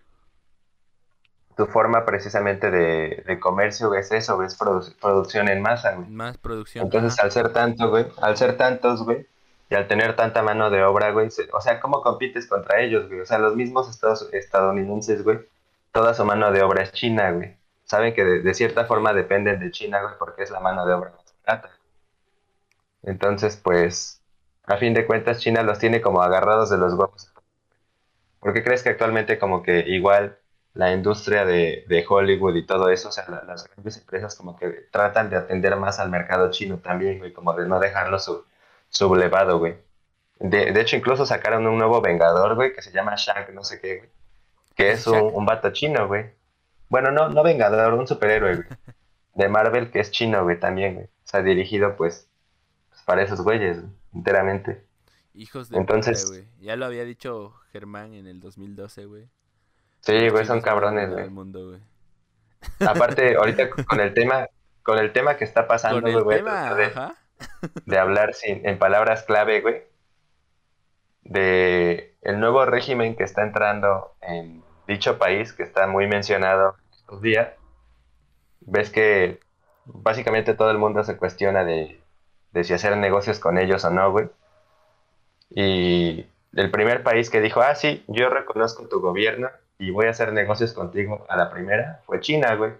tu forma precisamente de, de comercio güey, es eso, güey, es produ- producción en masa, güey. Más producción. Entonces, al ser tanto, güey, al ser tantos, güey, y al tener tanta mano de obra, güey, se- o sea, ¿cómo compites contra ellos, güey? O sea, los mismos estados, estadounidenses, güey, toda su mano de obra es china, güey. Saben que de, de cierta forma dependen de China, güey, porque es la mano de obra más barata. Entonces, pues, a fin de cuentas, China los tiene como agarrados de los huevos. ¿Por qué crees que actualmente como que igual la industria de, de Hollywood y todo eso, o sea, la- las grandes empresas como que tratan de atender más al mercado chino también, güey, como de no dejarlo sub- sublevado, güey. De, de hecho, incluso sacaron un nuevo Vengador, güey, que se llama Shang, no sé qué, güey, que es un, un vato chino, güey. Bueno, no, no Vengador, un superhéroe, güey. De Marvel, que es chino, güey, también, güey. O sea, dirigido, pues, pues, para esos güeyes, güey, enteramente. Hijos de Entonces- puta, güey. Ya lo había dicho Germán en el 2012, güey. Sí, güey, son cabrones, güey. mundo, güey. Aparte, ahorita con el tema, con el tema que está pasando, güey, tratar de, de hablar sin, en palabras clave, güey, de el nuevo régimen que está entrando en dicho país, que está muy mencionado estos días, ves que básicamente todo el mundo se cuestiona de, de si hacer negocios con ellos o no, güey. Y el primer país que dijo, ah, sí, yo reconozco tu gobierno y voy a hacer negocios contigo a la primera, fue China, güey.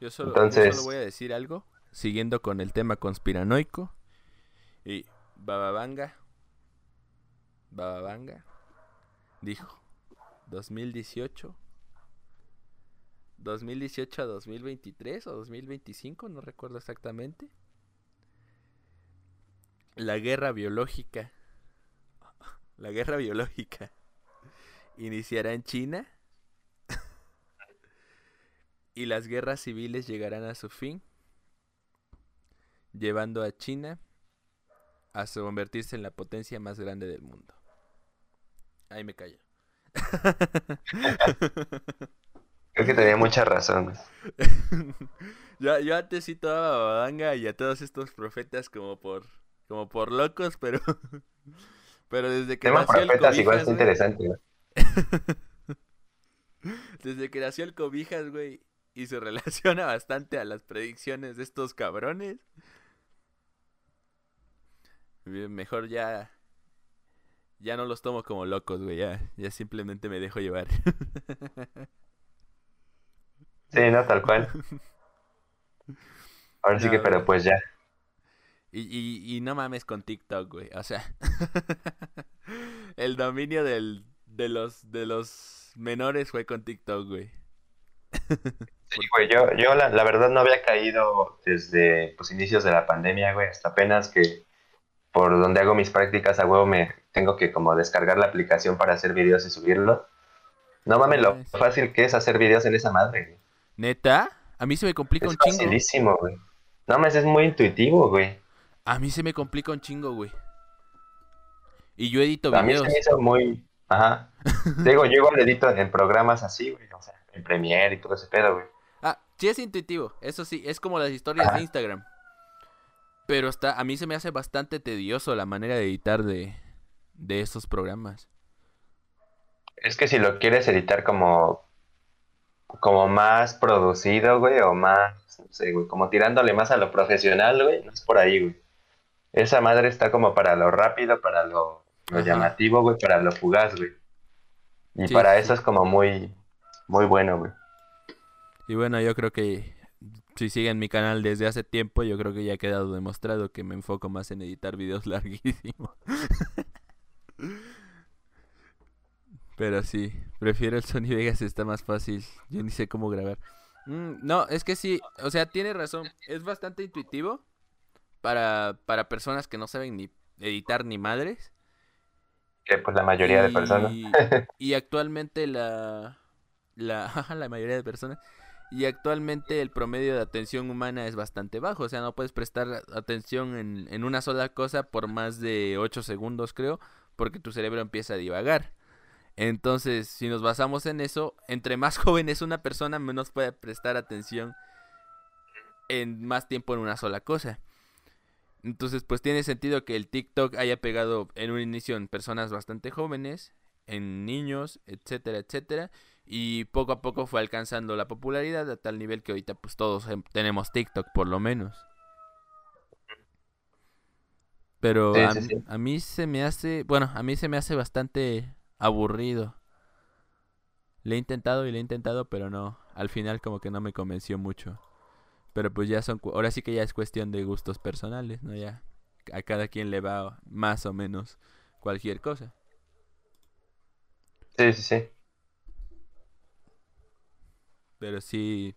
Yo solo, yo Entonces- solo voy a decir algo, siguiendo con el tema conspiranoico. Y Bababanga, Bababanga, dijo, 2018, 2018 a 2023 o 2025, no recuerdo exactamente. La guerra biológica, la guerra biológica, iniciará en China y las guerras civiles llegarán a su fin, llevando a China a convertirse en la potencia más grande del mundo. Ahí me callo. Creo que tenía mucha razón. güey. yo, yo antes sí tomaba babanga y a todos estos profetas como por como por locos, pero pero desde que Tema nació el profetas igual Cobijas, güey, interesante. desde que nació el Cobijas, güey, y se relaciona bastante a las predicciones de estos cabrones. Mejor ya ya no los tomo como locos, güey, ya ya simplemente me dejo llevar. Sí, no, tal cual. Ahora sí que, pero güey. pues ya. Y, y, y no mames con TikTok, güey. O sea, el dominio del, de los de los menores fue con TikTok, güey. Sí, güey, yo, yo la, la verdad no había caído desde los inicios de la pandemia, güey, hasta apenas que por donde hago mis prácticas a huevo me tengo que como descargar la aplicación para hacer videos y subirlo. No mames lo fácil que es hacer videos en esa madre, güey. ¿Neta? A mí se me complica Es un chingo. facilísimo, güey. No mames, es muy intuitivo, güey. A mí se me complica un chingo, güey. Y yo edito A mí videos. se me hizo muy... Ajá. Digo, yo igual edito en programas así, güey, o sea, en Premiere y todo ese pedo, güey. Ah, sí es intuitivo, eso sí, es como las historias Ajá. de Instagram. Pero está, a mí se me hace bastante tedioso la manera de editar de, de esos programas. Es que si lo quieres editar como, como más producido, güey, o más, no sé, güey, como tirándole más a lo profesional, güey, no es por ahí, güey. Esa madre está como para lo rápido, para lo, lo Ajá. llamativo, güey, para lo fugaz, güey. Y Sí, para sí, eso es como muy, muy bueno, güey. Y bueno, yo creo que si siguen mi canal desde hace tiempo, yo creo que ya ha quedado demostrado que me enfoco más en editar videos larguísimos. Pero sí, prefiero el Sony Vegas, está más fácil. Yo ni sé cómo grabar. Mm, no, es que sí, o sea, tiene razón. Es bastante intuitivo para, para personas que no saben ni editar ni madres. Que pues la mayoría de personas. Y, y actualmente la, la, la mayoría de personas. Y actualmente el promedio de atención humana es bastante bajo. O sea, no puedes prestar atención en, en una sola cosa por más de 8 segundos, creo. Porque tu cerebro empieza a divagar. Entonces, si nos basamos en eso, entre más joven es una persona, menos puede prestar atención en más tiempo en una sola cosa. Entonces, pues tiene sentido que el TikTok haya pegado en un inicio en personas bastante jóvenes, en niños, etcétera, etcétera. Y poco a poco fue alcanzando la popularidad a tal nivel que ahorita pues todos em- tenemos TikTok por lo menos. Pero Sí, a, sí, sí. a mí se me hace, bueno, a mí se me hace bastante aburrido. Le he intentado y le he intentado, pero no, al final como que no me convenció mucho. Pero pues ya son, ahora sí que ya es cuestión de gustos personales, ¿no? Ya a cada quien le va más o menos cualquier cosa. Sí, sí, sí. Pero sí,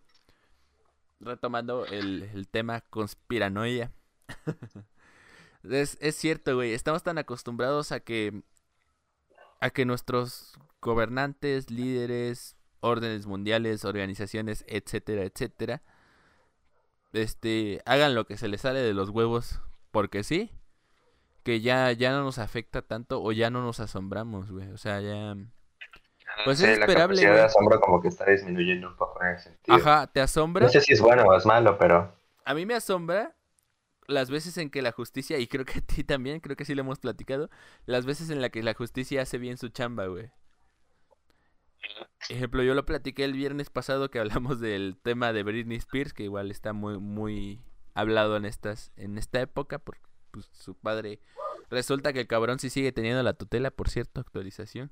retomando el, el tema conspiranoia. es, es cierto, güey, estamos tan acostumbrados a que a que nuestros gobernantes, líderes, órdenes mundiales, organizaciones, etcétera, etcétera, este, hagan lo que se les sale de los huevos porque sí, que ya ya no nos afecta tanto o ya no nos asombramos, güey. O sea, ya Pues Sí, es la esperable, capacidad de asombro como que está disminuyendo un poco en ese sentido. ajá, te asombra. No sé si es bueno o es malo, pero A mí me asombra las veces en que la justicia, y creo que a ti también, creo que sí lo hemos platicado, las veces en las que la justicia hace bien su chamba, güey. Ejemplo, yo lo platiqué el viernes pasado que hablamos del tema de Britney Spears, que igual está muy, muy hablado en estas, en esta época, porque pues, su padre. Resulta que el cabrón sí sigue teniendo la tutela, por cierto, actualización.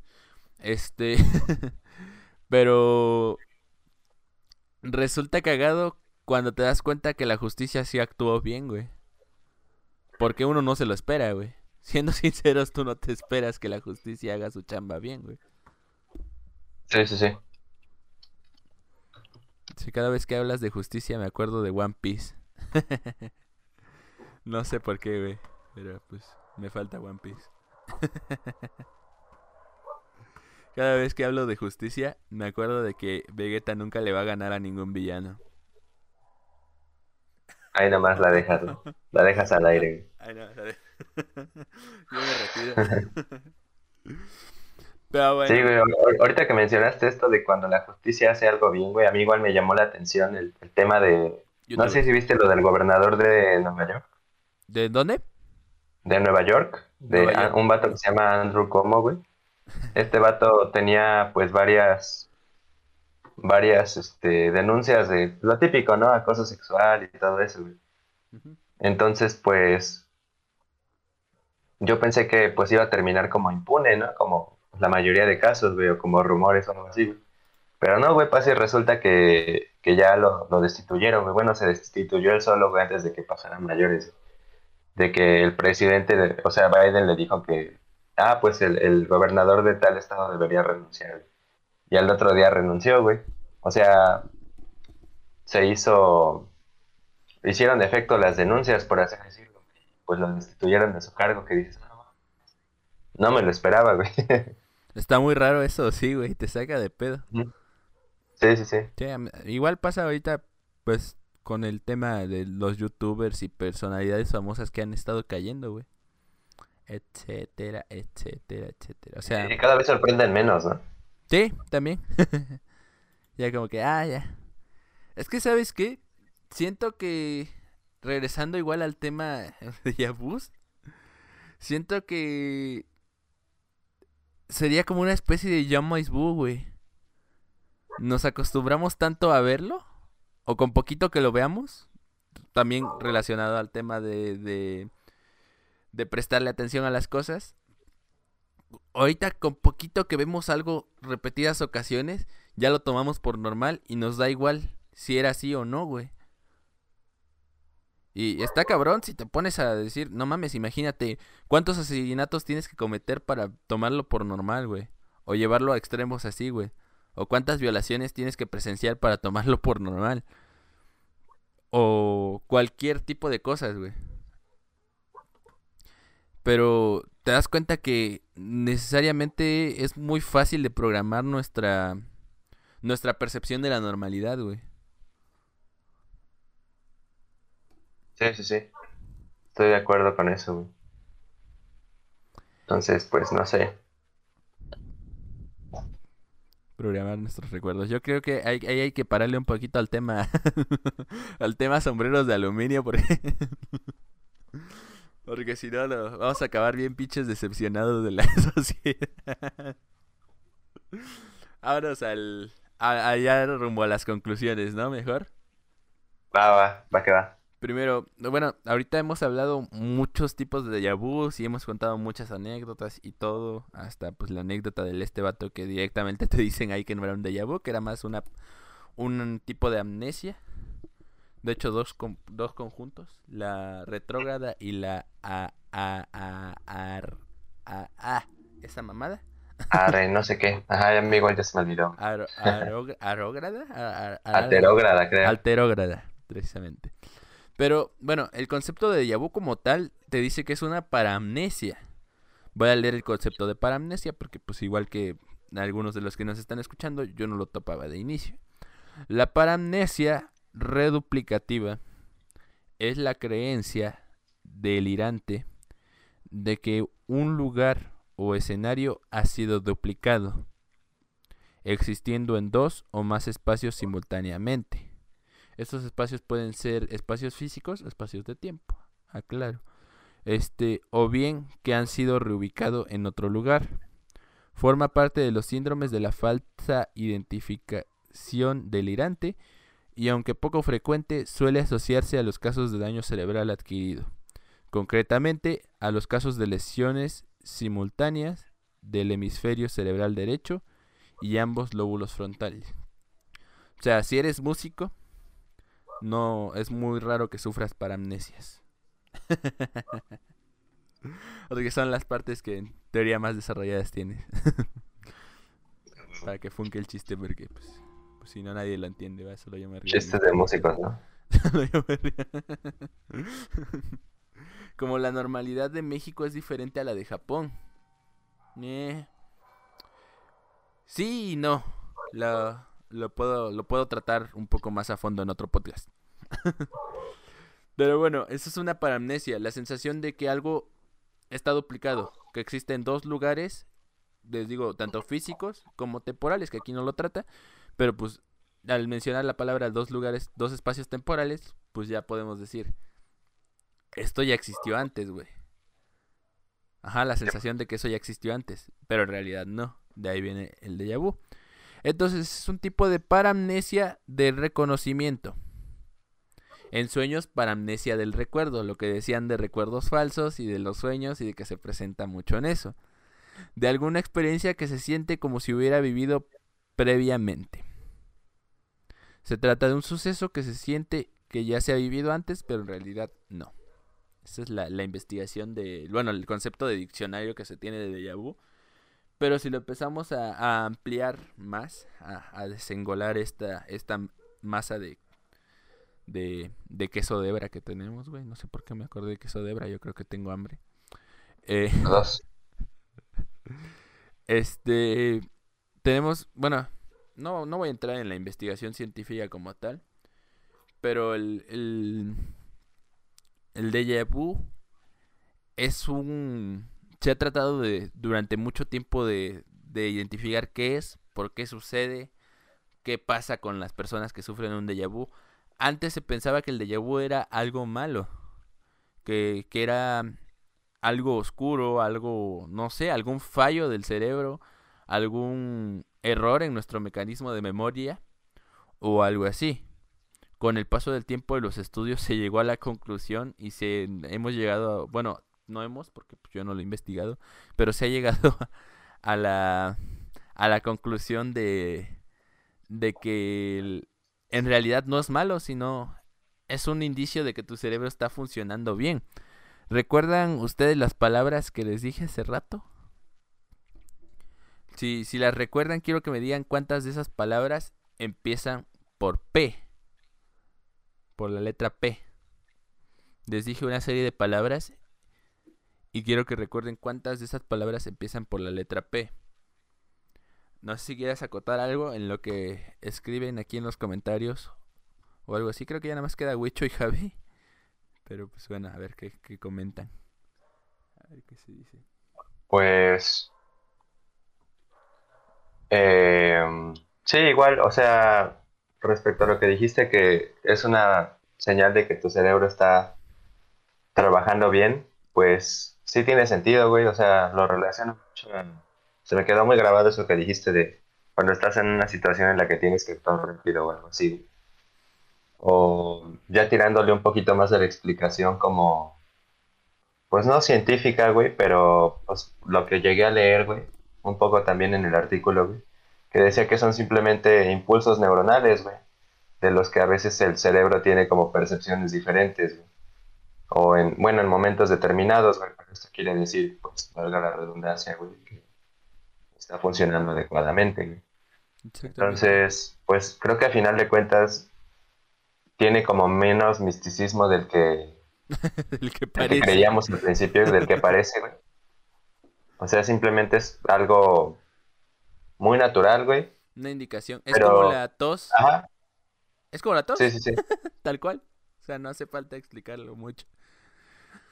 Este. Pero. Resulta cagado cuando te das cuenta que la justicia sí actuó bien, güey. Porque uno no se lo espera, güey. Siendo sinceros, tú no te esperas que la justicia haga su chamba bien, güey. Sí, sí, sí. Sí, cada vez que hablas de justicia me acuerdo de One Piece. no sé por qué, güey. Pero pues me falta One Piece. cada vez que hablo de justicia me acuerdo de que Vegeta nunca le va a ganar a ningún villano. Ahí nomás la dejas, la dejas al aire. Ay, no, la de- Yo me retiro. Pero bueno. Sí, güey, ahor- ahorita que mencionaste esto de cuando la justicia hace algo bien, güey, a mí igual me llamó la atención el, el tema de... No sé si viste lo del gobernador de Nueva York. ¿De dónde? De Nueva York, de Nueva York. a- un vato que se llama Andrew Cuomo, güey. Este vato tenía pues varias, varias este, denuncias de lo típico, ¿no? Acoso sexual y todo eso, güey. Entonces, pues, yo pensé que pues iba a terminar como impune, ¿no? Como la mayoría de casos, güey, o como rumores o algo así. Pero no, güey, pasa y resulta que, que ya lo, lo destituyeron, güey. Bueno, se destituyó él solo, güey, antes de que pasaran mayores. De que el presidente, de- o sea, Biden le dijo que, ah, pues el, el gobernador de tal estado debería renunciar. Y al otro día renunció, güey. O sea, se hizo, hicieron efecto las denuncias, por así decirlo. Pues lo destituyeron de su cargo, que dices, no, no me lo esperaba, güey. Está muy raro eso, sí, güey. Te saca de pedo. Sí, sí, sí. Igual pasa ahorita, pues, con el tema de los youtubers y personalidades famosas que han estado cayendo, güey. Etcétera, etcétera, etcétera. O sea, Y cada vez sorprenden menos, ¿no? sí, también. ya como que, ah, ya. Es que, ¿sabes qué? Siento que, regresando igual al tema de Yabus, siento que sería como una especie de John Boo, güey. Nos acostumbramos tanto a verlo, o con poquito que lo veamos, también relacionado al tema de, de, de prestarle atención a las cosas. Ahorita con poquito que vemos algo repetidas ocasiones, ya lo tomamos por normal y nos da igual si era así o no, güey. Y está cabrón si te pones a decir, no mames, imagínate cuántos asesinatos tienes que cometer para tomarlo por normal, güey. O llevarlo a extremos así, güey. O cuántas violaciones tienes que presenciar para tomarlo por normal. O cualquier tipo de cosas, güey. Pero te das cuenta que necesariamente es muy fácil de programar nuestra nuestra percepción de la normalidad, güey. Sí, sí, sí. Estoy de acuerdo con eso, güey. Entonces, pues, no sé. Programar nuestros recuerdos. Yo creo que ahí hay que pararle un poquito al tema al tema sombreros de aluminio porque porque si no no, vamos a acabar bien pinches decepcionados de la sociedad. Vámonos al a- allá rumbo a las conclusiones, ¿no? Mejor. Va, va, va que va. Primero, bueno, ahorita hemos hablado muchos tipos de déjà vus y hemos contado muchas anécdotas y todo, hasta pues la anécdota del este vato que directamente te dicen ahí que no era un déjà vu, que era más una un tipo de amnesia. De hecho, dos con- dos conjuntos, la retrógrada y la a a a ar- a, a- esa mamada. Arre, no sé qué. Ajá, igual ya se me olvidó. Arog- arógrada, a- a- a- Alterógrada, creo. Alterógrada, precisamente. Pero, bueno, el concepto de déjà como tal te dice que es una paramnesia. Voy a leer el concepto de paramnesia porque, pues, igual que algunos de los que nos están escuchando, yo no lo topaba de inicio. La paramnesia reduplicativa es la creencia delirante de que un lugar o escenario ha sido duplicado, existiendo en dos o más espacios simultáneamente. Estos espacios pueden ser espacios físicos espacios de tiempo, aclaro. Este, o bien que han sido reubicados en otro lugar, Forma parte de los síndromes de la falsa identificación delirante y aunque poco frecuente suele asociarse a los casos de daño cerebral adquirido, concretamente a los casos de lesiones simultáneas del hemisferio cerebral derecho y ambos lóbulos frontales. O sea, si eres músico, no es muy raro que sufras paramnesias. Porque son las partes que en teoría más desarrolladas tienes. Para que funque el chiste, porque pues, pues, si no nadie lo entiende, va, solo yo me río. Chistes de músicos, ¿no? Solo yo me río. Como la normalidad de México es diferente a la de Japón. Eh. Sí y no. Lo, lo, puedo, lo puedo tratar un poco más a fondo en otro podcast. Pero bueno, eso es una paramnesia, la sensación de que algo está duplicado, que existe en dos lugares, les digo, tanto físicos como temporales, que aquí no lo trata, pero pues al mencionar la palabra dos lugares, dos espacios temporales, pues ya podemos decir, esto ya existió antes, güey. Ajá, la sensación de que eso ya existió antes, pero en realidad no, de ahí viene el déjà vu. Entonces es un tipo de paramnesia de reconocimiento. En sueños, paramnesia del recuerdo, lo que decían de recuerdos falsos y de los sueños y de que se presenta mucho en eso. De alguna experiencia que se siente como si hubiera vivido previamente. Se trata de un suceso que se siente que ya se ha vivido antes, pero en realidad no. Esa es la, investigación de, bueno, el concepto de diccionario que se tiene de déjà vu. Pero si lo empezamos a, ampliar más, a, a, desengolar esta, esta masa de de, de queso de hebra que tenemos, güey. No sé por qué me acordé de queso de hebra, yo creo que tengo hambre. Eh, este, tenemos, bueno, no, no voy a entrar en la investigación científica como tal, pero el, el, el déjà vu es un... Se ha tratado de, durante mucho tiempo de, de identificar qué es, por qué sucede, qué pasa con las personas que sufren un déjà vu antes se pensaba que el déjà vu era algo malo, que, que era algo oscuro, algo, no sé, algún fallo del cerebro, algún error en nuestro mecanismo de memoria o algo así. Con el paso del tiempo de los estudios se llegó a la conclusión y se hemos llegado, bueno, no hemos porque pues, yo no lo he investigado, pero se ha llegado a la a la conclusión de de que en realidad no es malo, sino es un indicio de que tu cerebro está funcionando bien. ¿Recuerdan ustedes las palabras que les dije hace rato? Si, si las recuerdan, quiero que me digan cuántas de esas palabras empiezan por P. Por la letra P. Les dije una serie de palabras y quiero que recuerden cuántas de esas palabras empiezan por la letra P. No sé si quieras acotar algo en lo que escriben aquí en los comentarios o algo así. Creo que ya nada más queda Wicho y Javi. Pero pues bueno, a ver qué, comentan. A ver qué se dice. Pues... Eh, sí, igual, o sea, respecto a lo que dijiste, que es una señal de que tu cerebro está trabajando bien, pues sí tiene sentido, güey, o sea, lo relaciono mucho se me quedó muy grabado eso que dijiste de cuando estás en una situación en la que tienes que actuar rápido o algo así. O ya tirándole un poquito más de la explicación como, pues no científica, güey, pero pues, lo que llegué a leer, güey, un poco también en el artículo, güey, que decía que son simplemente impulsos neuronales, güey, de los que a veces el cerebro tiene como percepciones diferentes, güey. O en, bueno, en momentos determinados, güey, esto quiere decir, pues, valga la redundancia, güey, está funcionando adecuadamente. Entonces, pues creo que a final de cuentas tiene como menos misticismo del que, que, creíamos al principio, del que parece, güey. O sea, simplemente es algo muy natural, güey. Una indicación. Es como la tos. Ajá. Es como la tos. Sí, sí, sí. Tal cual. O sea, no hace falta explicarlo mucho.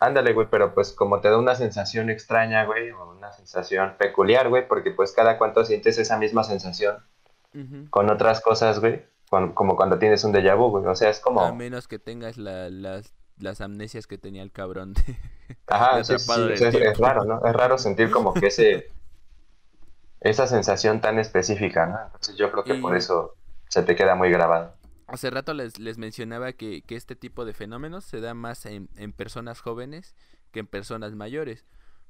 Ándale, güey, pero pues como te da una sensación extraña, güey, o una sensación peculiar, güey, porque pues cada cuanto sientes esa misma sensación con otras cosas, güey, como cuando tienes un déjà vu, güey, o sea, es como... A menos que tengas las, las amnesias que tenía el cabrón de... Ajá, sí, sí, es, raro, ¿no? Es raro sentir como que ese... esa sensación tan específica, ¿no? Entonces yo creo que por eso se te queda muy grabado. Hace rato les, les mencionaba que, que este tipo de fenómenos se da más en, en personas jóvenes que en personas mayores.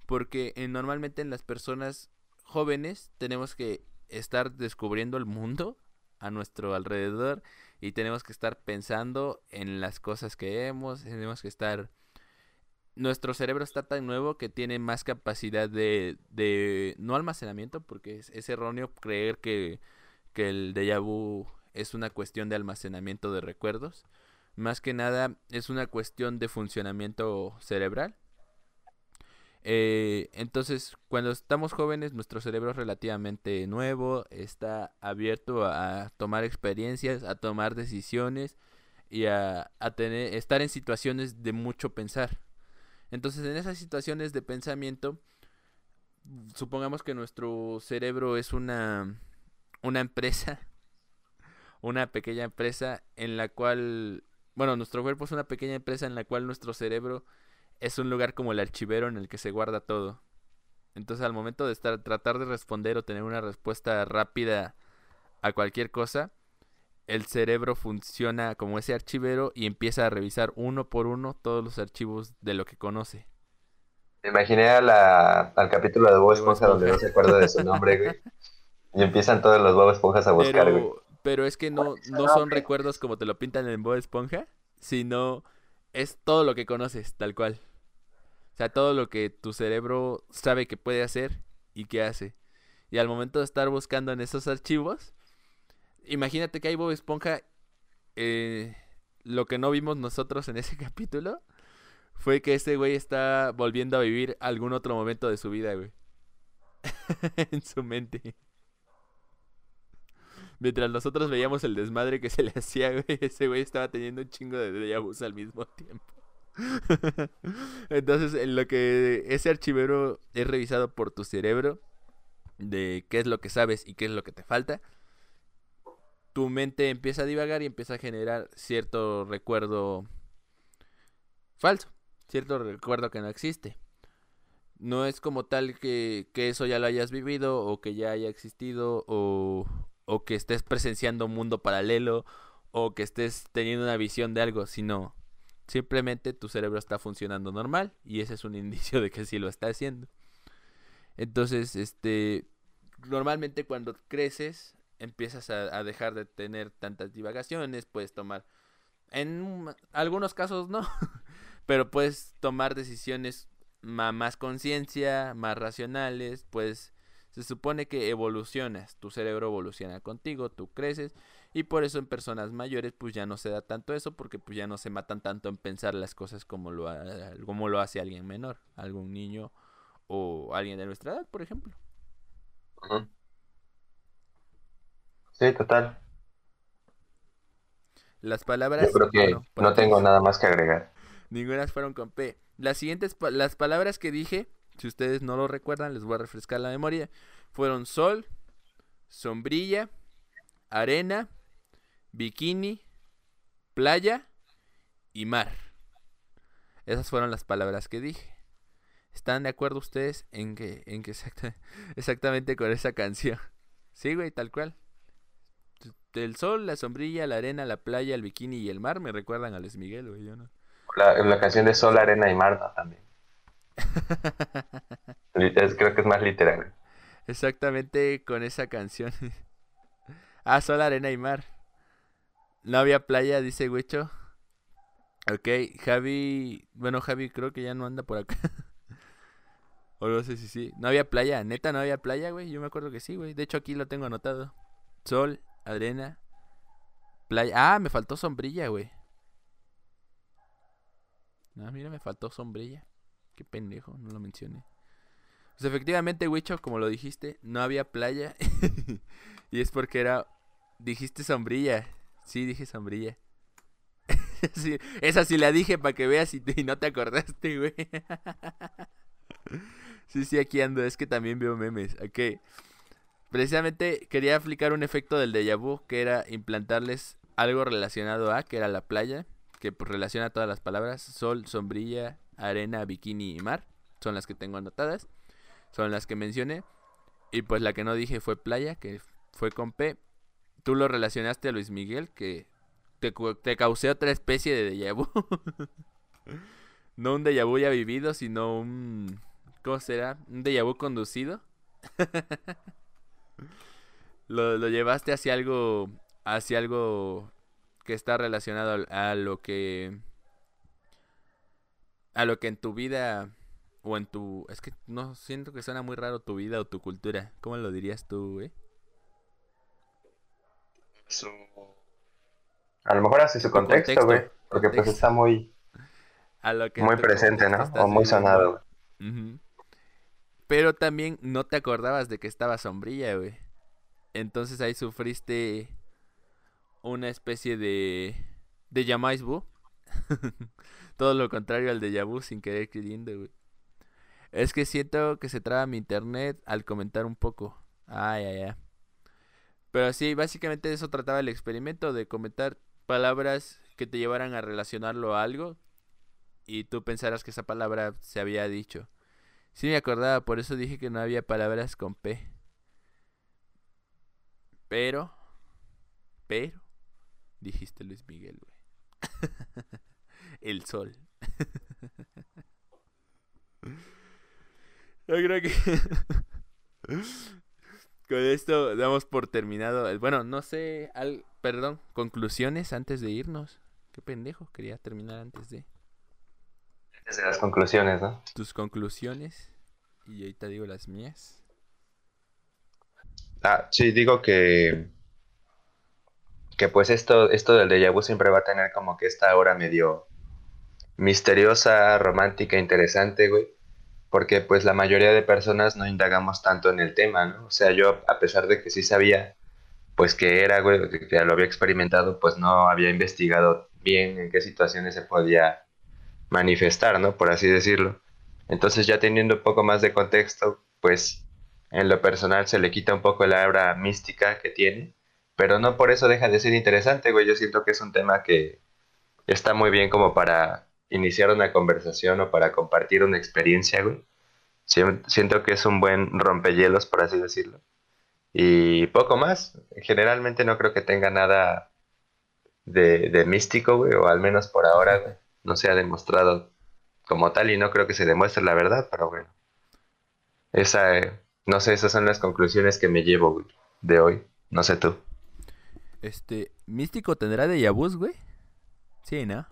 Porque normalmente en las personas jóvenes tenemos que estar descubriendo el mundo a nuestro alrededor y tenemos que estar pensando en las cosas que hemos, tenemos que estar... Nuestro cerebro está tan nuevo que tiene más capacidad de, de no almacenamiento, porque es, es erróneo creer que, que el déjà vu es una cuestión de almacenamiento de recuerdos. Más que nada es una cuestión de funcionamiento cerebral. Eh, entonces, cuando estamos jóvenes, nuestro cerebro es relativamente nuevo, está abierto a, tomar experiencias, a tomar decisiones y a, a tener, estar en situaciones de mucho pensar. Entonces, en esas situaciones de pensamiento, supongamos que nuestro cerebro es una, una empresa, una pequeña empresa en la cual, bueno, nuestro cuerpo es una pequeña empresa en la cual nuestro cerebro es un lugar como el archivero en el que se guarda todo. Entonces, al momento de estar tratar de responder o tener una respuesta rápida a cualquier cosa, el cerebro funciona como ese archivero y empieza a revisar uno por uno todos los archivos de lo que conoce. Me imaginé a la- al capítulo de Bob Esponja donde no se acuerda de su nombre, güey. Y empiezan todos los Bob Esponjas a buscar, güey. Pero, es que no, no son recuerdos como te lo pintan en Bob Esponja, sino es todo lo que conoces, tal cual. O sea, todo lo que tu cerebro sabe que puede hacer y que hace. Y al momento de estar buscando en esos archivos, imagínate que hay Bob Esponja, eh, lo que no vimos nosotros en ese capítulo fue que ese güey está volviendo a vivir algún otro momento de su vida, güey. en su mente. Mientras nosotros veíamos el desmadre que se le hacía, güey, ese güey estaba teniendo un chingo de déjà al mismo tiempo. Entonces, en lo que ese archivero es revisado por tu cerebro, de qué es lo que sabes y qué es lo que te falta, tu mente empieza a divagar y empieza a generar cierto recuerdo falso, cierto recuerdo que no existe. No es como tal que, que eso ya lo hayas vivido o que ya haya existido o, o que estés presenciando un mundo paralelo o que estés teniendo una visión de algo, sino simplemente tu cerebro está funcionando normal y ese es un indicio de que sí lo está haciendo. Entonces, este, normalmente cuando creces empiezas a, dejar de tener tantas divagaciones, puedes tomar, en algunos casos no, pero puedes tomar decisiones ma- más conciencia, más racionales, pues se supone que evolucionas, tu cerebro evoluciona contigo, tú creces y por eso en personas mayores pues ya no se da tanto eso porque pues ya no se matan tanto en pensar las cosas como lo, como lo hace alguien menor, algún niño o alguien de nuestra edad, por ejemplo. Sí, total. Las palabras Yo creo que bueno, no tengo nada más que agregar. Ninguna fueron con P. Las siguientes pa- las palabras que dije, si ustedes no lo recuerdan, les voy a refrescar la memoria, fueron sol, sombrilla, arena, bikini, playa y mar. Esas fueron las palabras que dije. ¿Están de acuerdo ustedes en que, en que exacta- exactamente con esa canción? Sí, güey, tal cual. El sol, la sombrilla, la arena, la playa, el bikini y el mar me recuerdan a Luis Miguel, güey. La, canción de Sol, Arena y Mar. También. Es- creo que es más literal. Exactamente con esa canción. ah, sol, arena y mar. No había playa, dice Huicho. Ok, Javi. Bueno, Javi creo que ya no anda por acá. o no sé si sí. No había playa, neta, no había playa, güey. Yo me acuerdo que sí, güey. De hecho, aquí lo tengo anotado: sol, arena, playa. Ah, me faltó sombrilla, güey. No, mira, me faltó sombrilla. Qué pendejo, no lo mencioné. Pues efectivamente, Wicho, como lo dijiste, no había playa. y es porque era. Dijiste sombrilla. Sí, dije sombrilla. Sí, esa sí la dije para que veas y, y no te acordaste, güey. sí, sí, aquí ando. Es que también veo memes. Ok. Precisamente quería aplicar un efecto del déjà vu que era implantarles algo relacionado a, que era la playa, que pues, relaciona todas las palabras: sol, sombrilla, arena, bikini y mar. Son las que tengo anotadas son las que mencioné. Y pues la que no dije fue Playa, que fue con P. Tú lo relacionaste a Luis Miguel, que te, te causé otra especie de déjà vu. no un déjà vu ya vivido, sino un... ¿Cómo será? Un déjà vu conducido. lo, lo llevaste hacia algo... Hacia algo que está relacionado a lo que... A lo que en tu vida o en tu... Es que no siento que suena muy raro tu vida o tu cultura. ¿Cómo lo dirías tú, güey? A lo mejor hace su contexto, güey. Porque pues está muy... muy presente, ¿no? O muy sonado. Pero también no te acordabas de que estaba sombrilla, güey. Entonces ahí sufriste una especie de... De Yamais Todo lo contrario al de Yabu sin querer queriendo, güey. Es que siento que se traba mi internet al comentar un poco. Ay, ay, ay. Pero sí, básicamente eso trataba el experimento, de comentar palabras que te llevaran a relacionarlo a algo y tú pensaras que esa palabra se había dicho. Sí me acordaba, por eso dije que no había palabras con P. Pero, pero, dijiste Luis Miguel, güey. el sol. Yo creo que con esto damos por terminado. Bueno, no sé, al, perdón, conclusiones antes de irnos. Qué pendejo, quería terminar antes de. Antes de las conclusiones, ¿no? Tus conclusiones y ahorita digo las mías. Ah, sí, digo que que pues esto esto del déjà vu siempre va a tener como que esta hora medio misteriosa, romántica, interesante, güey porque pues la mayoría de personas no indagamos tanto en el tema, ¿no? O sea, yo a pesar de que sí sabía pues que era, güey, que ya lo había experimentado, pues no había investigado bien en qué situaciones se podía manifestar, ¿no? Por así decirlo. Entonces ya teniendo un poco más de contexto, pues en lo personal se le quita un poco la obra mística que tiene, pero no por eso deja de ser interesante, güey. Yo siento que es un tema que está muy bien como para iniciar una conversación o para compartir una experiencia, güey. Siento que es un buen rompehielos, por así decirlo. Y poco más. Generalmente no creo que tenga nada de, místico, güey, o al menos por ahora, güey, no se ha demostrado como tal y no creo que se demuestre la verdad, pero bueno. Esa, eh, no sé, esas son las conclusiones que me llevo, güey, de hoy. No sé tú. Este, ¿místico tendrá de Yabuz, güey? Sí, ¿no?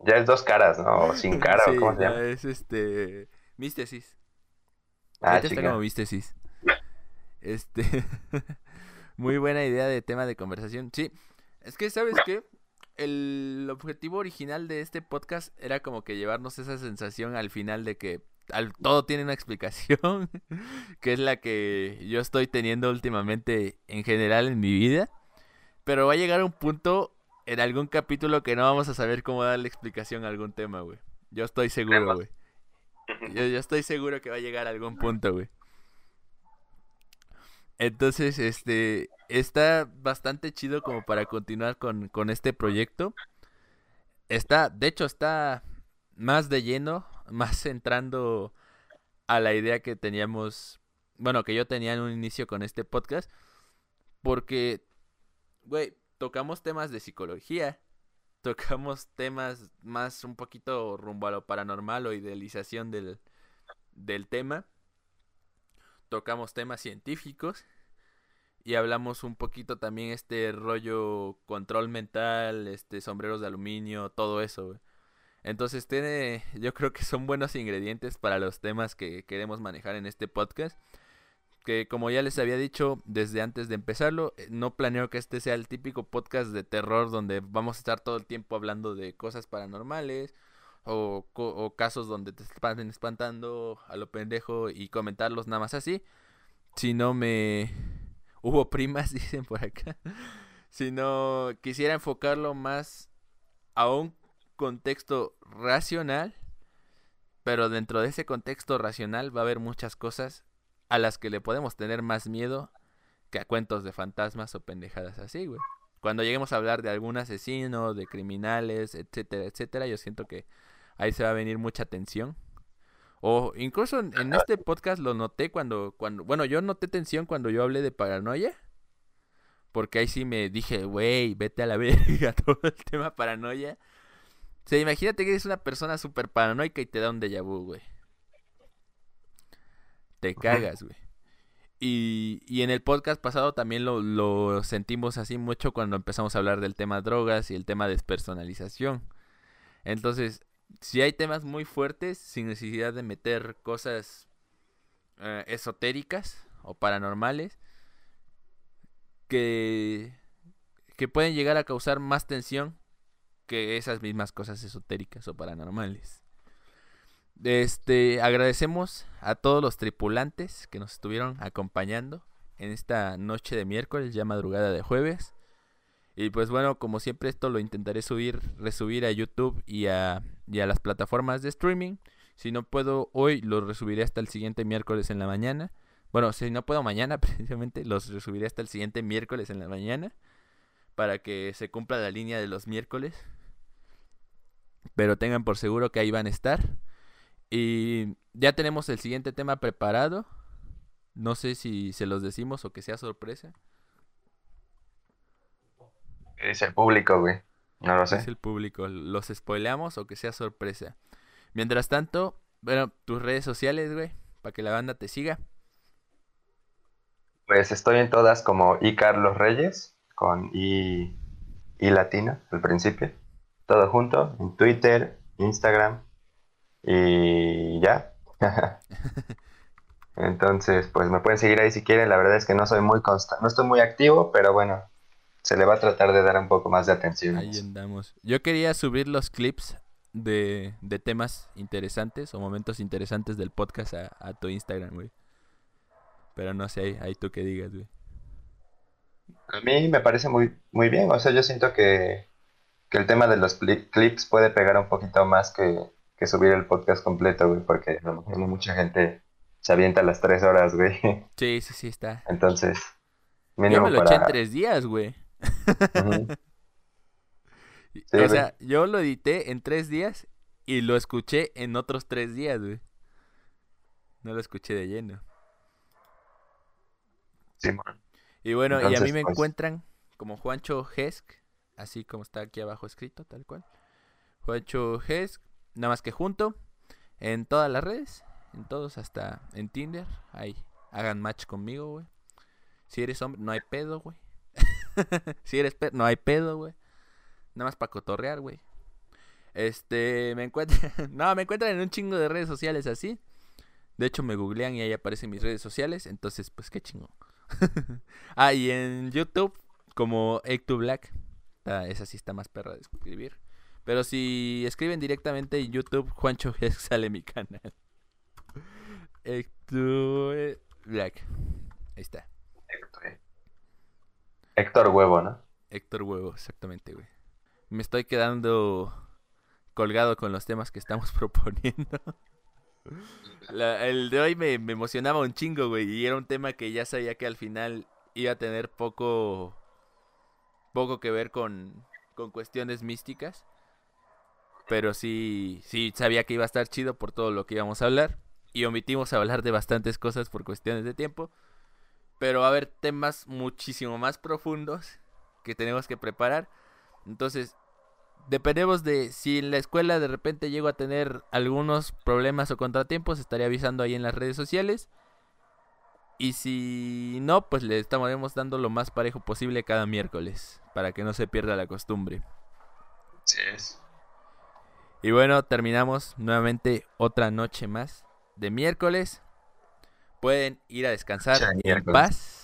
ya es dos caras, ¿no? sin cara, ¿cómo se llama? Es este. Místesis. Ah, está como místesis. Este. Muy buena idea de tema de conversación. Sí, es que, ¿sabes qué? El objetivo original de este podcast era como que llevarnos esa sensación al final de que al, todo tiene una explicación, que es la que yo estoy teniendo últimamente en general en mi vida. Pero va a llegar un punto en algún capítulo que no vamos a saber cómo darle explicación a algún tema, güey. Yo estoy seguro, güey. Yo, estoy seguro que va a llegar a algún punto, güey. Entonces, este, está bastante chido como para continuar con, con este proyecto. Está, de hecho, está más de lleno, más entrando a la idea que teníamos, bueno, que yo tenía en un inicio con este podcast. Porque, güey, tocamos temas de psicología, tocamos temas más un poquito rumbo a lo paranormal o idealización del, del tema, tocamos temas científicos y hablamos un poquito también este rollo control mental, este sombreros de aluminio, todo eso. Entonces tiene, yo creo que son buenos ingredientes para los temas que queremos manejar en este podcast que como ya les había dicho desde antes de empezarlo, eh, no planeo que este sea el típico podcast de terror donde vamos a estar todo el tiempo hablando de cosas paranormales o, casos donde te están espantando a lo pendejo y comentarlos nada más así. Si no me... Hubo primas, dicen por acá. si no quisiera enfocarlo más a un contexto racional, pero dentro de ese contexto racional va a haber muchas cosas a las que le podemos tener más miedo que a cuentos de fantasmas o pendejadas así, güey. Cuando lleguemos a hablar de algún asesino, de criminales, etcétera, etcétera, yo siento que ahí se va a venir mucha tensión. O incluso en, este podcast lo noté cuando, cuando, bueno, yo noté tensión cuando yo hablé de paranoia. Porque ahí sí me dije, güey, vete a la verga todo el tema paranoia. Sea, imagínate que eres una persona súper paranoica y te da un déjà vu, güey. Te cagas, güey. Y, y en el podcast pasado también lo, lo sentimos así mucho cuando empezamos a hablar del tema drogas y el tema despersonalización. Entonces, si hay temas muy fuertes, sin necesidad de meter cosas eh, esotéricas o paranormales, que, que pueden llegar a causar más tensión que esas mismas cosas esotéricas o paranormales. Este, agradecemos a todos los tripulantes que nos estuvieron acompañando en esta noche de miércoles, ya madrugada de jueves. Y pues bueno, como siempre esto lo intentaré subir, resubir a YouTube y a, y a las plataformas de streaming. Si no puedo hoy, los resubiré hasta el siguiente miércoles en la mañana. Bueno, si no puedo mañana, precisamente, los resubiré hasta el siguiente miércoles en la mañana. Para que se cumpla la línea de los miércoles. Pero tengan por seguro que ahí van a estar. Y ya tenemos el siguiente tema preparado. No sé si se los decimos o que sea sorpresa. ¿Qué dice el público, güey? No lo sé. Es el público. ¿Los spoileamos o que sea sorpresa? Mientras tanto, bueno, tus redes sociales, güey, para que la banda te siga. Pues estoy en todas como I Carlos Reyes, con I, I latina al principio. Todo junto, en Twitter, Instagram y ya. Entonces, pues me pueden seguir ahí si quieren. La verdad es que no soy muy constante, no estoy muy activo, pero bueno, se le va a tratar de dar un poco más de atención. Ahí andamos. Yo quería subir los clips de, de temas interesantes o momentos interesantes del podcast a, a tu Instagram, güey. Pero no sé, ahí, ahí tú que digas, güey. A mí me parece muy, muy bien. O sea, yo siento que, que el tema de los clips puede pegar un poquito más que, que subir el podcast completo, güey, porque a lo mejor no mucha gente se avienta las tres horas, güey. Sí, sí, sí, está. Entonces, Yo mínimo me lo eché en tres días, güey. Sí, o güey. sea, yo lo edité en tres días y lo escuché en otros tres días, güey. No lo escuché de lleno. Simón. Y bueno, y a mí me pues- encuentran como Juancho Hesk, así como está aquí abajo escrito, tal cual. Juancho Hesk, nada más que junto, en todas las redes, en todos, hasta en Tinder, ahí, hagan match conmigo, güey. Si eres hombre, no hay pedo, güey. si eres pe- no hay pedo, güey. Nada más para cotorrear, güey. Este, me encuentran, no, me encuentran en un chingo de redes sociales así. De hecho, me googlean y ahí aparecen mis redes sociales, entonces, pues qué chingón. ah, y en YouTube, como Egg Black. Ah, esa sí está más perra de escribir. Pero si escriben directamente en YouTube, Juancho sale mi canal. Egg Black. Ahí está. Héctor Huevo, ¿no? Héctor Huevo, exactamente, güey. Me estoy quedando colgado con los temas que estamos proponiendo. La- el de hoy me, me emocionaba un chingo, güey. Y era un tema que ya sabía que al final iba a tener poco. Poco que ver con, con cuestiones místicas. Pero sí, sí sabía que iba a estar chido por todo lo que íbamos a hablar. Y omitimos hablar de bastantes cosas por cuestiones de tiempo. Pero va a haber temas muchísimo más profundos que tenemos que preparar. Entonces, dependemos de si en la escuela de repente llego a tener algunos problemas o contratiempos, estaré avisando ahí en las redes sociales. Y si no, pues le estaremos dando lo más parejo posible cada miércoles, para que no se pierda la costumbre. Sí es. Y bueno, terminamos nuevamente otra noche más de miércoles. Pueden ir a descansar en paz.